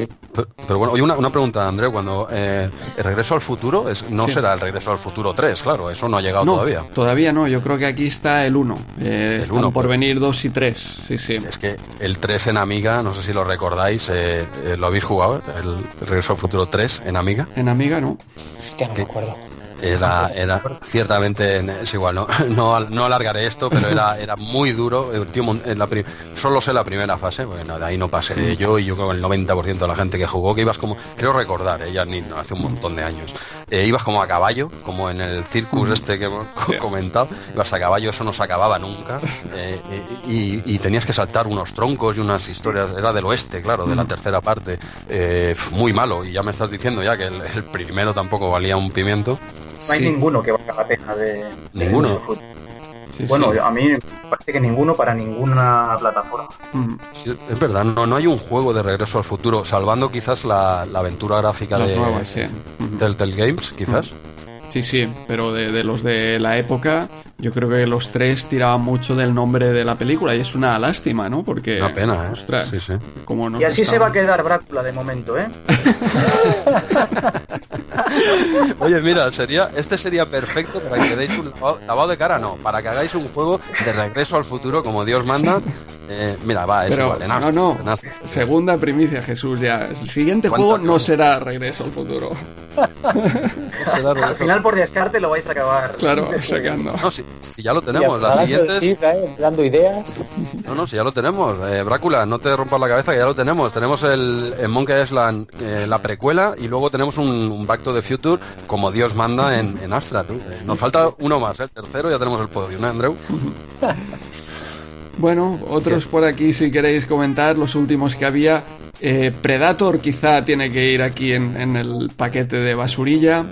pero, bueno, oye, una, una pregunta, André, cuando eh, el regreso al futuro es, no será el regreso al futuro 3, claro, eso no ha llegado todavía. Todavía no, yo creo que aquí está el 1. Eh, el 1 por venir 2 y 3, sí, sí. Es que el 3 en Amiga, no sé si lo recordáis, eh, eh, ¿lo habéis jugado? El regreso al futuro 3 en Amiga. En Amiga no. Hostia, no me acuerdo. Era, era ciertamente, es igual, no, no, alargaré esto, pero era, era muy duro. en la solo sé la primera fase, bueno, de ahí no pasé yo y yo creo que el 90% de la gente que jugó, que ibas como, creo recordar, ella ¿eh? ni hace un montón de años, eh, ibas como a caballo, como en el circus este que hemos comentado, ibas a caballo, eso no se acababa nunca, eh, y, tenías que saltar unos troncos y unas historias, era del oeste, claro, de la tercera parte, muy malo, y ya me estás diciendo ya que el, primero tampoco valía un pimiento. No hay ninguno que valga la pena de... Ninguno bueno, a mí me parece que ninguno para ninguna plataforma. Mm. es verdad, no, no hay un juego de regreso al futuro, salvando quizás la, aventura gráfica de, Telltale Games, quizás. Sí, sí, pero de, los de la época, yo creo que los tres tiraban mucho del nombre de la película y es una lástima, ¿no? Porque. Una pena, ¿eh? Ostras, sí, sí. no y así se va a quedar Brácula de momento, ¿eh? Oye, mira, sería, este sería perfecto para que deis un lavado, de cara, no, para que hagáis un juego de regreso al futuro como Dios manda. Eh, mira, va, es igual, No, no, segunda primicia, Jesús, ya. El siguiente juego no será regreso al futuro. Al final, por descarte, lo vais a acabar. Claro, sacando. No, si, ya lo tenemos, las siguientes. ¿eh? Dando ideas. No, no, si ya lo tenemos. Eh, Brácula, no te rompas la cabeza, que ya lo tenemos. Tenemos el, Monkey Island, la precuela, y luego tenemos un, un Back to the Future como Dios manda en, en Astra. Nos falta uno más, el tercero ya tenemos el podio, ¿no, Andrew? Bueno, otros por aquí si queréis comentar, los últimos que había. Eh, Predator quizá tiene que ir aquí en, el paquete de basurilla.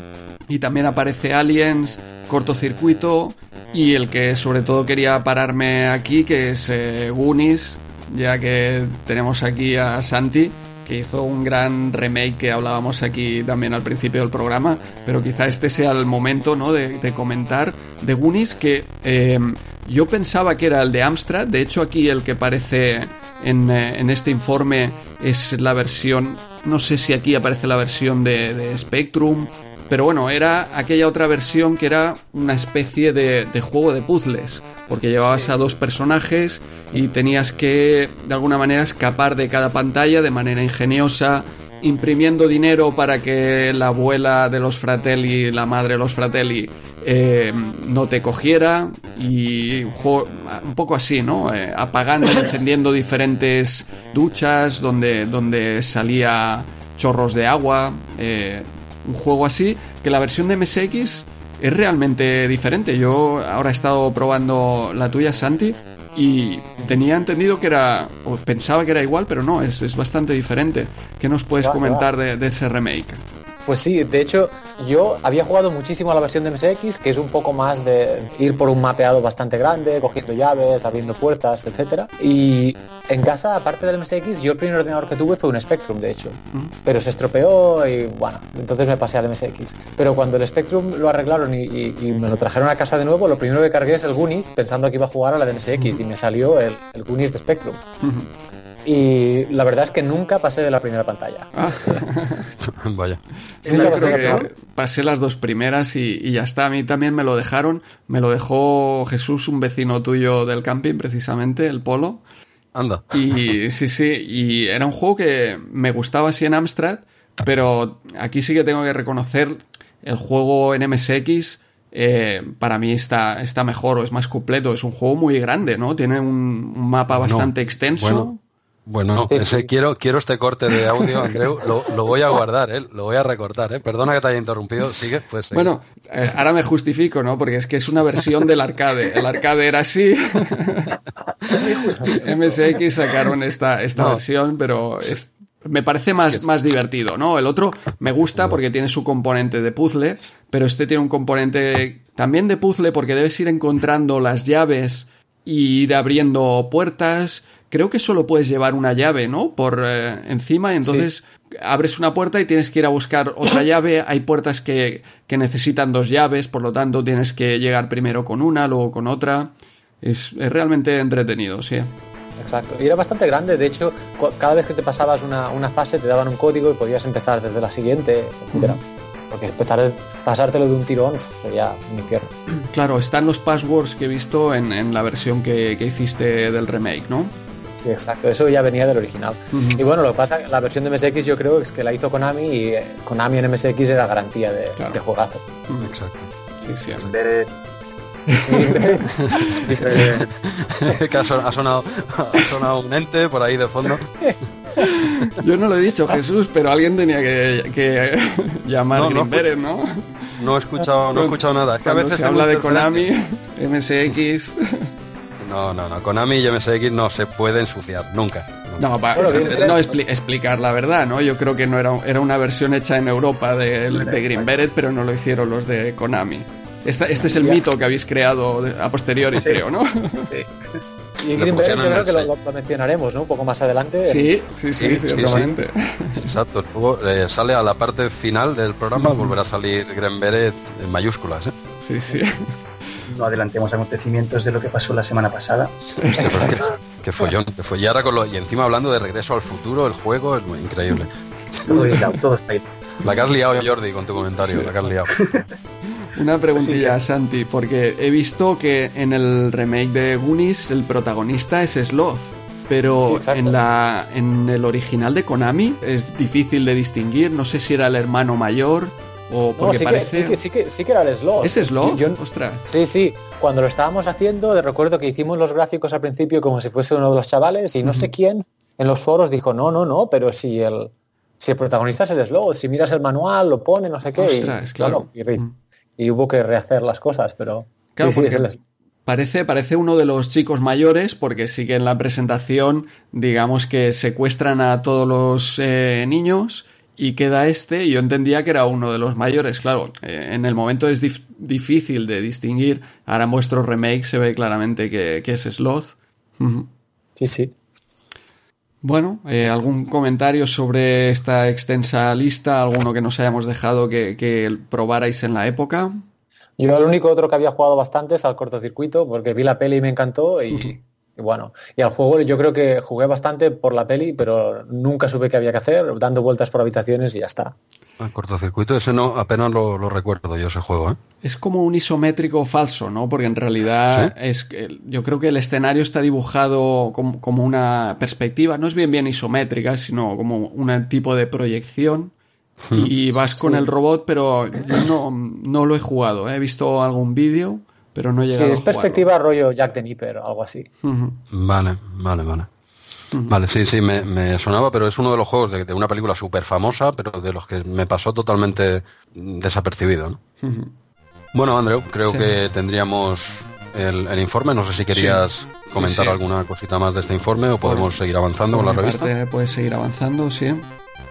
Y también aparece Aliens, cortocircuito. Y el que sobre todo quería pararme aquí, que es eh, Goonies, ya que tenemos aquí a Santi, que hizo un gran remake que hablábamos aquí también al principio del programa, pero quizá este sea el momento ¿no? de, comentar de Goonies, que eh, yo pensaba que era el de Amstrad, de hecho aquí el que aparece en, eh, este informe es la versión, no sé si aquí aparece la versión de Spectrum, pero bueno, era aquella otra versión que era una especie de, juego de puzzles porque llevabas a dos personajes y tenías que de alguna manera escapar de cada pantalla de manera ingeniosa, imprimiendo dinero para que la abuela de los Fratelli, la madre de los Fratelli, eh, no te cogiera y un poco así, ¿no? Eh, apagando encendiendo diferentes duchas donde, donde salía chorros de agua, eh, un juego así, que la versión de MSX es realmente diferente. Yo ahora he estado probando la tuya, Santi, y tenía entendido que era, o pensaba que era igual, pero no, es, bastante diferente. ¿Qué nos puedes comentar de, de ese remake? Pues sí, de hecho yo había jugado muchísimo a la versión de MSX, que es un poco más de ir por un mapeado bastante grande, cogiendo llaves, abriendo puertas, etcétera. Y en casa, aparte del MSX, yo el primer ordenador que tuve fue un Spectrum, de hecho. Mm. Pero se estropeó y bueno, entonces me pasé al MSX. Pero cuando el Spectrum lo arreglaron y, me lo trajeron a casa de nuevo, lo primero que cargué es el Goonies, pensando que iba a jugar a la de MSX, y me salió el, el Goonies de Spectrum. Y la verdad es que nunca pasé de la primera pantalla. Ah. Vaya. pasé las dos primeras y, ya está. A mí también me lo dejaron. Me lo dejó Jesús, un vecino tuyo del camping, precisamente, el Polo. Anda. Y sí, sí. Y era un juego que me gustaba así en Amstrad, pero aquí sí que tengo que reconocer el juego en MSX. Eh, para mí está, está mejor o es más completo. Es un juego muy grande, ¿no? Tiene un, mapa bastante extenso. Bueno, ese, quiero, quiero este corte de audio, Andreu, lo, voy a guardar, ¿eh? lo voy a recortar. ¿eh? Perdona que te haya interrumpido, sigue, pues. Bueno, eh, ahora me justifico, ¿no? Porque es que es una versión del arcade. El arcade era así. MSX sacaron esta, esta versión, pero es, me parece más, más divertido, ¿no? El otro me gusta porque tiene su componente de puzzle, pero este tiene un componente también de puzzle porque debes ir encontrando las llaves y ir abriendo puertas creo que solo puedes llevar una llave, ¿no? Por eh, encima, entonces abres una puerta y tienes que ir a buscar otra llave. Hay puertas que, que, necesitan dos llaves, por lo tanto tienes que llegar primero con una, luego con otra. Es, es realmente entretenido, sí. Exacto. Y era bastante grande, de hecho, cada vez que te pasabas una, una fase te daban un código y podías empezar desde la siguiente, etc. Porque empezar pasártelo de un tirón sería un infierno. Claro, están los passwords que he visto en, en la versión que, que hiciste del remake, ¿no? Sí, exacto, eso ya venía del original. Y bueno, lo que pasa, la versión de MSX yo creo es que la hizo Konami y eh, Konami en MSX era garantía de, de juegazo. Exacto. Sí, sí. que ha sonado, ha sonado un ente por ahí de fondo. Yo no lo he dicho, Jesús, pero alguien tenía que, llamar no, Green no, ¿no? No he escuchado, no he escuchado nada. Es que a veces se habla de Konami, MSX. No, no, no. Konami y MSX no se puede ensuciar, nunca. No, no explicar la verdad, ¿no? Yo creo que no era, era una versión hecha en Europa de, de Green Beret, pero no lo hicieron los de Konami. Este, este es el mito que habéis creado a posteriori, creo, ¿no? Sí. Y Green Beret yo creo que lo, mencionaremos, ¿no? Un poco más adelante. Sí, sí, sí, sí, Exacto. Luego eh, sale a la parte final del programa, volverá a salir Green Beret en mayúsculas, ¿eh? Sí, sí no adelantemos acontecimientos de lo que pasó la semana pasada. qué, follón, qué fue. Y ahora con lo, y encima hablando de regreso al futuro, el juego es muy increíble. Todo, todo está ahí. La que has liado, Jordi, con tu comentario, la que has liado. Una preguntilla, Santi, porque he visto que en el remake de Goonies el protagonista es Sloth, pero en, la, en el original de Konami es difícil de distinguir, no sé si era el hermano mayor o porque sí parece... Que, sí, que, sí, que, era el slot. ¿Es slot? Ostras. Sí, sí. Cuando lo estábamos haciendo, recuerdo que hicimos los gráficos al principio como si fuese uno de los chavales y no sé quién en los foros dijo, no, no, no, pero si el, si el protagonista es el slot, si miras el manual, lo pone, no sé qué. Ostras, claro. y, hubo que rehacer las cosas, pero... Claro, Parece, parece uno de los chicos mayores porque sí que en la presentación digamos que secuestran a todos los eh, niños y queda este, y yo entendía que era uno de los mayores. Claro, eh, en el momento es difícil de distinguir. Ahora en vuestro remake se ve claramente que, es Sloth. Sí, sí. Bueno, eh, ¿algún comentario sobre esta extensa lista? ¿Alguno que nos hayamos dejado que, que probarais en la época? Yo el único otro que había jugado bastante es al cortocircuito, porque vi la peli y me encantó y, y bueno, y al juego yo creo que jugué bastante por la peli, pero nunca supe qué había que hacer, dando vueltas por habitaciones y ya está. El ah, cortocircuito, ese no, apenas lo, recuerdo yo ese juego, ¿eh? Es como un isométrico falso, ¿no? Porque en realidad es yo creo que el escenario está dibujado como, una perspectiva, no es bien bien isométrica, sino como un tipo de proyección. Hmm. Y vas con el robot, pero yo no, no lo he jugado. ¿eh? He visto algún vídeo pero no llega Sí, es perspectiva rollo Jack the Nipper o algo así. Vale, vale, vale. Vale, sí, sí, me, sonaba, pero es uno de los juegos de, una película súper famosa, pero de los que me pasó totalmente desapercibido. Bueno, Andreu, creo que tendríamos el, informe. No sé si querías comentar alguna cosita más de este informe o podemos seguir avanzando con la revista. Puedes seguir avanzando, sí.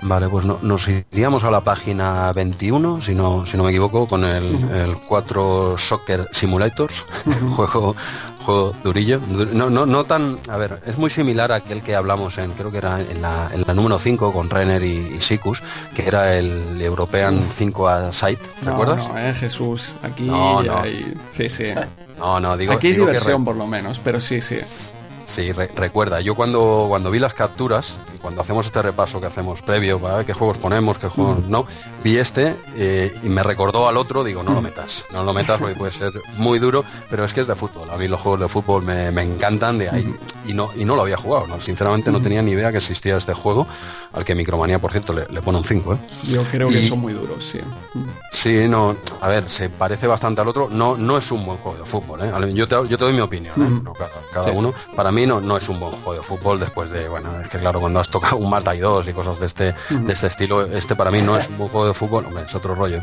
Vale, pues no, nos iríamos a la página 21, si no, si no me equivoco, con el, 4 Soccer Simulators, juego, juego durillo. No, no, no tan, a ver, es muy similar a aquel que hablamos en, creo que era en la, en la número 5 con Renner y, Sikus, que era el European 5 a Site, ¿recuerdas? No, eh, Jesús, aquí hay... Sí, sí. No, no, digo... Aquí hay diversión por lo menos, pero sí, sí. Sí, recuerda, yo cuando, cuando vi las capturas, y cuando hacemos este repaso que hacemos previo, para qué juegos ponemos, qué juegos mm. no, vi este eh, y me recordó al otro, digo, no lo metas, no lo metas porque puede ser muy duro, pero es que es de fútbol, a mí los juegos de fútbol me, encantan de ahí, y no, y no lo había jugado, sinceramente no mm. tenía ni idea que existía este juego, al que Micromanía, por cierto, le, pone un 5. ¿eh? Yo creo que son muy duros, sí. Sí, no, a ver, se parece bastante al otro, no, no es un buen juego de fútbol, ¿eh? yo, te, yo te doy mi opinión, ¿eh? cada, uno, para mí no, no es un buen juego de fútbol después de, bueno, es que claro, cuando has tocado un Mazda y 2 y cosas de este, de este estilo, este para mí no es un buen juego de fútbol, hombre, es otro rollo.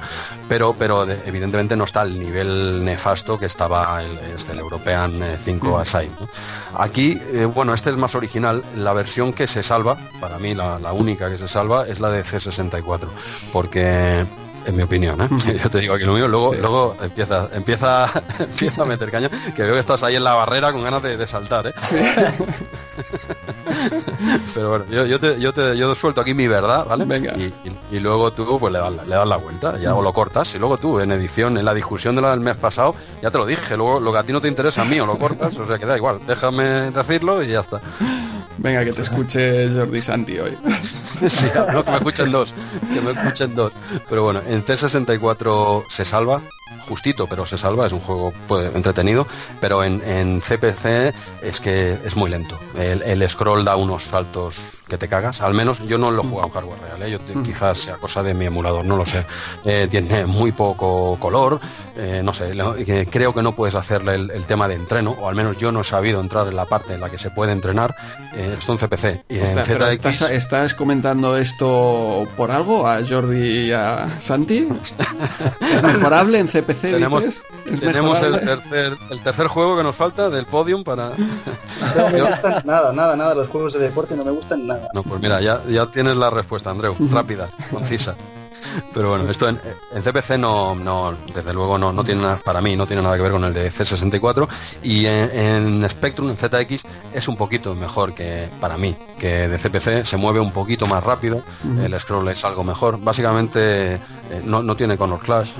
Pero, pero evidentemente no está al nivel nefasto que estaba el, este, el European 5 Aside. Aquí, eh, bueno, este es más original. La versión que se salva, para mí la, la única que se salva, es la de C64, porque en mi opinión, ¿eh? Yo te digo aquí lo mío, luego, luego empieza, empieza, empieza a meter caña, que veo que estás ahí en la barrera con ganas de, saltar, ¿eh? Pero bueno, yo, yo, te, yo, te, yo suelto aquí mi verdad, ¿vale? Venga. Y, luego tú pues le das, le das la vuelta, ya o lo cortas, y luego tú en edición, en la discusión de la del mes pasado, ya te lo dije, luego lo que a ti no te interesa a mí o lo cortas, o sea que da igual, déjame decirlo y ya está. Venga, que te escuche Jordi Santi hoy. sí, que me escuchen dos, que me escuchen dos. Pero bueno, en C64 se salva, justito, pero se salva, es un juego pues, entretenido, pero en, CPC es que es muy lento. El, scroll da unos saltos que te cagas, al menos yo no lo he jugado en hardware real, ¿eh? yo quizás sea cosa de mi emulador, no lo sé. Eh, tiene muy poco color, eh, no sé, creo que no puedes hacerle el, tema de entreno, o al menos yo no he sabido entrar en la parte en la que se puede entrenar, esto en CPC. Y en ZX... ¿estás, comentando esto por algo a Jordi y a Santi? ¿Es mejorable en CPC? Tenemos, tenemos el tercer, el tercer juego que nos falta del podium para... No me gustan nada, nada, nada, los juegos de deporte no me gustan nada. No, pues mira, ya, ya tienes la respuesta, Andreu, rápida, concisa. Pero bueno, esto en, CPC no, no, desde luego no, no tiene nada, para mí no tiene nada que ver con el de C64 y en, Spectrum, en ZX, es un poquito mejor que para mí, que de CPC se mueve un poquito más rápido, el scroll es algo mejor. Básicamente eh, no, no, tiene Color Clash,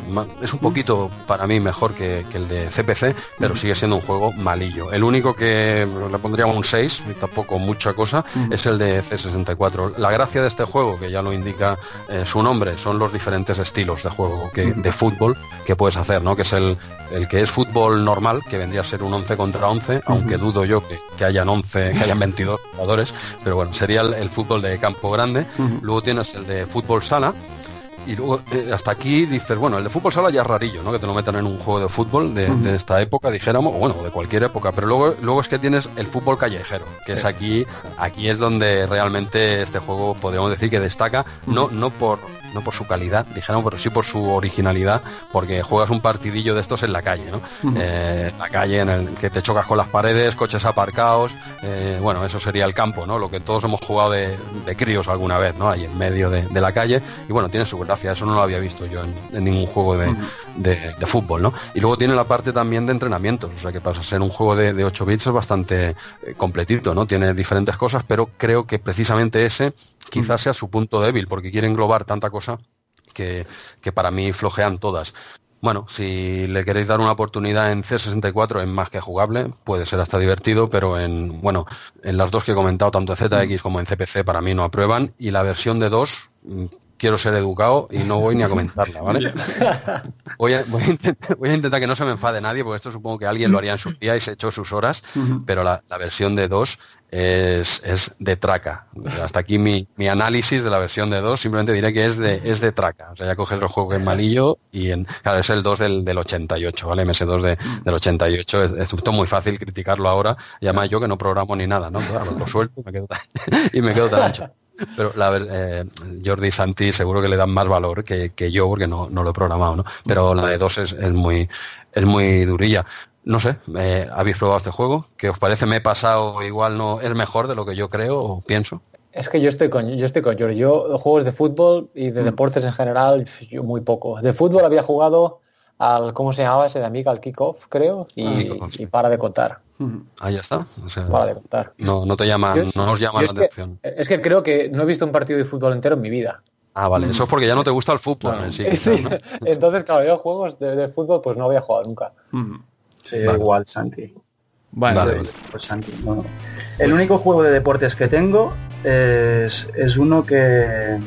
es un poquito para mí mejor que, el de CPC, pero sigue siendo un juego malillo. El único que le pondría un 6, tampoco mucha cosa, es el de C64. La gracia de este juego, que ya lo indica eh, su nombre, son los diferentes estilos de juego que, de fútbol que puedes hacer, ¿no? Que es el, el que es fútbol normal, que vendría a ser un 11 contra 11, aunque dudo yo que, que, hayan 11, que hayan 22 jugadores, pero bueno, sería el, fútbol de campo grande. Luego tienes el de fútbol sala, y luego eh, hasta aquí dices, bueno, el de fútbol sala ya es rarillo, ¿no? Que te lo metan en un juego de fútbol de, esta época, dijéramos, o bueno, de cualquier época, pero luego, luego es que tienes el fútbol callejero, que es aquí, aquí es donde realmente este juego podríamos decir que destaca, no, no por no por su calidad, dijeron, pero sí por su originalidad, porque juegas un partidillo de estos en la calle, ¿no? Eh, en la calle en el que te chocas con las paredes, coches aparcados, eh, bueno, eso sería el campo, ¿no? Lo que todos hemos jugado de, críos alguna vez, ¿no? Ahí en medio de, la calle, y bueno, tiene su gracia, eso no lo había visto yo en, ningún juego de, fútbol, ¿no? Y luego tiene la parte también de entrenamientos, o sea que pasa a ser un juego de, 8 bits es bastante eh, completito, ¿no? Tiene diferentes cosas, pero creo que precisamente ese quizás sea su punto débil, porque quiere englobar tanta cosa que, para mí flojean todas. Bueno, si le queréis dar una oportunidad en C64 es más que jugable, puede ser hasta divertido, pero en bueno, en las dos que he comentado, tanto en ZX como en CPC, para mí no aprueban. Y la versión de 2 quiero ser educado y no voy ni a comentarla, ¿vale? Voy a, intentar, que no se me enfade nadie, porque esto supongo que alguien lo haría en su día y se echó sus horas, pero la, versión de 2 es, de traca. Hasta aquí mi, análisis de la versión de 2, simplemente diré que es de, es de traca. O sea, ya coges el juego en malillo y en, claro, es el 2 del, del 88, ¿vale? MS2 de, del 88. Es, es, muy fácil criticarlo ahora, y además yo que no programo ni nada, ¿no? lo suelto y me quedo y me quedo tan ancho. Pero la eh, Jordi Santi seguro que le dan más valor que, yo porque no, lo he programado, ¿no? Pero la de dos es, muy es muy durilla. No sé, eh, ¿habéis probado este juego? ¿Qué os parece? ¿Me he pasado igual no es mejor de lo que yo creo o pienso? Es que yo estoy con yo estoy con Jordi. Yo juegos de fútbol y de mm. deportes en general, yo muy poco. De fútbol había jugado al ¿cómo se llamaba ese de amiga? Al kickoff, creo, y, ah, y para de contar. Ahí está. para de contar. No, no te llaman, no nos llaman la atención. es que creo que no he visto un partido de fútbol entero en mi vida. Ah, vale, eso es porque ya no te gusta el fútbol sí. Entonces, claro, yo juegos de, fútbol pues no había jugado nunca. Sí, igual, Santi. Vale, Pues Santi, El único juego de deportes que tengo es, es uno que,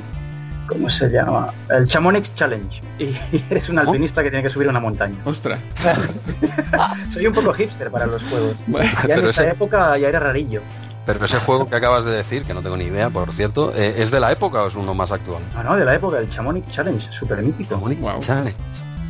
¿cómo se llama? El Chamonix Challenge. Y eres un alpinista que tiene que subir una montaña. Ostras. Soy un poco hipster para los juegos. ya en esa época ya era rarillo. Pero ese juego que acabas de decir, que no tengo ni idea, por cierto, eh, ¿es de la época o es uno más actual? Ah, no, de la época, el Chamonix Challenge, súper mítico. Chamonix Challenge.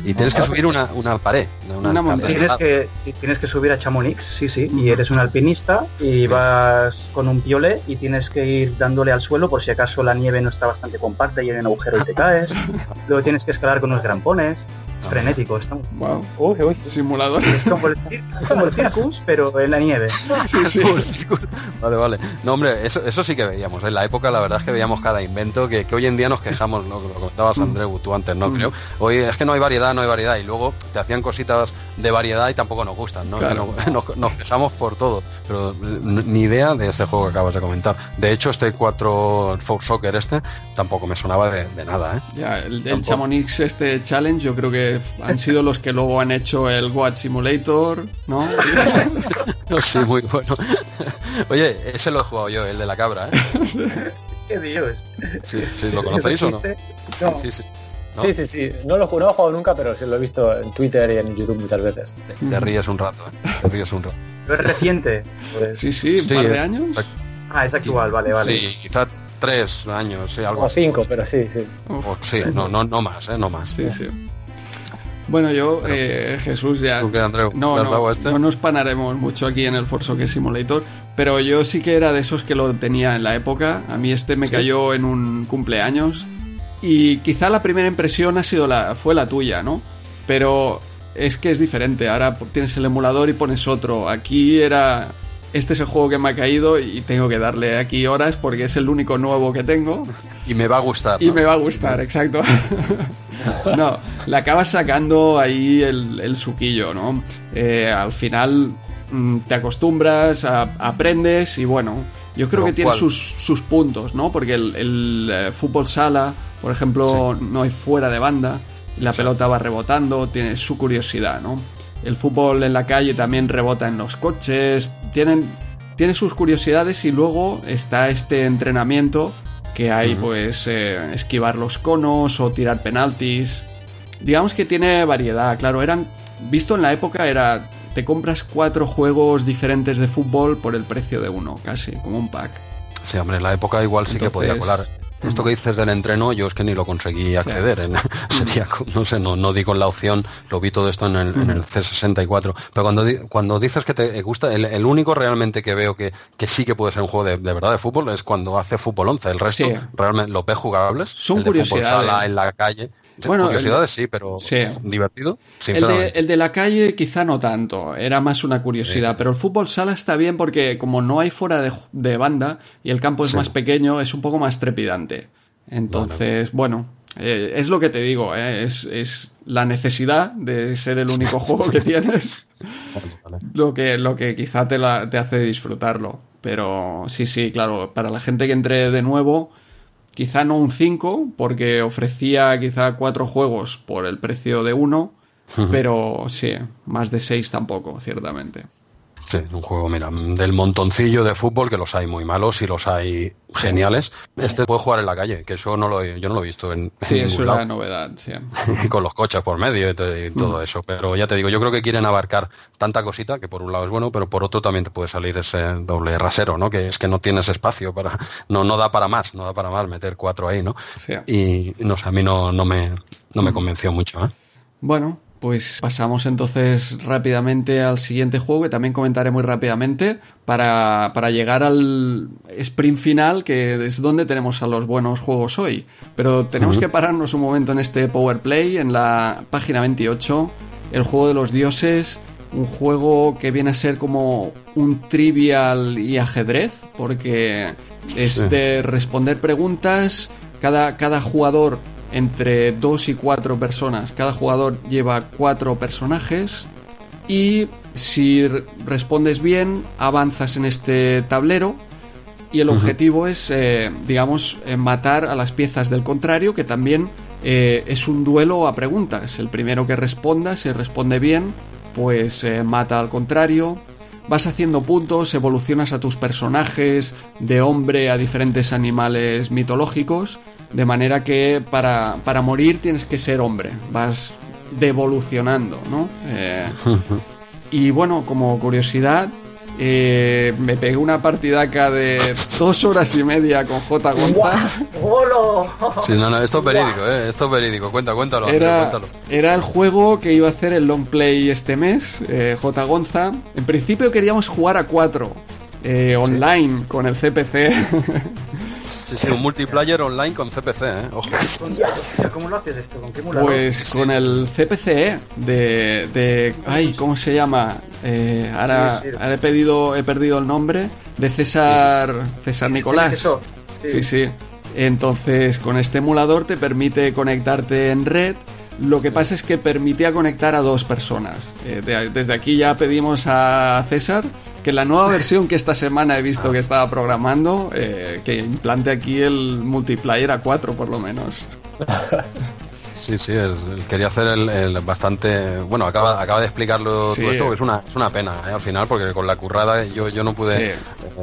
Y tienes que subir una, una pared. Una, montaña. Tienes que, tienes que subir a Chamonix, sí, sí. Y eres un alpinista y vas con un piole y tienes que ir dándole al suelo por si acaso la nieve no está bastante compacta y hay un agujero y te caes. Luego tienes que escalar con unos grampones frenético. Estamos... Wow. Uy, uy, Simulador. Es como el, como el circus, pero en la nieve. Sí, sí. vale, vale. No, hombre, eso, eso sí que veíamos. En la época, la verdad es que veíamos cada invento que, que hoy en día nos quejamos, ¿no? Lo comentabas. Andreu, tú antes, ¿no? Mm. Creo. Hoy es que no hay variedad, no hay variedad. Y luego te hacían cositas de variedad y tampoco nos gustan, ¿no? Nos, quejamos por todo. Pero ni idea de ese juego que acabas de comentar. De hecho, este 4 Fox Soccer este tampoco me sonaba de, nada, ¿eh? Ya, el, el Chamonix este challenge yo creo que han sido los que luego han hecho el Watch Simulator, ¿no? sí, muy bueno. Oye, ese lo he jugado yo, el de la cabra, ¿eh? ¿Qué dios? Sí, sí, ¿lo conocéis o no? Sí, sí. Sí, sí, sí. No lo, no lo he jugado nunca, pero sí lo he visto en Twitter y en YouTube muchas veces. Te, ríes un rato, ¿eh? Te ríes un rato. ¿Pero es reciente? Pues... Sí, sí, un par de años. Ah, es actual, vale, vale. Sí, quizá tres años, sí, algo O cinco, pero sí, sí. O, sí, no, no, no más, ¿eh? No más. Sí, sí. Bueno, yo, eh, Jesús, ya. ¿Tú qué, Andreu? No, ¿Le has dado no, este? no nos panaremos mucho aquí en el Hockey Simulator, pero yo sí que era de esos que lo tenía en la época. A mí este me cayó en un cumpleaños y quizá la primera impresión ha sido la, fue la tuya, ¿no? Pero es que es diferente. Ahora tienes el emulador y pones otro. Aquí era. Este es el juego que me ha caído y tengo que darle aquí horas porque es el único nuevo que tengo. Y me va a gustar. Y me va a gustar, exacto. no, le acabas sacando ahí el, el suquillo, ¿no? Eh, al final mm, te acostumbras, a- aprendes y bueno, yo creo que tiene sus, sus puntos, ¿no? Porque el, el, eh, fútbol sala, por ejemplo, no hay fuera de banda, la pelota va rebotando, tiene su curiosidad, ¿no? El fútbol en la calle también rebota en los coches, tienen, tiene sus curiosidades y luego está este entrenamiento que hay pues eh, esquivar los conos o tirar penaltis. Digamos que tiene variedad, claro, eran visto en la época era te compras cuatro juegos diferentes de fútbol por el precio de uno, casi, como un pack. Sí, hombre, en la época igual sí que podía colar. Esto que dices del entreno, yo es que ni lo conseguí acceder. en- sería, no sé, no, no di con la opción, lo vi todo esto en el, en el C64. Pero cuando, cuando dices que te gusta, el, el único realmente que veo que, que sí que puede ser un juego de, de verdad de fútbol es cuando hace fútbol 11. El resto, Sí. realmente, los ves jugables. Son el de fútbol sala, en la calle. Bueno, curiosidades sí, pero Sí. divertido. El de, el la calle quizá no tanto, era más una curiosidad, pero el fútbol sala está bien porque como no hay fuera de, banda y el campo es Sí. más pequeño, es un poco más trepidante. Entonces, bueno, eh, es lo que te digo, eh, es, es la necesidad de ser el único juego que tienes Vale, vale. lo que, lo que quizá te, la- te hace disfrutarlo. Pero sí, sí, claro, para la gente que entre de nuevo, quizá no un 5, porque ofrecía quizá cuatro juegos por el precio de uno, pero sí, más de 6 tampoco, ciertamente. Sí, un juego, mira, del montoncillo de fútbol, que los hay muy malos y los hay geniales. Este puede jugar en la calle, que eso no lo he, yo no lo he visto en, Sí, en es lado. novedad, sí. con los coches por medio y, y todo eso. Pero ya te digo, yo creo que quieren abarcar tanta cosita que por un lado es bueno, pero por otro también te puede salir ese doble rasero, ¿no? Que es que no tienes espacio para, no, no da para más, no da para más meter cuatro ahí, ¿no? Sí. Y no sé, a mí no, no me, no me convenció mucho, ¿eh? Bueno, pues pasamos entonces rápidamente al siguiente juego que también comentaré muy rápidamente para, para llegar al sprint final que es donde tenemos a los buenos juegos hoy. Pero tenemos que pararnos un momento en este Power Play, en la página 28, el juego de los dioses, un juego que viene a ser como un trivial y ajedrez, porque es de responder preguntas, cada, cada jugador entre dos y cuatro personas. Cada jugador lleva cuatro personajes y si respondes bien avanzas en este tablero y el objetivo es, eh, digamos, eh, matar a las piezas del contrario, que también eh, es un duelo a preguntas. El primero que responda, si responde bien, pues eh, mata al contrario. Vas haciendo puntos, evolucionas a tus personajes de hombre a diferentes animales mitológicos, de manera que para, para morir tienes que ser hombre, vas devolucionando, ¿no? Eh, y bueno, como curiosidad, eh, me pegué una partidaca de dos horas y media con J. Gonza. ¡Holo! Sí, no, no, esto es verídico, ¿eh? Esto es verídico. Cuenta, cuéntalo, Era, cuéntalo. era el juego que iba a hacer el long play este mes, eh, J. Gonza. En principio queríamos jugar a cuatro, eh, online, con el CPC. Sí, sí, un multiplayer online con CPC, ¿eh? Ojo. ¿Cómo lo haces esto? ¿Con qué emulador? Pues con el CPCE de, de. Ay, ¿cómo se llama? Eh, ahora, he, pedido, he perdido el nombre. De César. César Nicolás. Eso, Sí, sí. Entonces, con este emulador te permite conectarte en red. Lo que pasa es que permitía conectar a dos personas. Eh, de- desde aquí ya pedimos a César que la nueva versión que esta semana he visto que estaba programando, eh, que implante aquí el multiplayer a cuatro por lo menos. Sí, sí, él, él quería hacer el, el bastante... Bueno, acaba, acaba de explicarlo Sí. todo esto, que es una, es una pena ¿eh? al final, porque con la currada yo, yo no pude Sí.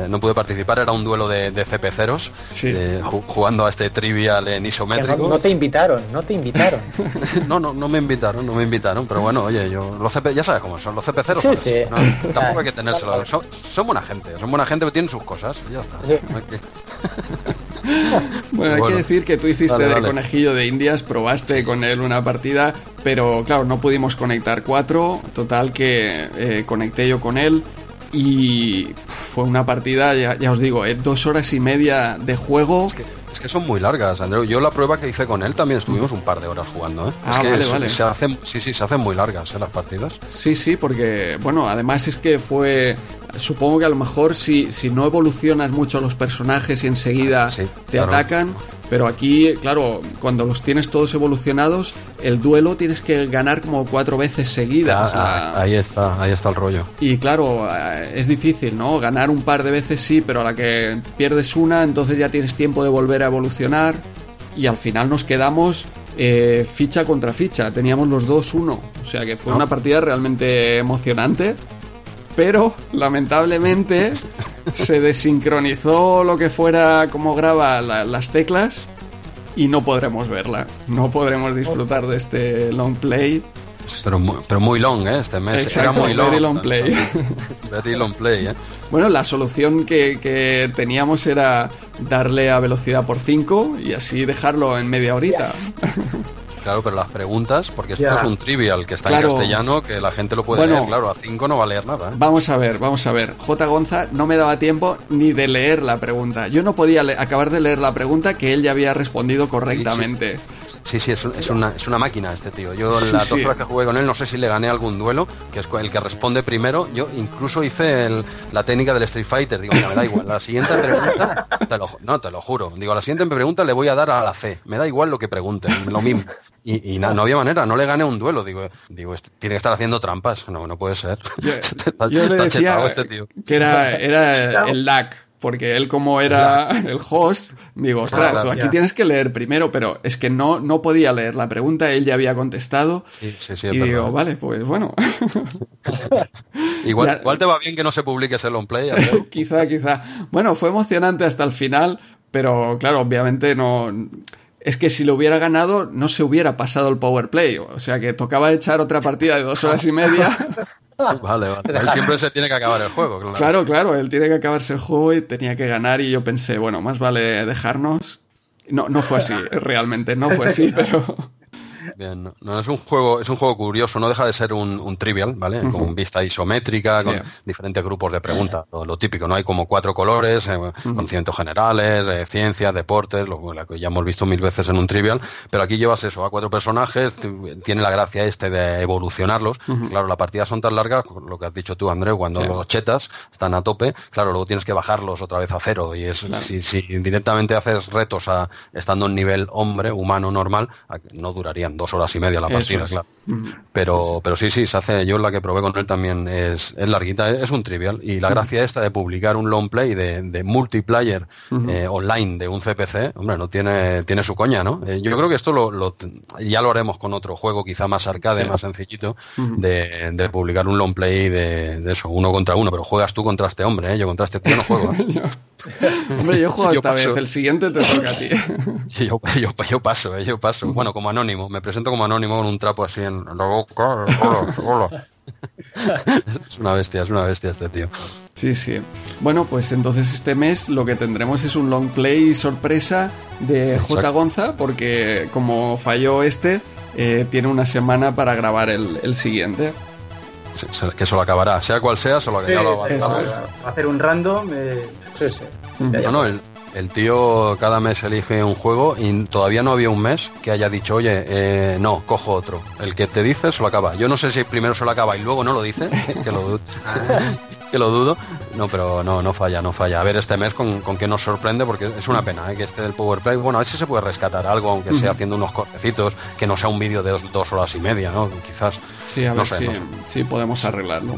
no pude participar, era un duelo de, de CP0s, eh, jugando a este trivial en isométrico. No, te invitaron, no te invitaron. no, no, no me invitaron, no me invitaron, pero bueno, oye, yo, los CP, ya sabes cómo son, los CP0s. Sí, sí. tampoco hay que tenérselo. Son, son, buena gente, son buena gente, pero tienen sus cosas, ya está. bueno, hay que decir que tú hiciste de conejillo de indias, probaste con él una partida, pero claro, no pudimos conectar cuatro. Total que eh, conecté yo con él y fue una partida, ya, os digo, eh, dos horas y media de juego. Es que, son muy largas, Andreu. Yo la prueba que hice con él también estuvimos un par de horas jugando. ¿eh? Ah, es que Se hacen, sí, sí, se hacen muy largas las partidas. Sí, sí, porque, bueno, además es que fue supongo que a lo mejor si, si no evolucionas mucho los personajes y enseguida te atacan, pero aquí, claro, cuando los tienes todos evolucionados, el duelo tienes que ganar como cuatro veces seguidas. ahí está, ahí está el rollo. Y claro, es difícil, ¿no? Ganar un par de veces sí, pero a la que pierdes una, entonces ya tienes tiempo de volver a evolucionar. Y al final nos quedamos eh, ficha contra ficha. Teníamos los dos uno. O sea que fue una partida realmente emocionante pero lamentablemente se desincronizó lo que fuera como graba las teclas y no podremos verla. No podremos disfrutar de este long play. Pero muy, pero muy long, ¿eh? Este mes era muy long. Very long play. Very long play, ¿eh? Bueno, la solución que, teníamos era darle a velocidad por 5 y así dejarlo en media horita. Claro, pero las preguntas, porque esto es un trivial que está en castellano, que la gente lo puede leer, claro, a 5 no va a leer nada. ¿eh? Vamos a ver, vamos a ver. J. Gonza no me daba tiempo ni de leer la pregunta. Yo no podía acabar de leer la pregunta que él ya había respondido correctamente. Sí, sí, es, una, es, una, máquina este tío. Yo en las dos horas que jugué con él no sé si le gané algún duelo, que es el que responde primero. Yo incluso hice la técnica del Street Fighter. Digo, mira, me da igual. La siguiente pregunta, no, te lo juro. Digo, la siguiente pregunta le voy a dar a la C. Me da igual lo que pregunten, lo mismo. Y, no había manera, no le gané un duelo. Digo, digo tiene que estar haciendo trampas. No, no puede ser. Yo, le decía este que era, era el lag porque él como era el host, digo, ostras, tú aquí tienes que leer primero, pero es que no, no podía leer la pregunta, él ya había contestado. Sí, sí, sí, y digo, vale, pues bueno. igual, igual, te va bien que no se publique ese long play. quizá, quizá. Bueno, fue emocionante hasta el final, pero claro, obviamente no es que si lo hubiera ganado no se hubiera pasado el power play. O sea que tocaba echar otra partida de dos horas y media. vale, vale. siempre se tiene que acabar el juego. Claro. claro, claro, él tiene que acabarse el juego y tenía que ganar y yo pensé, bueno, más vale dejarnos. No, no fue así, realmente, no fue así, pero... Bien, no, es un juego, es un juego curioso, no deja de ser un, trivial, ¿vale? Con vista isométrica, con diferentes grupos de preguntas, lo, típico, ¿no? Hay como cuatro colores, eh, conocimientos generales, eh, ciencias, deportes, lo, que ya hemos visto mil veces en un trivial, pero aquí llevas eso, a cuatro personajes, tiene la gracia este de evolucionarlos. Claro, las partidas son tan largas, lo que has dicho tú, Andreu, cuando los chetas están a tope, claro, luego tienes que bajarlos otra vez a cero, y es, si, si, directamente haces retos a, estando en nivel hombre, humano, normal, no dos horas y media la partida, claro. Pero, pero sí, sí, se hace, yo la que probé con él también es, es larguita, es, un trivial. Y la gracia esta de publicar un long play de, de multiplayer eh, online de un CPC, hombre, no tiene, tiene su coña, ¿no? Eh, yo creo que esto lo, ya lo haremos con otro juego quizá más arcade, más sencillito, de, de, publicar un long play de, de, eso, uno contra uno, pero juegas tú contra este hombre, ¿eh? yo contra este tío no juego. hombre, yo juego esta vez, el siguiente te toca a ti. yo, yo, yo, paso, yo paso. Bueno, como anónimo, me presento como anónimo con un trapo así en la boca. es una bestia, es una bestia este tío. Sí, sí. Bueno, pues entonces este mes lo que tendremos es un long play sorpresa de J. Gonza, porque como falló este, eh, tiene una semana para grabar el, siguiente. que solo acabará, sea cual sea, solo que ya lo Hacer un random. Eh, sí, sí. No, no, el, el tío cada mes elige un juego y todavía no había un mes que haya dicho, oye, eh, no, cojo otro. El que te dice se lo acaba. Yo no sé si primero se lo acaba y luego no lo dice. que lo dudo. No, pero no, no falla, no falla. A ver este mes con, con qué nos sorprende, porque es una pena ¿eh? que esté del Powerplay. Bueno, a ver si se puede rescatar algo, aunque sea haciendo unos cortecitos, que no sea un vídeo de dos, horas y media, ¿no? Quizás. Sí, a ver si, podemos arreglarlo.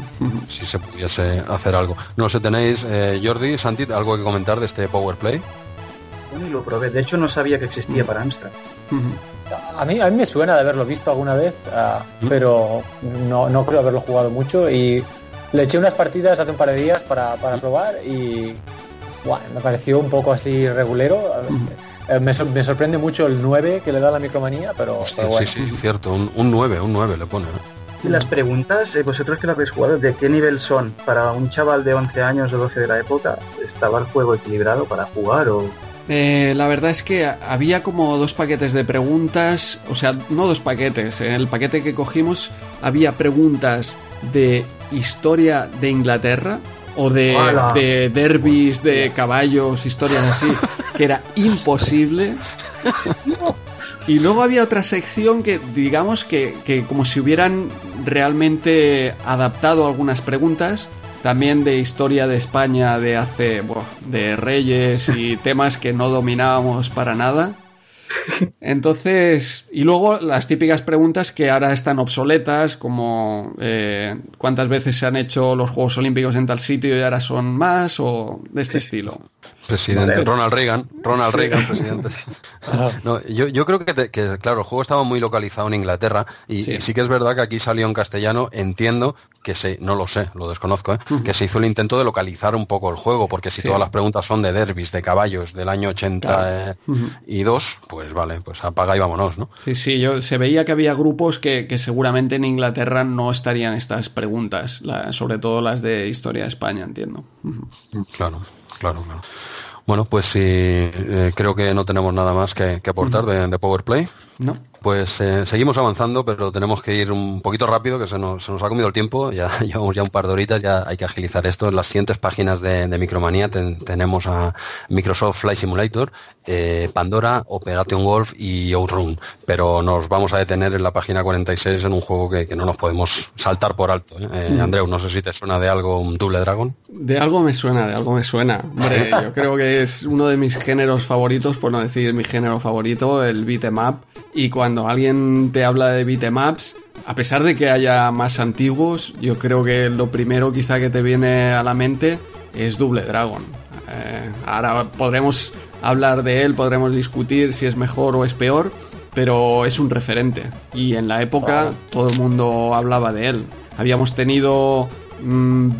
Si se pudiese hacer algo. No sé, tenéis, eh, Jordi, Santi, algo que comentar de este Powerplay. Bueno, y lo probé. De hecho, no sabía que existía para Amstrad. A mí, a mí me suena de haberlo visto alguna vez, ah, pero no, no creo haberlo jugado mucho y le eché unas partidas hace un par de días para, para probar y bueno, me pareció un poco así regulero. Eh, me, me, sorprende mucho el 9 que le da la micromanía, pero, Hostia, Sí, sí, cierto, un, un, 9, un 9 le pone. ¿eh? Las preguntas, eh, vosotros que lo habéis jugado, ¿de qué nivel son? Para un chaval de 11 años o 12 de la época, ¿estaba el juego equilibrado para jugar o...? Eh, la verdad es que había como dos paquetes de preguntas, o sea, no dos paquetes, en el paquete que cogimos había preguntas de historia de Inglaterra o de, de derbis de caballos, historias así, que era imposible. Y luego había otra sección que, digamos que, que como si hubieran realmente adaptado algunas preguntas, también de historia de España de hace, bueno, de reyes y temas que no dominábamos para nada. Entonces, y luego las típicas preguntas que ahora están obsoletas, como eh, cuántas veces se han hecho los Juegos Olímpicos en tal sitio y ahora son más, o de este estilo. Presidente Ronald Reagan, Ronald Reagan, presidente. No, yo, yo, creo que, te, que, claro, el juego estaba muy localizado en Inglaterra y sí. y sí. que es verdad que aquí salió en castellano. Entiendo que se, no lo sé, lo desconozco, ¿eh? uh -huh. que se hizo el intento de localizar un poco el juego, porque si sí. todas las preguntas son de derbis, de caballos del año 82, claro. -huh. pues vale, pues apaga y vámonos, ¿no? Sí, sí, yo se veía que había grupos que, que seguramente en Inglaterra no estarían estas preguntas, la, sobre todo las de historia de España, entiendo. Uh -huh. Claro, claro, claro. Bueno, pues sí, eh, creo que no tenemos nada más que, que aportar de, de Powerplay. No. Pues eh, seguimos avanzando, pero tenemos que ir un poquito rápido, que se nos, se nos, ha comido el tiempo, ya llevamos ya un par de horitas, ya hay que agilizar esto. En las siguientes páginas de, de Micromanía ten, tenemos a Microsoft Flight Simulator, eh, Pandora, Operation Golf y Outrun, pero nos vamos a detener en la página 46 en un juego que, que no nos podemos saltar por alto. ¿eh? Mm. Andreu, no sé si te suena de algo un Double Dragon. De algo me suena, de algo me suena. Hombre, yo creo que es uno de mis géneros favoritos, por no decir mi género favorito, el beat'em up. Y cuando alguien te habla de beatemaps, a pesar de que haya más antiguos, yo creo que lo primero quizá que te viene a la mente es Double Dragon. Eh, ahora podremos hablar de él, podremos discutir si es mejor o es peor, pero es un referente. Y en la época todo el mundo hablaba de él. Habíamos tenido mmm,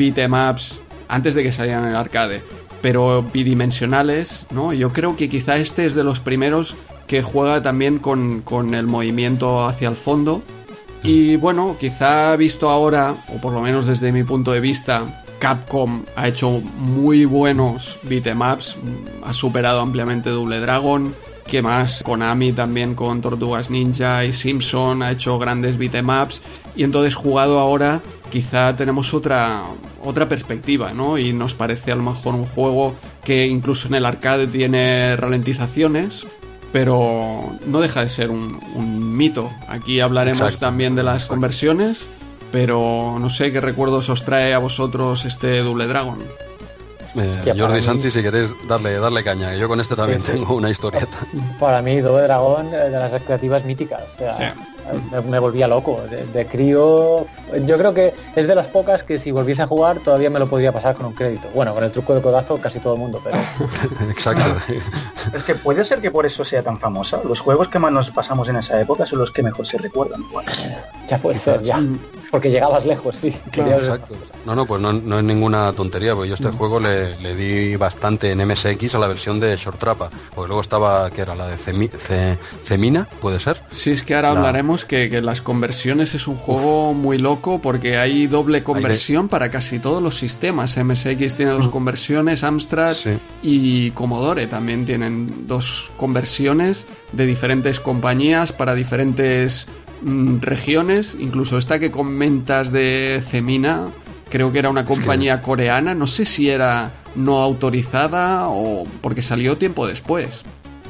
antes de que salieran en el arcade, pero bidimensionales, ¿no? Yo creo que quizá este es de los primeros que juega también con, con, el movimiento hacia el fondo. Y bueno, quizá visto ahora, o por lo menos desde mi punto de vista, Capcom ha hecho muy buenos beatemaps, ha superado ampliamente Double Dragon. ¿Qué más? Konami también con Tortugas Ninja y Simpson ha hecho grandes beatemaps. Y entonces jugado ahora, quizá tenemos otra, otra perspectiva, ¿no? Y nos parece a lo mejor un juego que incluso en el arcade tiene ralentizaciones, pero no deja de ser un, un mito. Aquí hablaremos Exacto. también de las Exacto. conversiones, pero no sé qué recuerdos os trae a vosotros este Double Dragon. Eh, Jordi mí... Santi, si queréis darle, darle caña, yo con este también sí, sí. tengo una historieta. Para mí, Double Dragon, eh, de las creativas míticas. O sea, sí. Me, me, volvía loco. De, de, crío, yo creo que es de las pocas que si volviese a jugar todavía me lo podría pasar con un crédito. Bueno, con el truco de codazo casi todo el mundo, pero... Exacto. es que puede ser que por eso sea tan famosa. Los juegos que más nos pasamos en esa época son los que mejor se recuerdan. Bueno, ya puede ser, ya. Porque llegabas lejos, sí. Claro, exacto. No, no, pues no, no, es ninguna tontería, porque yo este mm. juego le, le, di bastante en MSX a la versión de Short Trapa, porque luego estaba, que era la de Cemina, ¿puede ser? Sí, es que ahora la... que, que, las conversiones es un juego Uf. muy loco, porque hay doble conversión de... para casi todos los sistemas. MSX tiene dos conversiones, Amstrad sí. y Commodore también tienen dos conversiones de diferentes compañías para diferentes Mm, regiones, incluso esta que comentas de Cemina, creo que era una compañía sí. coreana, no sé si era no autorizada o porque salió tiempo después.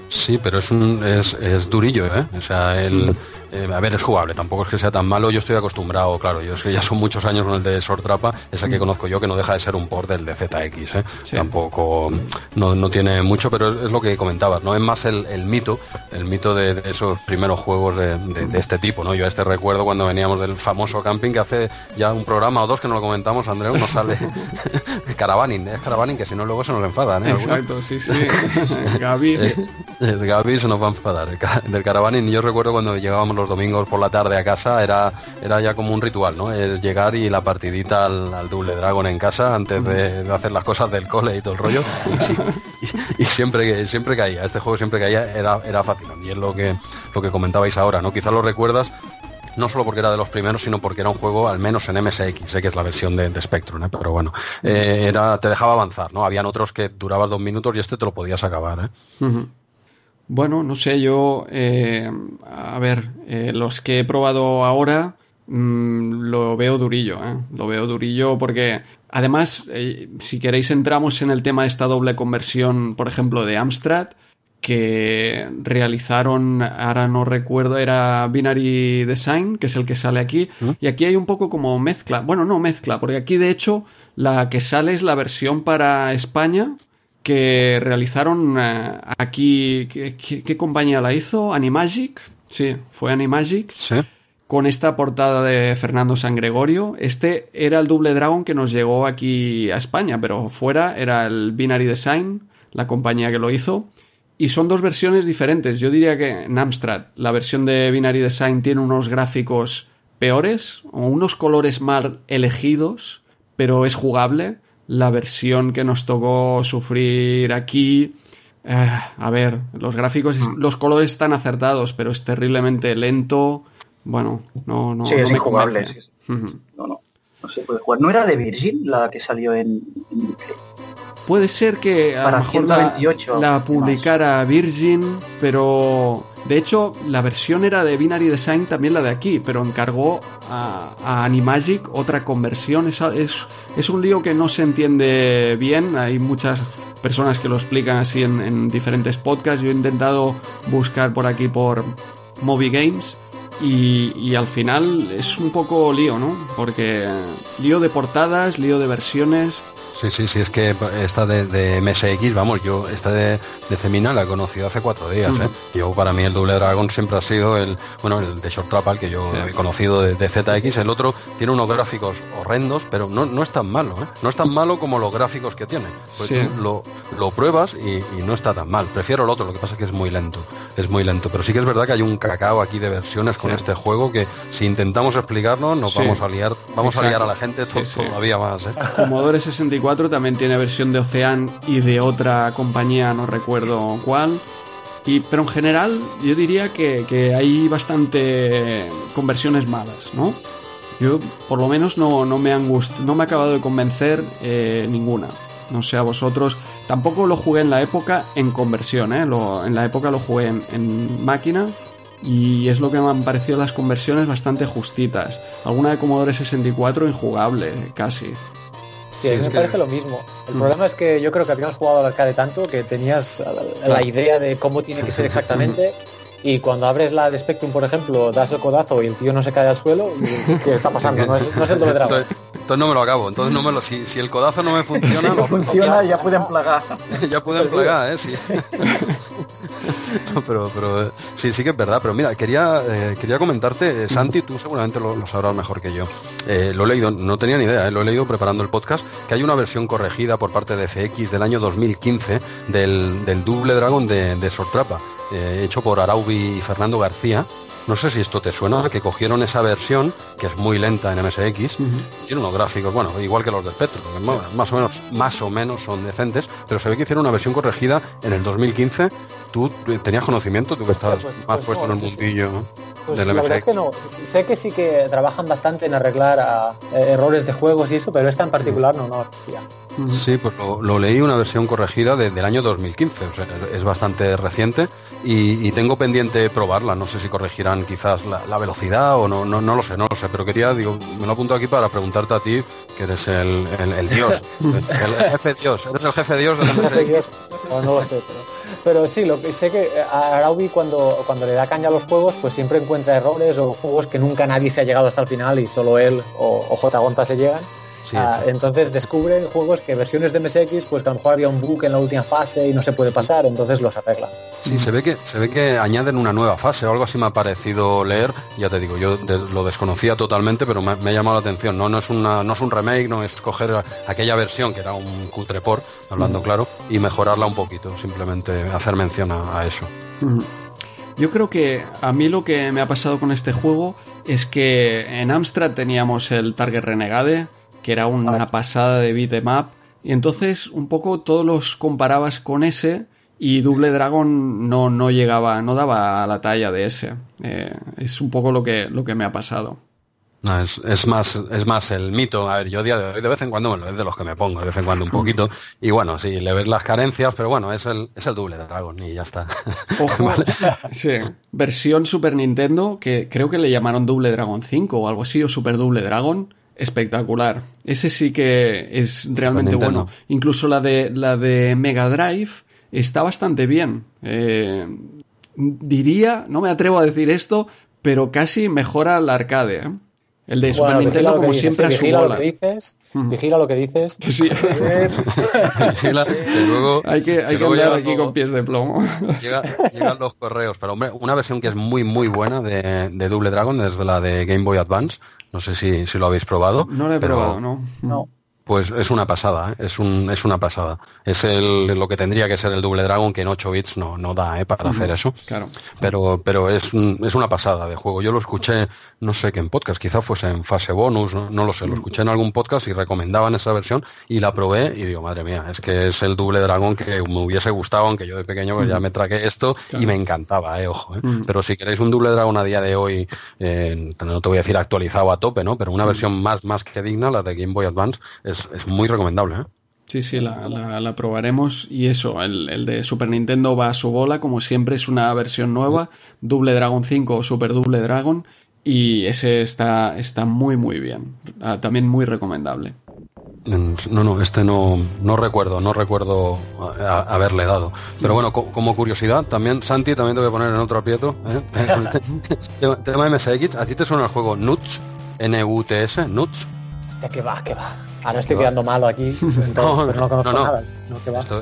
Sí, pero es un es, es durillo, ¿eh? O sea, el, mm eh, a ver, es jugable, tampoco es que sea tan malo, yo estoy acostumbrado, claro, yo es que ya son muchos años con el de Sortrapa, es el que conozco yo, que no deja de ser un port del de ZX, ¿eh? sí. tampoco, no, no, tiene mucho, pero es, lo que comentabas, ¿no? Es más el, el mito, el mito de, de, esos primeros juegos de, de, de, este tipo, ¿no? Yo a este recuerdo cuando veníamos del famoso camping que hace ya un programa o dos que nos lo comentamos, Andreu, nos sale Caravaning, es Caravaning que si no luego se nos enfadan, ¿eh? Exacto, sí, sí, Gaby. Eh, Gaby se nos va a enfadar, del Caravaning, yo recuerdo cuando llegábamos los domingos por la tarde a casa era, era ya como un ritual, ¿no? El llegar y la partidita al, al Double Dragon en casa antes de, de, hacer las cosas del cole y todo el rollo. Y, y, siempre, siempre caía, este juego siempre caía, era, era fácil. Y es lo que, lo que comentabais ahora, ¿no? Quizás lo recuerdas no solo porque era de los primeros, sino porque era un juego, al menos en MSX, sé que es la versión de, de Spectrum, ¿eh? pero bueno, eh, era, te dejaba avanzar, ¿no? Habían otros que duraban dos minutos y este te lo podías acabar, ¿eh? Uh -huh. Bueno, no sé, yo, eh, a ver, eh, los que he probado ahora mmm, lo veo durillo, ¿eh? lo veo durillo porque además, eh, si queréis entramos en el tema de esta doble conversión, por ejemplo, de Amstrad, que realizaron, ahora no recuerdo, era Binary Design, que es el que sale aquí, ¿Mm? y aquí hay un poco como mezcla, bueno, no mezcla, porque aquí de hecho la que sale es la versión para España que realizaron eh, aquí, ¿qué, ¿qué, qué, compañía la hizo? Animagic, sí, fue Animagic. Sí. Con esta portada de Fernando San Gregorio. Este era el Double Dragon que nos llegó aquí a España, pero fuera era el Binary Design, la compañía que lo hizo. Y son dos versiones diferentes. Yo diría que en Amstrad la versión de Binary Design tiene unos gráficos peores o unos colores mal elegidos, pero es jugable. La versión que nos tocó sufrir aquí, eh, a ver, los gráficos, mm. los colores están acertados, pero es terriblemente lento. Bueno, no, no, sí, no es me convence. Sí. Uh -huh. No, no, no se puede jugar. ¿No era de Virgin la que salió en, en Puede ser que a lo mejor la, la, publicara Virgin, pero de hecho la versión era de Binary Design, también la de aquí, pero encargó a, a Animagic otra conversión. Es, es, un lío que no se entiende bien, hay muchas personas que lo explican así en, en diferentes podcasts. Yo he intentado buscar por aquí por Movie Games. Y, y, al final es un poco lío, ¿no? Porque lío de portadas, lío de versiones. Sí, sí, sí, es que esta de, de MSX, vamos, yo esta de, de Cemina la he conocido hace cuatro días. Uh -huh. ¿eh? Yo para mí el Double Dragon siempre ha sido el, bueno, el de Short Trapal que yo sí. he conocido de, de ZX. Sí. El otro tiene unos gráficos horrendos, pero no, no es tan malo, ¿eh? No es tan malo como los gráficos que tiene. Pues sí. tú lo, lo pruebas y, y, no está tan mal. Prefiero el otro, lo que pasa es que es muy lento, es muy lento. Pero sí que es verdad que hay un cacao aquí de versiones con este juego que si intentamos explicarlo nos vamos a liar, vamos Exacto. a liar a la gente todavía más. ¿eh? Commodore 64 también tiene versión de Ocean y de otra compañía, no recuerdo cuál. Y, pero en general yo diría que, hay bastante conversiones malas, ¿no? Yo por lo menos no, me han no me acabado de convencer eh, ninguna. No sé a vosotros. Tampoco lo jugué en la época en conversión, ¿eh? En la época lo jugué en, en máquina y es lo que me han parecido las conversiones bastante justitas. Alguna de Commodore 64 injugable, casi. Sí, a mí me que... parece lo mismo. El mm. problema es que yo creo que habíamos jugado al arcade tanto que tenías la, la idea de cómo tiene que ser exactamente y cuando abres la de Spectrum, por ejemplo, das el codazo y el tío no se cae al suelo, ¿qué está pasando? No es, no es el doble dragón. Entonces, entonces, no me lo acabo. Entonces no me lo. Si, si el codazo no me funciona, si no funciona, ya pueden plagar. ya pueden plagar, eh, sí. No, pero, pero sí, sí que es verdad. Pero mira, quería, eh, quería comentarte, eh, Santi, tú seguramente lo, lo, sabrás mejor que yo. Eh, lo he leído, no tenía ni idea, lo he leído preparando el podcast, que hay una versión corregida por parte de FX del año 2015 del, del Double Dragon de, de Sortrapa, hecho por Araubi y Fernando García. No sé si esto te suena, que cogieron esa versión, que es muy lenta en MSX, uh -huh. tiene unos gráficos, bueno, igual que los del sí. más o menos, más o menos son decentes, pero se ve que hicieron una versión corregida en el 2015. ¿Tú tenías conocimiento? Tú que estás pues, pues, más pues, puesto no, en el mundillo sí, Pues del la MSX. verdad es que no. Sé que sí que trabajan bastante en arreglar a, eh, errores de juegos y eso, pero esta en particular no, no. -huh. Sí, pues lo, lo, leí una versión corregida de, del año 2015, o sea, es bastante reciente y, y tengo pendiente probarla. No sé si corregirán quizás la, la velocidad o no, no, no, lo sé, no lo sé, pero quería, digo, me lo apunto aquí para preguntarte a ti, que eres el, el, el dios, el, el, jefe dios, eres el jefe dios del MSX. no, no lo sé, pero, pero, sí, lo que sé que a Araubi cuando, cuando le da caña a los juegos, pues siempre encuentra errores o juegos que nunca nadie se ha llegado hasta el final y solo él o, o J. Gonza se llegan. Sí, ah, entonces descubren juegos que versiones de MSX, pues que a lo mejor había un bug en la última fase y no se puede pasar, entonces los arreglan. Sí, se ve que se ve que añaden una nueva fase o algo así me ha parecido leer. Ya te digo, yo de, lo desconocía totalmente, pero me, me, ha llamado la atención. No, no es una, no es un remake, no es coger aquella versión que era un cutre por, hablando mm. claro, y mejorarla un poquito. Simplemente hacer mención a, a eso. Mm. Yo creo que a mí lo que me ha pasado con este juego es que en Amstrad teníamos el Target Renegade, que era una pasada de beat em y entonces un poco todos los comparabas con ese y Double Dragon no, no llegaba, no daba a la talla de ese. Eh, es un poco lo que, lo que me ha pasado. No, es, es, más, es más el mito. A ver, yo día de hoy de vez en cuando lo es de los que me pongo, de vez en cuando un poquito. Y bueno, sí, le ves las carencias, pero bueno, es el, es el doble y ya está. Ojo, sí. Versión Super Nintendo, que creo que le llamaron Double Dragon 5 o algo así, o Super Double Dragon. Espectacular. Ese sí que es realmente bueno. Incluso la de la de Mega Drive está bastante bien. Eh, diría, no me atrevo a decir esto, pero casi mejora el arcade. ¿eh? El de Super Bueno, Nintendo, lo como que siempre, dices, a su vigila lo bola. que dices, vigila lo que dices. Sí, Vigila, que luego, hay que, hay que luego andar llegan aquí con pies de plomo. llega- llegan los correos. Pero hombre, una versión que es muy muy buena de, de Double Dragon es de la de Game Boy Advance. No sé si, si lo habéis probado. No lo he pero- probado, ¿no? No. Pues es una pasada, ¿eh? es, un, es una pasada. Es el, lo que tendría que ser el Double Dragon, que en 8 bits no, no da ¿eh? para hacer eso. Claro. Pero, pero es, es una pasada de juego. Yo lo escuché, no sé qué en podcast, quizá fuese en fase bonus, no, no lo sé, lo escuché en algún podcast y recomendaban esa versión y la probé y digo, madre mía, es que es el Double Dragon que me hubiese gustado, aunque yo de pequeño pues, ya me tragué esto y me encantaba, eh, ojo. eh. Pero si queréis un Double Dragon a día de hoy, eh, no te voy a decir actualizado a tope, ¿no? Pero una versión más, más que digna, la de Game Boy Advance, es, es muy recomendable. ¿eh? Sí, sí, la, la- la probaremos. Y eso, el, el de Super Nintendo va a su bola, como siempre es una versión nueva, Double Dragon 5 o Super Double Dragon, y ese está, está muy, muy bien. Ah, también muy recomendable. Mm, No, no, este no, no recuerdo, no recuerdo a- a- haberle dado. Pero bueno, co- como curiosidad, también, Santi, también te voy a poner en otro aprieto. ¿eh? Tema, tema MSX, ¿a ti te suena el juego Nuts? N-U-T-S, Nuts. Que va, que va. Ahora estoy quedando malo aquí, entonces, No, pero no conozco no, no. nada.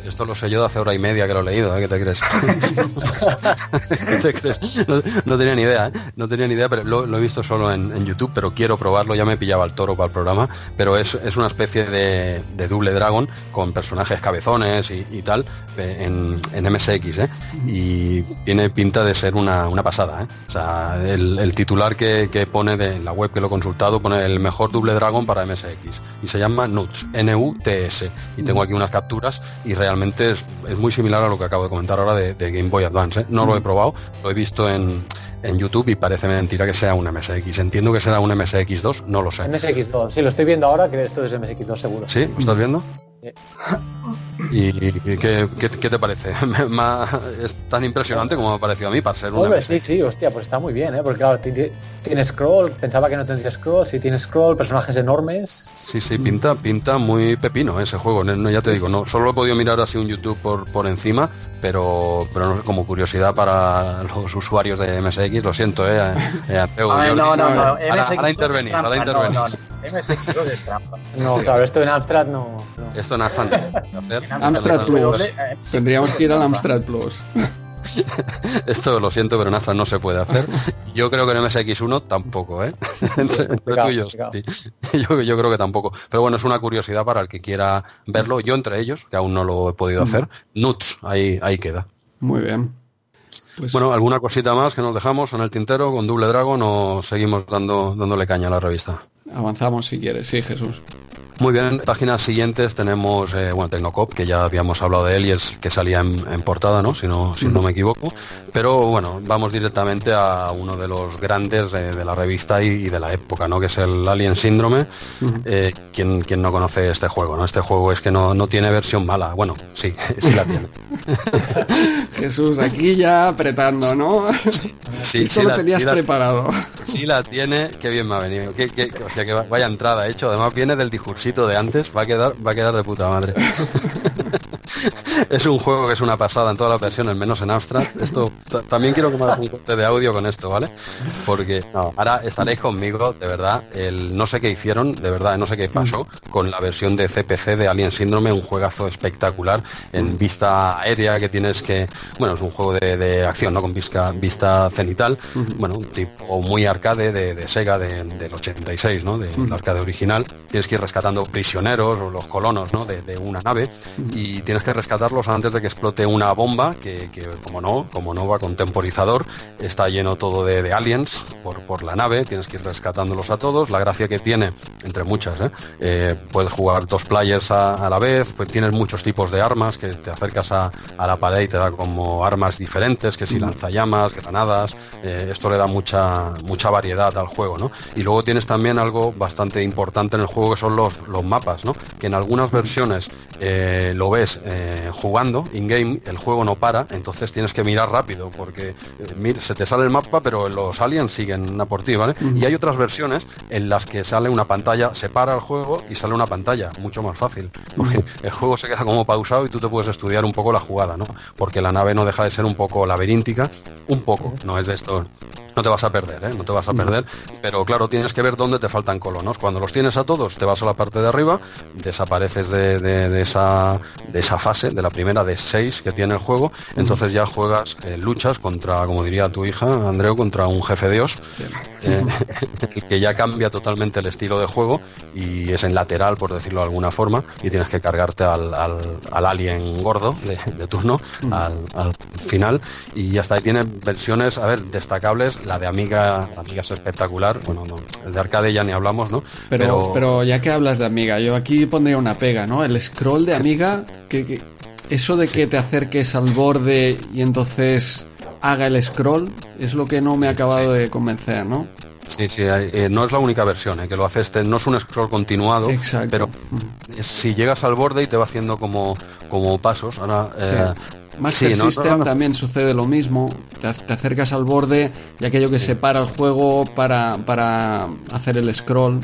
Esto, lo sé yo de hace hora y media que lo he leído, ¿eh? ¿qué te crees? No, tenía ni idea, ¿eh? No tenía ni idea, pero lo, he visto solo en, YouTube, pero quiero probarlo, ya me pillaba el toro para el programa, pero es, es una especie de, de Double Dragon con personajes cabezones y, tal eh, en, MSX, ¿eh? Y tiene pinta de ser una, una pasada, ¿eh? O sea, el, titular que, pone de la web que lo he consultado pone el mejor Double Dragon para MSX y se llama Nuts, N-U-T-S. Y tengo aquí unas capturas y realmente es, es muy similar a lo que acabo de comentar ahora de, de Game Boy Advance. ¿eh? No lo he probado, lo he visto en, en YouTube y parece mentira que sea un MSX. Entiendo que será un MSX2, no lo sé. MSX2, sí, lo estoy viendo ahora, que esto es MSX2 seguro. ¿Sí? ¿Lo estás viendo? Sí. ¿Y, qué, qué- qué te parece? ¿Es tan impresionante como me ha parecido a mí para ser un Hombre, MSX? sí, sí, hostia, pues está muy bien, ¿eh? Porque claro, ti- ti- tiene scroll, pensaba que no tendría scroll, sí tiene scroll, personajes enormes. Sí, sí, pinta, pinta muy pepino ese juego. No, no, ya te digo, no, solo he podido mirar así un YouTube por, por encima, pero, pero no sé, como curiosidad para los usuarios de MSX, lo siento, eh, eh, Andreu, ver, no, no, no. Ahora, MSX2 ahora intervenís, ahora no, intervenís. no, no. MSX2 es trampa. No, claro, esto en Amstrad no. no es hacer. Amstrad Plus. Sí, Tendríamos que ir al. Amstrad Plus. Esto lo siento, pero en Astra no se puede hacer. Yo creo que en MSX1 tampoco, ¿eh? entre entre Pecado, tú y yo, pecado. sí. yo, yo creo que tampoco. Pero bueno, es una curiosidad para el que quiera verlo. Yo entre ellos, que aún no lo he podido hacer. Nuts, ahí, ahí queda. Muy bien. Pues, Bueno, ¿alguna cosita más que nos dejamos en el tintero con Double Dragon o seguimos dando, dándole caña a la revista? avanzamos si quieres, sí, Jesús. Muy bien, en páginas siguientes tenemos, eh, bueno, Tecnocop, que ya habíamos hablado de él y es que salía en, en portada, ¿no? Si no, si no me equivoco. Pero bueno, vamos directamente a uno de los grandes eh, de la revista y, y de la época, ¿no? Que es el Alien Síndrome. Eh, ¿quién, quién no conoce este juego, no? Este juego es que no, no tiene versión mala. Bueno, sí, sí la tiene. Jesús, aquí ya apretando, ¿no? Sí, Esto sí lo la- tenías sí la- preparado. Sí la tiene, qué bien me ha venido. Qué, qué- o sea que va- vaya entrada hecho. Además viene del de antes, va a quedar, va a quedar de puta madre. es un juego que es una pasada en todas las versiones, menos en Amstrad. Esto ta- también quiero que me hagas un corte de audio con esto, ¿vale? Porque no, ahora estaréis conmigo, de verdad. El no sé qué hicieron, de verdad, no sé qué pasó con la versión de CPC de Alien Síndrome, un juegazo espectacular en vista aérea que tienes que, bueno, es un juego de, de acción, ¿no? Con vista, vista cenital, bueno, un tipo muy arcade de, de Sega de- del 86, ¿no? Del arcade original. Tienes que ir rescatando prisioneros o los colonos, ¿no? De, de una nave y tienes tienes que rescatarlos antes de que explote una bomba que, como no, como no va con temporizador, está lleno todo de, aliens por, por, la nave, tienes que ir rescatándolos a todos. La gracia que tiene, entre muchas, ¿eh? Eh, puedes jugar dos players a, la vez, pues tienes muchos tipos de armas que te acercas a, la pared y te da como armas diferentes, que si lanzallamas, granadas, eh, esto le da mucha, mucha variedad al juego, ¿no? Y luego tienes también algo bastante importante en el juego que son los, los mapas, ¿no? Que en algunas versiones lo ves jugando, in-game, el juego no para, entonces tienes que mirar rápido, porque se te sale el mapa, pero los aliens siguen a por ti, ¿vale? Y hay otras versiones en las que sale una pantalla, se para el juego y sale una pantalla, mucho más fácil, porque el juego se queda como pausado y tú te puedes estudiar un poco la jugada, ¿no? Porque la nave no deja de ser un poco laberíntica, un poco, no es de esto no te vas a perder, ¿eh? no te vas a perder, pero claro, tienes que ver dónde te faltan colonos. Cuando los tienes a todos, te vas a la parte de arriba, desapareces de, esa, de esa fase, de la primera de seis que tiene el juego, entonces ya juegas, eh, luchas contra, como diría tu hija, Andreu, contra un jefe dios, eh, que ya cambia totalmente el estilo de juego y es en lateral, por decirlo de alguna forma, y tienes que cargarte al, alien gordo de, turno, al, al, final, y hasta ahí tiene versiones, a ver, destacables la de Amiga, Amiga es espectacular. Bueno, no, el de arcade ya ni hablamos, ¿no? Pero, pero, ya que hablas de Amiga, yo aquí pondría una pega, ¿no? El scroll de Amiga, que, eso de que te acerques al borde y entonces haga el scroll, es lo que no me ha acabado de convencer, ¿no? Sí, sí, eh, no es la única versión eh, que lo hace este, no es un scroll continuado, Exacto. pero si llegas al borde y te va haciendo como, como pasos, ahora eh, Master System también sucede lo mismo. Te, acercas al borde y aquello que separa el juego para, para hacer el scroll.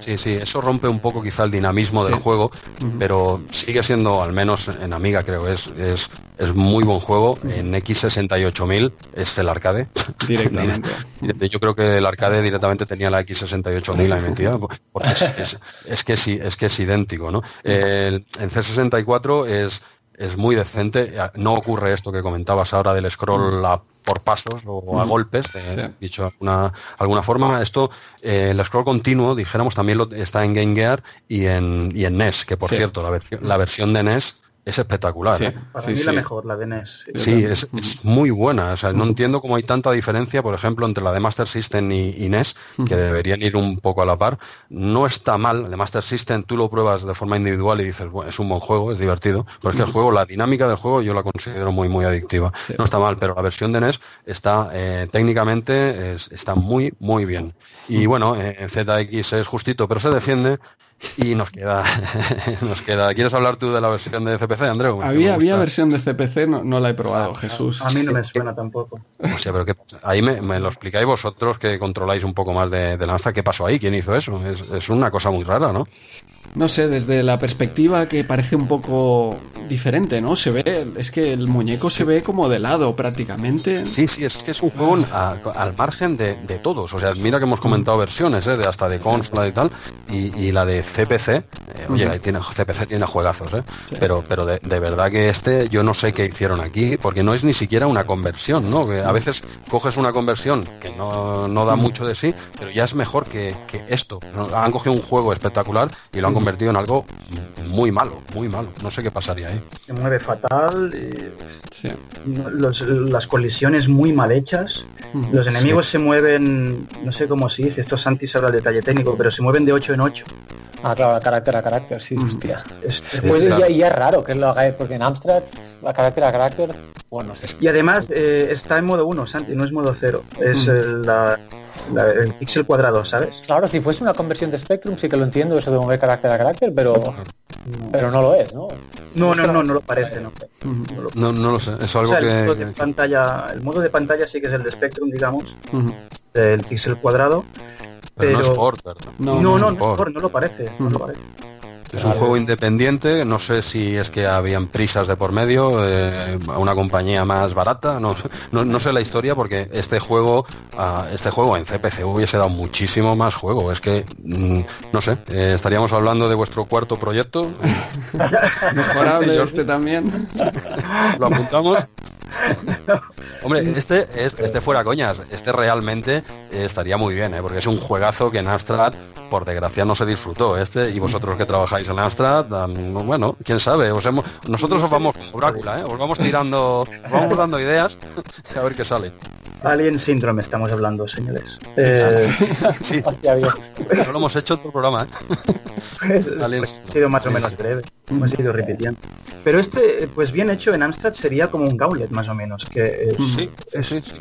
Sí, sí, eso rompe un poco quizá el dinamismo del juego, pero sigue siendo, al menos en Amiga creo, es, es, es muy buen juego. En X68000 es el arcade. Directamente. Yo creo que el arcade directamente tenía la X68000 ahí metida, porque es, es, que sí, es que es idéntico, ¿no? en C64 es es muy decente. No ocurre esto que comentabas ahora del scroll a, por pasos o a golpes, eh, dicho de alguna, alguna, forma. Esto, eh, el scroll continuo, dijéramos, también lo, está en Game Gear y en, y en NES, que por cierto, la, versión, la versión de NES es espectacular. ¿eh? Para mí la mejor, la de NES. Sí, es, muy buena. O sea, no entiendo cómo hay tanta diferencia, por ejemplo, entre la de Master System y, NES, que deberían ir un poco a la par. No está mal. La de Master System tú lo pruebas de forma individual y dices, bueno, es un buen juego, es divertido. Pero es que el juego, la dinámica del juego yo la considero muy, muy adictiva. No está mal, pero la versión de NES está eh, técnicamente está muy, muy bien. Y bueno, en ZX es justito, pero se defiende y nos queda, nos queda. ¿Quieres hablar tú de la versión de CPC, Andreu? Había, había versión de CPC, no, la he probado, Jesús. A mí no me suena tampoco. O sea, pero ¿qué Ahí me, lo explicáis vosotros que controláis un poco más de, lanza. ¿Qué pasó ahí? ¿Quién hizo eso? Es, es, una cosa muy rara, ¿no? No sé, desde la perspectiva que parece un poco diferente, ¿no? Se ve, es que el muñeco se ve como de lado prácticamente. Sí, sí, es que es un juego al margen de, todos. O sea, mira que hemos comentado versiones, ¿eh? de hasta de consola y tal, y, la de CPC, eh, oye, tiene, CPC tiene juegazos, ¿eh? Pero, pero de, verdad que este, yo no sé qué hicieron aquí, porque no es ni siquiera una conversión, ¿no? Que a veces coges una conversión que no, da mucho de sí, pero ya es mejor que, esto. Han cogido un juego espectacular y lo han convertido en algo muy malo, muy malo. No sé qué pasaría ahí. Se mueve fatal, eh, las colisiones muy mal hechas, los enemigos se mueven, no sé cómo se dice, esto es antes habla el detalle técnico, pero se mueven de 8 en 8. Ah, claro, carácter a carácter, sí, hostia. pues ya, es raro que lo haga, porque en Amstrad, a carácter a carácter, bueno, sé. Y además eh, está en modo 1, Santi, no es modo 0. Es la, el píxel cuadrado, ¿sabes? Claro, si fuese una conversión de Spectrum sí que lo entiendo eso de mover carácter a carácter, pero pero no lo es, ¿no? No, no, no, no lo parece, no. No, no lo sé, es algo que... El modo, de pantalla, el modo de pantalla sí que es el de Spectrum, digamos, del píxel cuadrado. Pero, no es Port, No, no, no, no, no lo parece, no lo parece. Es un juego independiente, no sé si es que habían prisas de por medio, eh, a una compañía más barata, no, no, sé la historia porque este juego, este juego en CPC hubiese dado muchísimo más juego. Es que, mm, no sé, eh, estaríamos hablando de vuestro cuarto proyecto. Mejorable este también. Lo apuntamos. Hombre, este, este fuera coñas, este realmente estaría muy bien, ¿eh? porque es un juegazo que en Amstrad, por desgracia, no se disfrutó. Este y vosotros que trabajáis en Amstrad, bueno, quién sabe, os hemos, nosotros os vamos como Brácula, ¿eh? os vamos tirando, os vamos dando ideas a ver qué sale. Alien Syndrome estamos hablando, señores. Eh, sí, no lo hemos hecho en programa. ¿eh? ha sido más o menos breve, hemos ido repitiendo. Pero este, pues bien hecho en Amstrad sería como un Gauntlet más o menos, que es, es,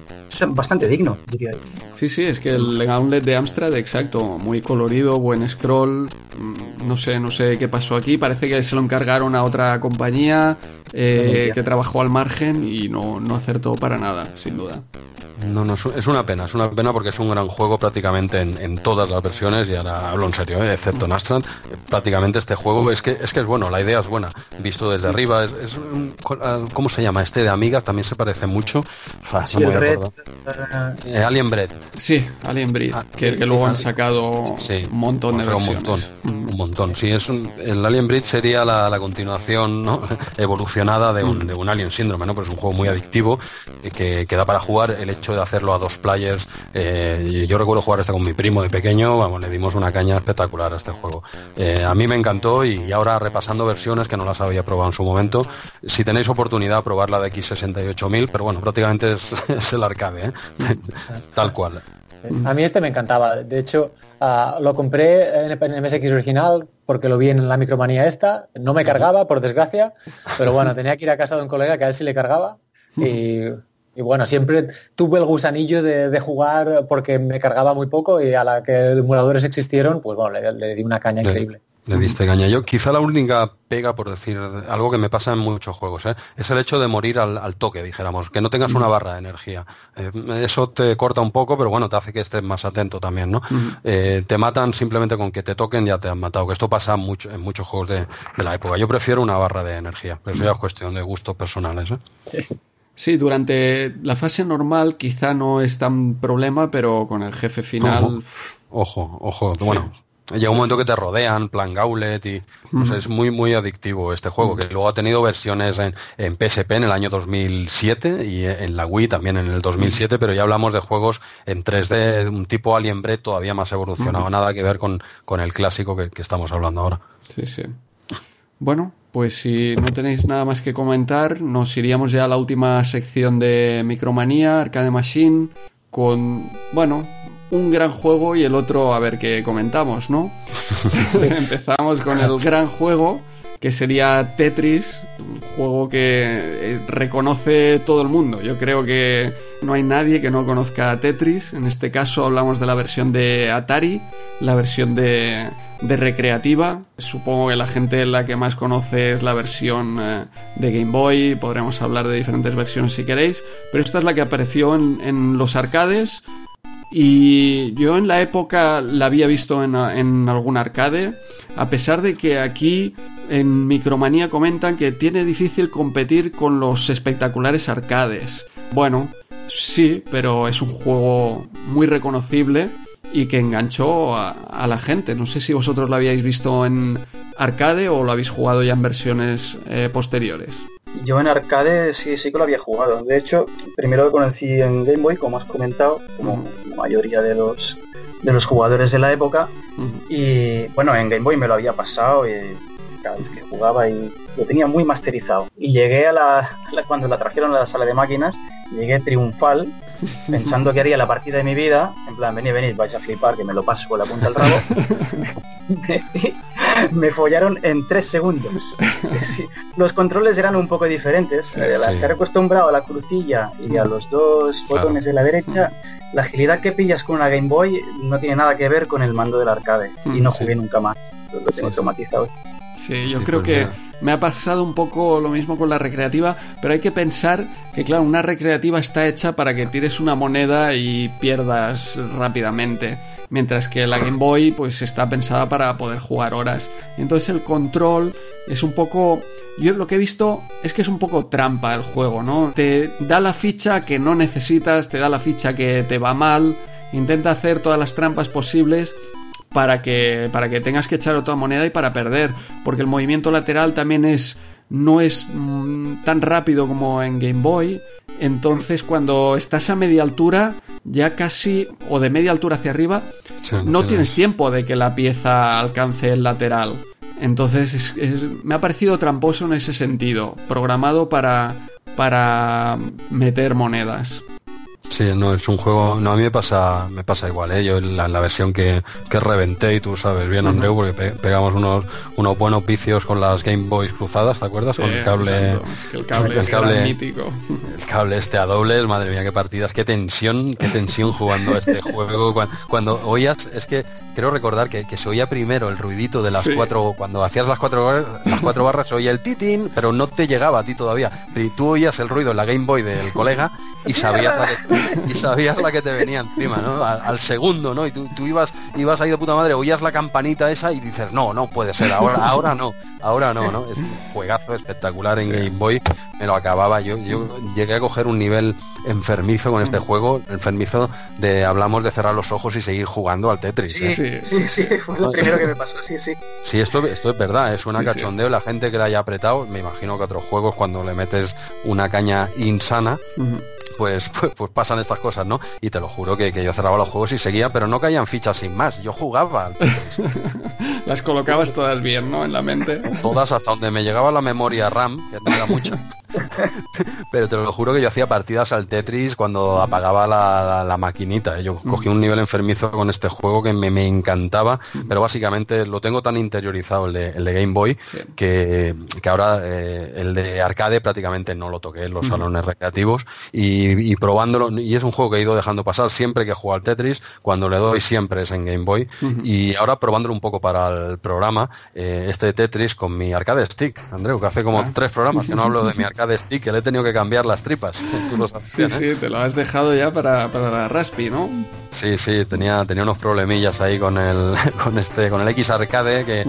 bastante digno, diría yo. Sí, sí, es que el Gauntlet de Amstrad, exacto, muy colorido, buen scroll, mm, no sé, no sé qué pasó aquí, parece que se lo encargaron a otra compañía eh, que trabajó al margen y no, no acertó para nada, sin duda. No, no, es una pena, es una pena porque es un gran juego prácticamente en, todas las versiones, y ahora hablo en serio, ¿eh? excepto en Astrand, prácticamente este juego es que, es que es bueno, la idea es buena, visto desde arriba, es, ah, ¿cómo se llama? Este de Amigas también se parece mucho. Eh, Alien Bread. Sí, Alien Bread, ah, que, luego han sacado un montón de versiones. Un montón, un montón, sí, es el Alien Breed sería la, continuación evolucionada de un, Alien Síndrome, ¿no? Pero es un juego muy adictivo que, que da para jugar el hecho de hacerlo a dos players. Eh, yo recuerdo jugar este con mi primo de pequeño, vamos, le dimos una caña espectacular a este juego. Eh, a mí me encantó y ahora repasando versiones que no las había probado en su momento, si tenéis oportunidad probar la de X68000, pero bueno, prácticamente es, el arcade, ¿eh? tal cual. A mí este me encantaba. De hecho, ah, lo compré en, en MSX original porque lo vi en la micromanía esta. No me cargaba, por desgracia, pero bueno, tenía que ir a casa de un colega que a él sí le cargaba. Y y bueno, siempre tuve el gusanillo de, jugar porque me cargaba muy poco y a la que emuladores existieron, pues bueno, le, di una caña increíble. Le diste caña. Yo quizá la única pega, por decir algo que me pasa en muchos juegos, ¿eh? es el hecho de morir al, toque, dijéramos, que no tengas una barra de energía. Eh, eso te corta un poco, pero bueno, te hace que estés más atento también, ¿no? Eh, te matan simplemente con que te toquen, ya te han matado, que esto pasa mucho, en muchos juegos de, la época. Yo prefiero una barra de energía, pero eso ya es cuestión de gustos personales. Sí. Sí, durante la fase normal quizá no es tan problema, pero con el jefe final... Ojo, ojo, bueno, llega un momento que te rodean, plan Gauntlet y es muy muy adictivo este juego, que luego ha tenido versiones en, en, PSP en el año 2007 y en la Wii también en el 2007, pero ya hablamos de juegos en 3D, un tipo Alien Bread todavía más evolucionado, nada que ver con, con el clásico que, que estamos hablando ahora. Sí, sí. Bueno, pues si no tenéis nada más que comentar, nos iríamos ya a la última sección de Micromanía, Arcade Machine, con, bueno, un gran juego y el otro a ver qué comentamos, ¿no? Empezamos con el gran juego, que sería Tetris, un juego que eh, reconoce todo el mundo. Yo creo que no hay nadie que no conozca Tetris. En este caso hablamos de la versión de Atari, la versión de de recreativa. Supongo que la gente la que más conoce es la versión eh, de Game Boy, podremos hablar de diferentes versiones si queréis, pero esta es la que apareció en, los arcades y yo en la época la había visto en, en, algún arcade, a pesar de que aquí en Micromanía comentan que tiene difícil competir con los espectaculares arcades. Bueno, sí, pero es un juego muy reconocible y que enganchó a, la gente. No sé si vosotros lo habíais visto en arcade o lo habéis jugado ya en versiones eh, posteriores. Yo en arcade sí, sí que lo había jugado. De hecho, primero lo conocí en Game Boy, como has comentado, como la mayoría de los de los jugadores de la época. Y bueno, en Game Boy me lo había pasado y cada vez que jugaba y lo tenía muy masterizado. Y llegué a la, cuando la trajeron a la sala de máquinas, llegué triunfal pensando que haría la partida de mi vida, en plan, venid, venid, vais a flipar, que me lo paso con la punta del rabo. me follaron en tres segundos. los controles eran un poco diferentes. Eh, las que acostumbrado a la crucilla y a los dos botones de la derecha, la agilidad que pillas con una Game Boy no tiene nada que ver con el mando del arcade. Y no jugué nunca más. Lo tengo automatizado. Sí, yo creo que me ha pasado un poco lo mismo con la recreativa, pero hay que pensar que, claro, una recreativa está hecha para que tires una moneda y pierdas rápidamente. Mientras que la Game Boy, pues está pensada para poder jugar horas. Entonces el control es un poco. Yo lo que he visto es que es un poco trampa el juego, ¿no? Te da la ficha que no necesitas, te da la ficha que te va mal, intenta hacer todas las trampas posibles para que, para que tengas que echar otra moneda y para perder, porque el movimiento lateral también es no es mm, tan rápido como en Game Boy Entonces, cuando estás a media altura, ya casi, o de media altura hacia arriba, no tienes tiempo de que la pieza alcance el lateral. Entonces, me ha parecido tramposo en ese sentido, programado para, para meter monedas. Sí, no, es un juego. No, a mí me pasa, me pasa igual, ¿eh? Yo en la, versión que, que, reventé, y tú sabes bien, Andreu, porque pegamos unos, unos buenos vicios con las Game Boys cruzadas, ¿te acuerdas? con el cable. el cable, el cable mítico. El cable este a dobles, madre mía, qué partidas, qué tensión, qué tensión jugando a este juego. Cuando, oías, es que creo recordar que, se oía primero el ruidito de las cuatro, cuando hacías las cuatro, las cuatro barras, se oía el titín, pero no te llegaba a ti todavía. Pero tú oías el ruido en la Game Boy del colega y sabías y sabías la que te venía encima, ¿no? Al, segundo, ¿no? Y tú, ibas, ibas ahí de puta madre, oías la campanita esa y dices, no, no puede ser, ahora, ahora no, ahora no, ¿no? Es un juegazo espectacular en Game Boy, me lo acababa, yo, yo llegué a coger un nivel enfermizo con este juego, enfermizo de hablamos de cerrar los ojos y seguir jugando al Tetris. Sí, ¿eh? sí, sí, fue lo primero que me pasó, sí, sí. Sí, esto, esto es verdad, es una cachondeo, la gente que la haya apretado, me imagino que otros juegos cuando le metes una caña insana, pues, pues, pues, pasan estas cosas, ¿no? Y te lo juro que, yo cerraba los juegos y seguía, pero no caían fichas sin más. Yo jugaba. Las colocabas todas bien, ¿no? En la mente. Todas hasta donde me llegaba la memoria RAM, que no era mucha. pero te lo juro que yo hacía partidas al Tetris cuando apagaba la, maquinita. Yo cogí un nivel enfermizo con este juego que me, encantaba, pero básicamente lo tengo tan interiorizado el de, Game Boy que, ahora eh, el de arcade prácticamente no lo toqué en los salones recreativos y y, probándolo, y es un juego que he ido dejando pasar siempre que juego al Tetris, cuando le doy siempre es en Game Boy, y ahora probándolo un poco para el programa, eh, este Tetris con mi arcade stick, Andreu, que hace como ah. tres programas que no hablo de mi arcade stick, que le he tenido que cambiar las tripas. sí, sí, ¿eh? te lo has dejado ya para, para la Raspi, ¿no? Sí, sí, tenía, tenía unos problemillas ahí con el, con este, con el X arcade que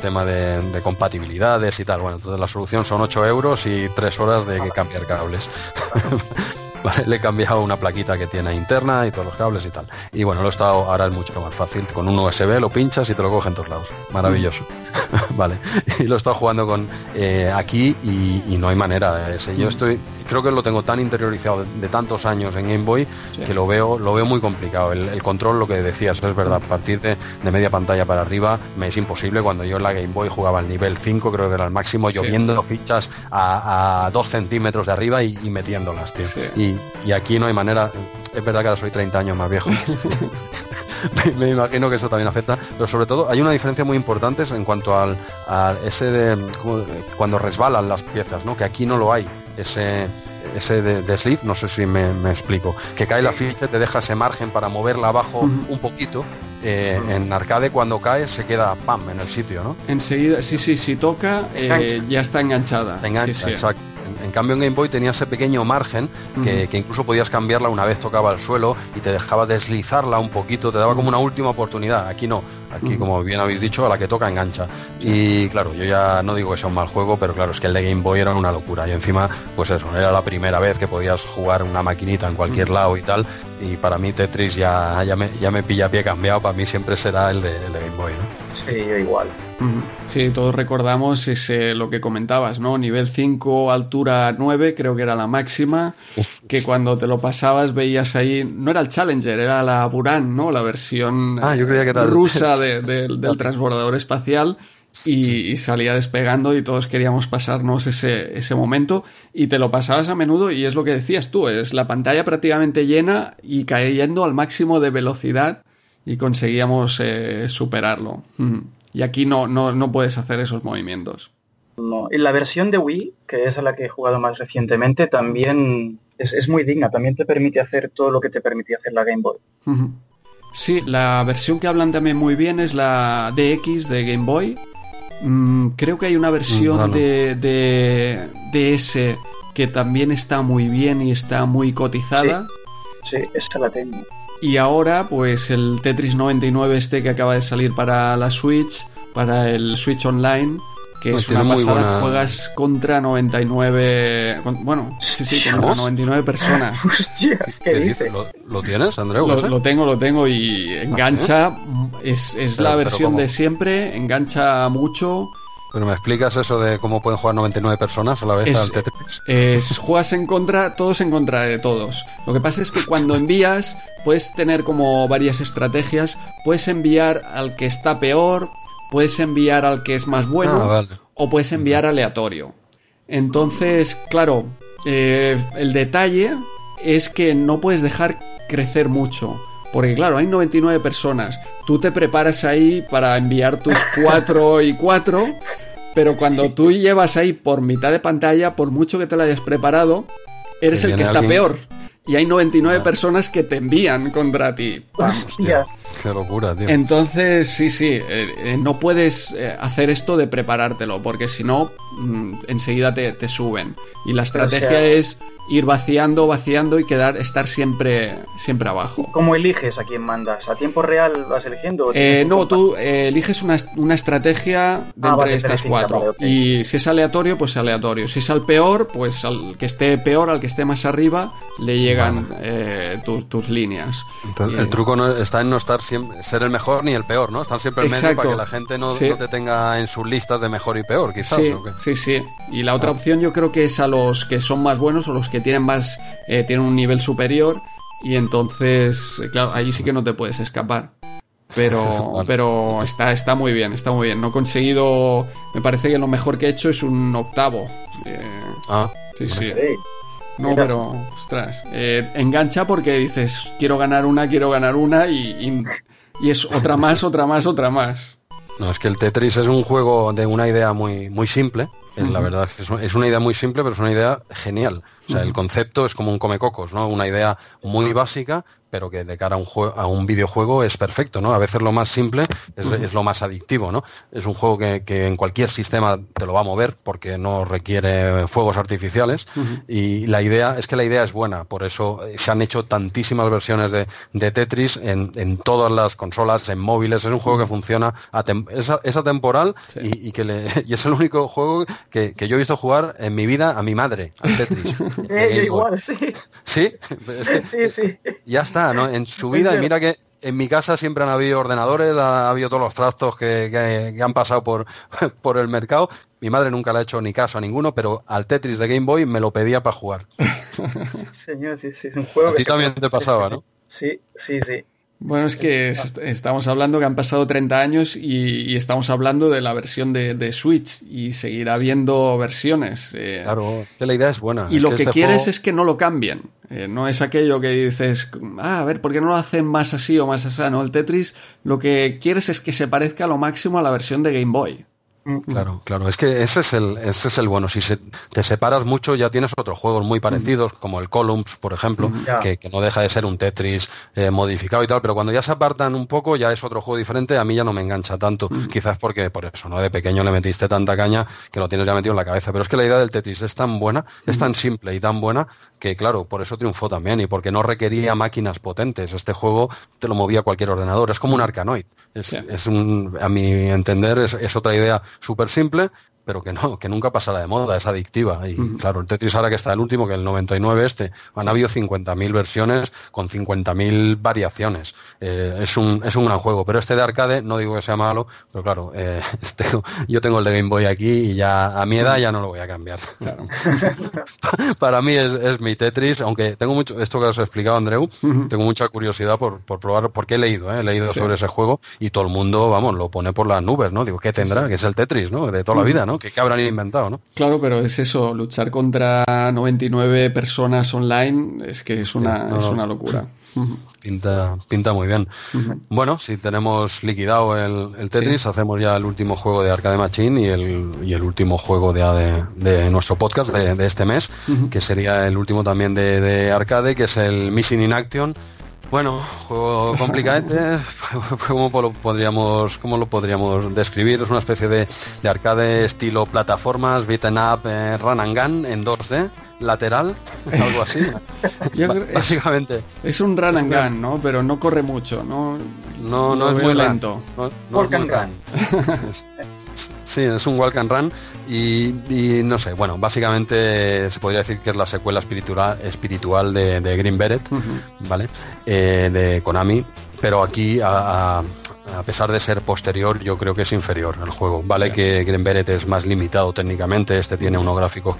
tema de, de, compatibilidades y tal. Bueno, entonces la solución son 8 euros y 3 horas de cambiar cables. le he cambiado una plaquita que tiene interna y todos los cables y tal. Y bueno, lo he estado, ahora es mucho más fácil. Con un USB lo pinchas y te lo coge en todos lados. Maravilloso. vale. Y lo he estado jugando con eh, aquí y, no hay manera. Ese. Yo estoy, creo que lo tengo tan interiorizado de, tantos años en Game Boy que lo veo, lo veo muy complicado. El, control, lo que decías, es verdad, a partir de, media pantalla para arriba me es imposible. Cuando yo en la Game Boy jugaba al nivel 5, creo que era el máximo, lloviendo fichas a, a 2 centímetros de arriba y, metiéndolas, tío. Y, y, aquí no hay manera. Es verdad que ahora soy 30 años más viejo. me, imagino que eso también afecta. Pero sobre todo hay una diferencia muy importante en cuanto al, ese de cuando resbalan las piezas, ¿no? Que aquí no lo hay. Ese, ese de, de no sé si me, explico, que cae la ficha, te deja ese margen para moverla abajo un poquito. Eh, en arcade cuando cae se queda pam en el sitio, ¿no? Enseguida, sí, sí, si toca eh, ya está enganchada. engancha, exacto. En cambio en Game Boy tenía ese pequeño margen que, incluso podías cambiarla una vez tocaba el suelo y te dejaba deslizarla un poquito, te daba como una última oportunidad. Aquí no, aquí como bien habéis dicho, a la que toca engancha. Y claro, yo ya no digo que sea un mal juego, pero claro, es que el de Game Boy era una locura. Y encima, pues eso, era la primera vez que podías jugar una maquinita en cualquier lado y tal. Y para mí Tetris ya, ya, me, ya me pilla pie cambiado, para mí siempre será el de, el de Game Boy. Sí, igual. Sí, todos recordamos ese, lo que comentabas, ¿no? Nivel 5, altura 9, creo que era la máxima, que cuando te lo pasabas veías ahí, no era el Challenger, era la Buran, ¿no? La versión ah, rusa del transbordador espacial. Y, salía despegando y todos queríamos pasarnos ese, ese momento y te lo pasabas a menudo y es lo que decías tú, es la pantalla prácticamente llena y cayendo al máximo de velocidad y conseguíamos eh, superarlo. Y aquí no, no, no puedes hacer esos movimientos. No. En la versión de Wii, que es la que he jugado más recientemente, también es, muy digna, también te permite hacer todo lo que te permitía hacer la Game Boy. Sí, la versión que hablan también muy bien es la DX de Game Boy. Mm, creo que hay una versión mm, de, de DS que también está muy bien y está muy cotizada. Sí, sí esa la tengo. Y ahora, pues el Tetris 99 este que acaba de salir para la Switch, para el Switch Online, que pues es una pasada, juegas contra 99... bueno, sí, sí, contra 99 personas. ¿qué, dices? ¿Lo, tienes, Andreu? Lo, tengo, lo tengo y engancha, es, es la versión de siempre, engancha mucho Pero me explicas eso de cómo pueden jugar 99 personas a la vez Es- al Tetris. Es, juegas en contra, todos en contra de todos. Lo que pasa es que cuando envías, puedes tener como varias estrategias. Puedes enviar al que está peor, puedes enviar al que es más bueno, Ah, vale. o puedes enviar aleatorio. Entonces, claro, eh, el detalle es que no puedes dejar crecer mucho. Porque claro, hay 99 personas. Tú te preparas ahí para enviar tus 4 y 4. Pero cuando tú llevas ahí por mitad de pantalla, por mucho que te lo hayas preparado, eres Que el que está alguien- peor. Y hay 99 personas que te envían contra ti. Vamos. Hostia. Qué locura, tío. Entonces, sí, sí, eh, eh, no puedes eh, hacer esto de preparártelo, porque si no, mm, enseguida te, te suben. Y la o estrategia sea- es ir vaciando, vaciando y quedar, estar siempre, siempre abajo. ¿Cómo eliges a quién mandas? ¿A tiempo real vas eligiendo? o Eh, no, tú eh, eliges una, una estrategia de Ah, entre vale, estas cuatro. vale. Y si es aleatorio, pues aleatorio. Si es al peor, pues al que esté peor, al que esté más arriba, le llegan eh, tu- tus líneas. Entonces, el truco no, está en no estar siempre, ser el mejor ni el peor, ¿no? Estar siempre en medio para que la gente no, Sí. no te tenga en sus listas de mejor y peor, quizás. Sí, ¿o qué? sí, sí. Y la otra opción yo creo que es a los que son más buenos o los que tienen más, eh, tienen un nivel superior y entonces, eh, claro, ahí sí que no te puedes escapar. Pero, Vale. pero está, está muy bien, está muy bien. No he conseguido, me parece que lo mejor que he hecho es un octavo. Eh, Ah, sí, sí. No, pero, ostras, eh, engancha porque dices, quiero ganar una, quiero ganar una y, y, y es otra más, otra más, otra más. No, es que el Tetris es un juego de una idea muy, muy simple. Es, La verdad es una idea muy simple, pero es una idea genial. O sea, el concepto es como un comecocos, ¿no? Una idea muy básica, pero que de cara a un, jue- a un videojuego es perfecto, ¿no? A veces lo más simple es, es lo más adictivo, ¿no? Es un juego que, que en cualquier sistema te lo va a mover porque no requiere fuegos artificiales y la idea, es que la idea es buena, por eso eh, se han hecho tantísimas versiones de, de Tetris en, en todas las consolas, en móviles, es un juego que funciona, atem- es, a- es atemporal y, y que le- y es el único juego que, que yo he visto jugar en mi vida a mi madre, al Tetris. eh, yo igual, sí. Sí, es que Sí, sí. ya está, ¿no? En su vida, y mira que en mi casa siempre han habido ordenadores, ha habido todos los trastos que, que- que han pasado por, por el mercado. Mi madre nunca le ha hecho ni caso a ninguno, pero al Tetris de Game Boy me lo pedía para jugar. Señor, sí, sí. Es un juego A ti se- también te pasaba, ¿no? Sí, sí, sí. Bueno, es que es- estamos hablando que han pasado 30 años y, y estamos hablando de la versión de, de Switch y seguirá habiendo versiones. eh, Claro, que la idea es buena. y Es lo que, este quieres juego- es que no lo cambien. Eh, no es aquello que dices, ah, a ver, ¿por qué no lo hacen más así o más así? No, el Tetris lo que quieres es que se parezca lo máximo a la versión de Game Boy. Claro, claro, es que ese es el, ese es el bueno. Si se- te separas mucho, ya tienes otros juegos muy parecidos, como el Columns, por ejemplo, que, que no deja de ser un Tetris eh, modificado y tal, pero cuando ya se apartan un poco, ya es otro juego diferente, a mí ya no me engancha tanto. Quizás porque por eso, ¿no? De pequeño le metiste tanta caña que lo tienes ya metido en la cabeza. Pero es que la idea del Tetris es tan buena, es tan simple y tan buena, que claro, por eso triunfó también, y porque no requería máquinas potentes. Este juego te lo movía cualquier ordenador, es como un Arkanoid. Es, un, a mi entender, es, es otra idea súper simple, pero que no, que nunca pasará de moda, es adictiva. Y claro, el Tetris ahora que está el último, que el 99 este, han habido 50.000 versiones con 50.000 variaciones. Eh, es, un, es un gran juego, pero este de arcade, no digo que sea malo, pero claro, eh, este- yo tengo el de Game Boy aquí y ya a mi edad ya no lo voy a cambiar. Para mí es, es mi Tetris, aunque tengo mucho, esto que os he explicado Andreu, tengo mucha curiosidad por, por probar, porque he leído, ¿eh? he leído sobre ese juego y todo el mundo, vamos, lo pone por las nubes, ¿no? Digo, ¿qué tendrá? Que es el Tetris, ¿no? De toda la vida, ¿no? ¿Qué, qué habrán inventado, no? Claro, pero es eso, luchar contra 99 personas online es que es una, no, es una locura. Pinta, pinta muy bien. Bueno, si tenemos liquidado el, el Tetris, hacemos ya el último juego de Arcade Machine y el, y el último juego de, de, de nuestro podcast de, de este mes, que sería el último también de, de Arcade, que es el Missing in Action. Bueno, juego complicadete, ¿cómo lo podríamos, cómo lo podríamos describir? Es una especie de, de arcade estilo plataformas, beaten up, eh, run and gun en 2D, lateral, algo así. Yo creo- Básicamente. Es un run and gun, ¿no? Pero no corre mucho, ¿no? No, no es muy run. lento. No, no es muy run. Sí, es un walk and run y, y no sé, bueno, básicamente se podría decir que es la secuela espiritual, espiritual de, de Green Beret, ¿vale? Eh, de Konami, pero aquí a- a- a pesar de ser posterior, yo creo que es inferior al juego. Vale que Green Beret es más limitado técnicamente, este tiene unos gráficos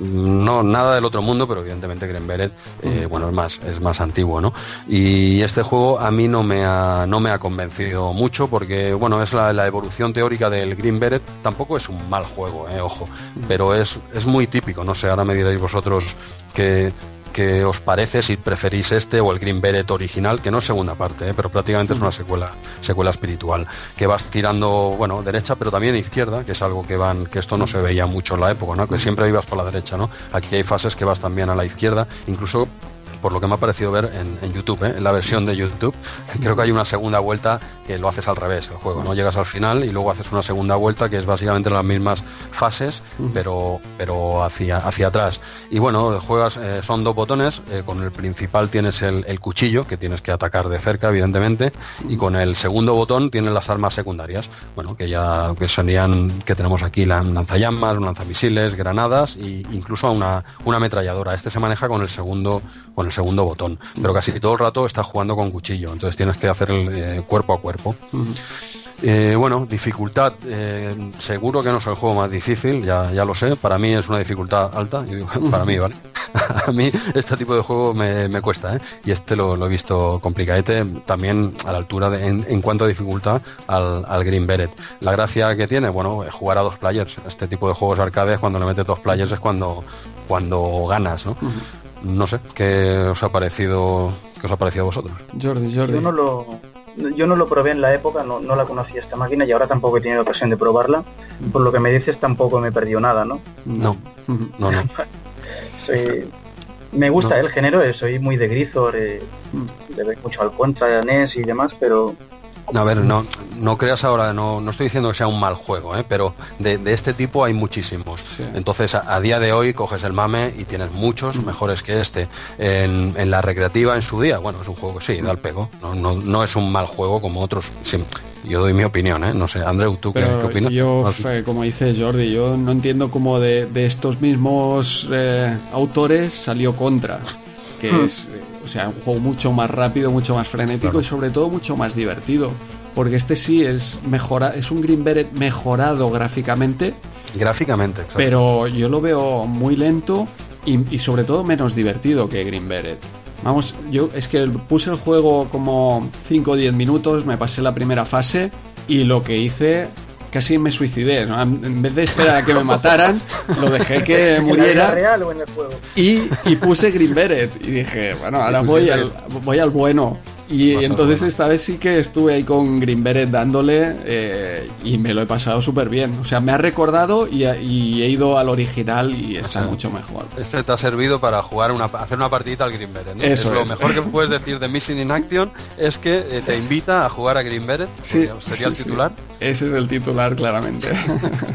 no nada del otro mundo, pero evidentemente Green Beret, eh, bueno, es más, es más antiguo, ¿no? Y este juego a mí no me ha, no me ha convencido mucho porque, bueno, es la, evolución teórica del Green Beret, tampoco es un mal juego, eh, ojo, pero es, es muy típico, no sé, ahora me diréis vosotros que que os parece si preferís este o el Green Beret original, que no es segunda parte, ¿eh? pero prácticamente es una secuela, secuela espiritual, que vas tirando, bueno, derecha, pero también izquierda, que es algo que van, que esto no se veía mucho en la época, ¿no? Que siempre ibas por la derecha, ¿no? Aquí hay fases que vas también a la izquierda, incluso por lo que me ha parecido ver en, YouTube, ¿eh? en la versión de YouTube, creo que hay una segunda vuelta que lo haces al revés el juego, ¿no? Llegas al final y luego haces una segunda vuelta que es básicamente las mismas fases, pero, pero hacia, hacia atrás. Y bueno, juegas, eh, son dos botones, eh, con el principal tienes el, cuchillo, que tienes que atacar de cerca, evidentemente, y con el segundo botón tienes las armas secundarias, bueno, que ya que serían, que tenemos aquí la lanzallamas, lanzamisiles, granadas e incluso una, una ametralladora. Este se maneja con el segundo, con segundo botón, pero casi todo el rato está jugando con cuchillo, entonces tienes que hacer el eh, cuerpo a cuerpo. Eh, bueno, dificultad, eh, seguro que no es el juego más difícil, ya, ya lo sé, para mí es una dificultad alta, para mí, ¿vale? a mí este tipo de juego me, cuesta, Y este lo, he visto complicadete, también a la altura de, en, cuanto a dificultad al, Green Beret. La gracia que tiene, bueno, jugar a dos players, este tipo de juegos arcades cuando le metes dos players es cuando, cuando ganas, ¿no? No sé, ¿qué os ha parecido, qué os ha parecido a vosotros? Jordi, Jordi. Yo no lo, yo no lo probé en la época, no, la conocía esta máquina y ahora tampoco he tenido ocasión de probarla. Por lo que me dices tampoco me perdió nada, ¿no? No, no, no. me gusta el género, eh, soy muy de Grisor, eh, de ver mucho al contra, NES y demás, pero a ver, no, no creas ahora, no, no estoy diciendo que sea un mal juego, ¿eh? pero de, este tipo hay muchísimos. Entonces, a, día de hoy coges el mame y tienes muchos mm. mejores que este. En, la recreativa en su día, bueno, es un juego que sí, da el pego. No, no, es un mal juego como otros. yo doy mi opinión, ¿eh? No sé, Andreu, ¿tú qué, opinas? Yo, como dice Jordi, yo no entiendo cómo de, estos mismos eh, autores salió Contra, que hmm. es o sea, un juego mucho más rápido, mucho más frenético y sobre todo mucho más divertido. Porque este sí es mejora, es un Green Beret mejorado gráficamente. Gráficamente, Pero yo lo veo muy lento y, sobre todo menos divertido que Green Beret. Vamos, yo es que puse el juego como 5 o 10 minutos, me pasé la primera fase y lo que hice casi me suicidé. En vez de esperar a que me mataran, lo dejé que muriera. real o en el juego? Y, y, puse Green Beret. Y dije, bueno, ahora voy al, voy al bueno. Y entonces esta vez sí que estuve ahí con Green Beret dándole eh, y me lo he pasado súper bien. O sea, me ha recordado y, he ido al original y está mucho mejor. Este te ha servido para jugar una, hacer una partidita al Green Beret. ¿no? Eso es lo mejor que puedes decir de Missing in Action es que eh, te invita a jugar a Green Beret. Sí, sería el titular. Ese es el titular, claramente.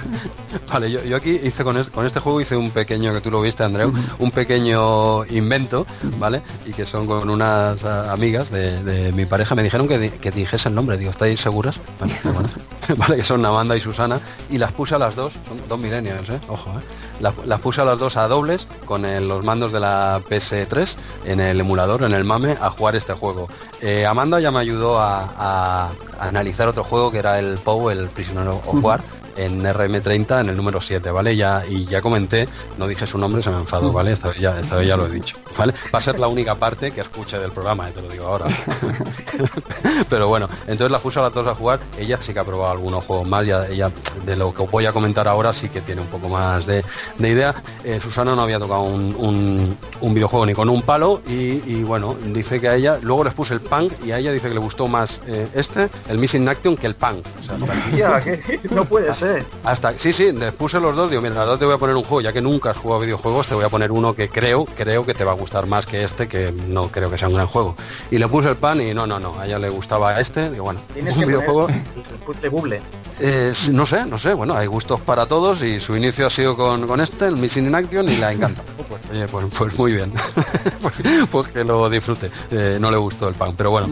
vale, yo, aquí hice con, con, este juego hice un pequeño, que tú lo viste, Andreu, un pequeño invento, ¿vale? Y que son con unas ah, amigas de, de mi pareja me dijeron que, que dijese el nombre. Digo, ¿estáis seguras? Vale, que son Amanda y Susana. Y las puse a las dos, son dos millennials, ¿eh? Ojo, ¿eh? Las, puse a las dos a dobles con los mandos de la PS3 en el emulador, en el MAME, a jugar este juego. Eh, Amanda ya me ayudó a, analizar otro juego que era el POW, el Prisionero of War, en RM30 en el número 7, ¿vale? Ya, y ya comenté, no dije su nombre, se me enfadó, ¿vale? Esta vez ya, esta vez ya lo he dicho, ¿vale? Va a ser la única parte que escuche del programa, eh, te lo digo ahora. Pero bueno, entonces la puse a las dos a jugar, ella sí que ha probado algunos juegos más, ya, ella de lo que voy a comentar ahora sí que tiene un poco más de, idea. Eh, Susana no había tocado un, videojuego ni con un palo y, bueno, dice que a ella, luego les puse el punk y a ella dice que le gustó más eh, este, el Missing Action, que el punk. O sea, no puede ser. Hasta, sí, sí, les puse los dos, digo, mira, los dos te voy a poner un juego, ya que nunca has jugado videojuegos, te voy a poner uno que creo, creo que te va a gustar más que este, que no creo que sea un gran juego. Y le puse el pan y no, no, no, a ella le gustaba este, digo, bueno, ¿Tienes un videojuego. Google. Eh, no sé, no sé, bueno, hay gustos para todos y su inicio ha sido con, este, el Missing in Action, y la encanta. Pues, oye, pues, pues, muy bien, pues, pues, que lo disfrute. Eh, no le gustó el pan, pero bueno.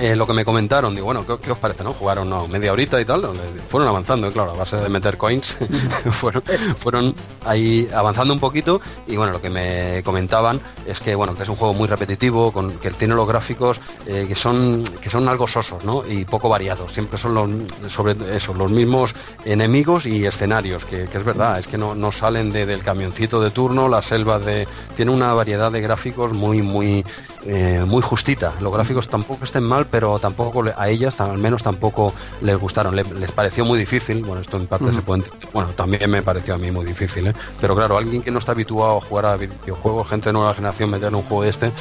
Eh, lo que me comentaron, digo, bueno, ¿qué, os parece? ¿no? Jugaron no, media horita y tal, fueron avanzando, claro, a base de meter coins, fueron, fueron ahí avanzando un poquito y bueno, lo que me comentaban es que bueno, que es un juego muy repetitivo, con, que tiene los gráficos eh, que son que son algo sosos, ¿no? Y poco variados, siempre son los sobre eso, los mismos enemigos y escenarios, que, es verdad, es que no, no salen del camioncito de turno, la selva de. tiene una variedad de gráficos muy, muy eh, muy justita. Los gráficos tampoco estén mal, pero tampoco a ellas, al menos tampoco les gustaron. les pareció muy difícil. Bueno, esto en parte se puede. Bueno, también me pareció a mí muy difícil, ¿eh? pero claro, alguien que no está habituado a jugar a videojuegos, gente de nueva generación, meter un juego este,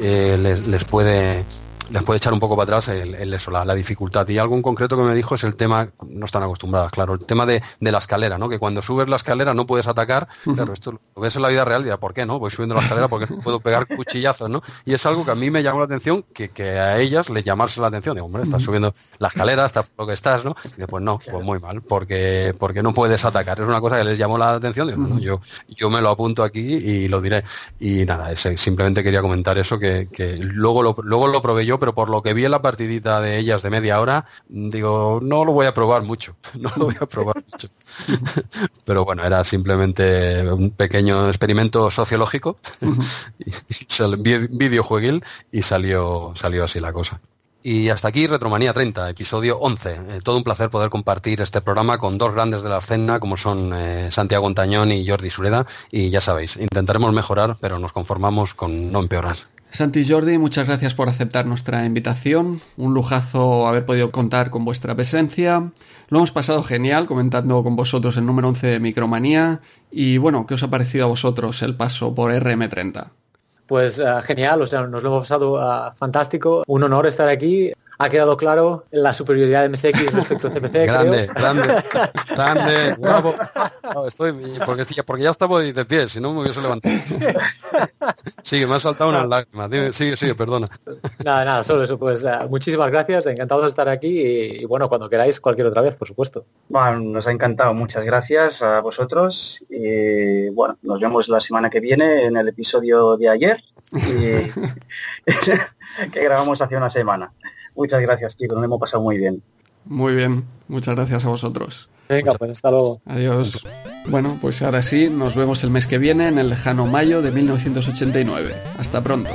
eh, les puede les puede echar un poco para atrás el, eso, la, dificultad. Y algo en concreto que me dijo es el tema, no están acostumbradas, claro, el tema de, la escalera, ¿no? Que cuando subes la escalera no puedes atacar. Claro, esto lo ves en la vida real y dirás, ¿por qué no? Voy subiendo la escalera porque no puedo pegar cuchillazos, ¿no? Y es algo que a mí me llamó la atención, que, a ellas les llamarse la atención. Digo, hombre, estás subiendo la escalera hasta lo que estás, ¿no? Y después no, pues muy mal, porque, porque no puedes atacar. Es una cosa que les llamó la atención. Digo, yo, yo me lo apunto aquí y lo diré. Y nada, simplemente quería comentar eso, que, luego, lo, luego lo probé yo, pero por lo que vi en la partidita de ellas de media hora, digo, no lo voy a probar mucho, no lo voy a probar mucho. Pero bueno, era simplemente un pequeño experimento sociológico, videojueguil, y salió, salió así la cosa. Y hasta aquí Retromanía 30, episodio 11. Eh, todo un placer poder compartir este programa con dos grandes de la escena como son eh, Santiago Antañón y Jordi Sureda. Y ya sabéis, intentaremos mejorar, pero nos conformamos con no empeorar. Santi Jordi, muchas gracias por aceptar nuestra invitación. Un lujazo haber podido contar con vuestra presencia. Lo hemos pasado genial comentando con vosotros el número 11 de Micromanía. Y bueno, ¿qué os ha parecido a vosotros el paso por RM30? Pues uh, genial, nos lo hemos pasado uh, fantástico. Un honor estar aquí ha quedado claro la superioridad de MSX respecto a CPC. grande, grande, grande, bravo. estoy, porque, porque ya estaba de pie, si no me hubiese levantado. Sigue, me ha saltado una lágrima. sigue, sigue, perdona. Nada, nada, solo eso. Pues uh, muchísimas gracias, encantados de estar aquí y, bueno, cuando queráis, cualquier otra vez, por supuesto. Bueno, nos ha encantado, muchas gracias a vosotros. Y bueno, nos vemos la semana que viene en el episodio de ayer. que grabamos hace una semana. Muchas gracias, chicos, nos hemos pasado muy bien. Muy bien, muchas gracias a vosotros. Venga, pues hasta luego. Adiós. Bueno, pues ahora sí, nos vemos el mes que viene en el lejano mayo de 1989. Hasta pronto.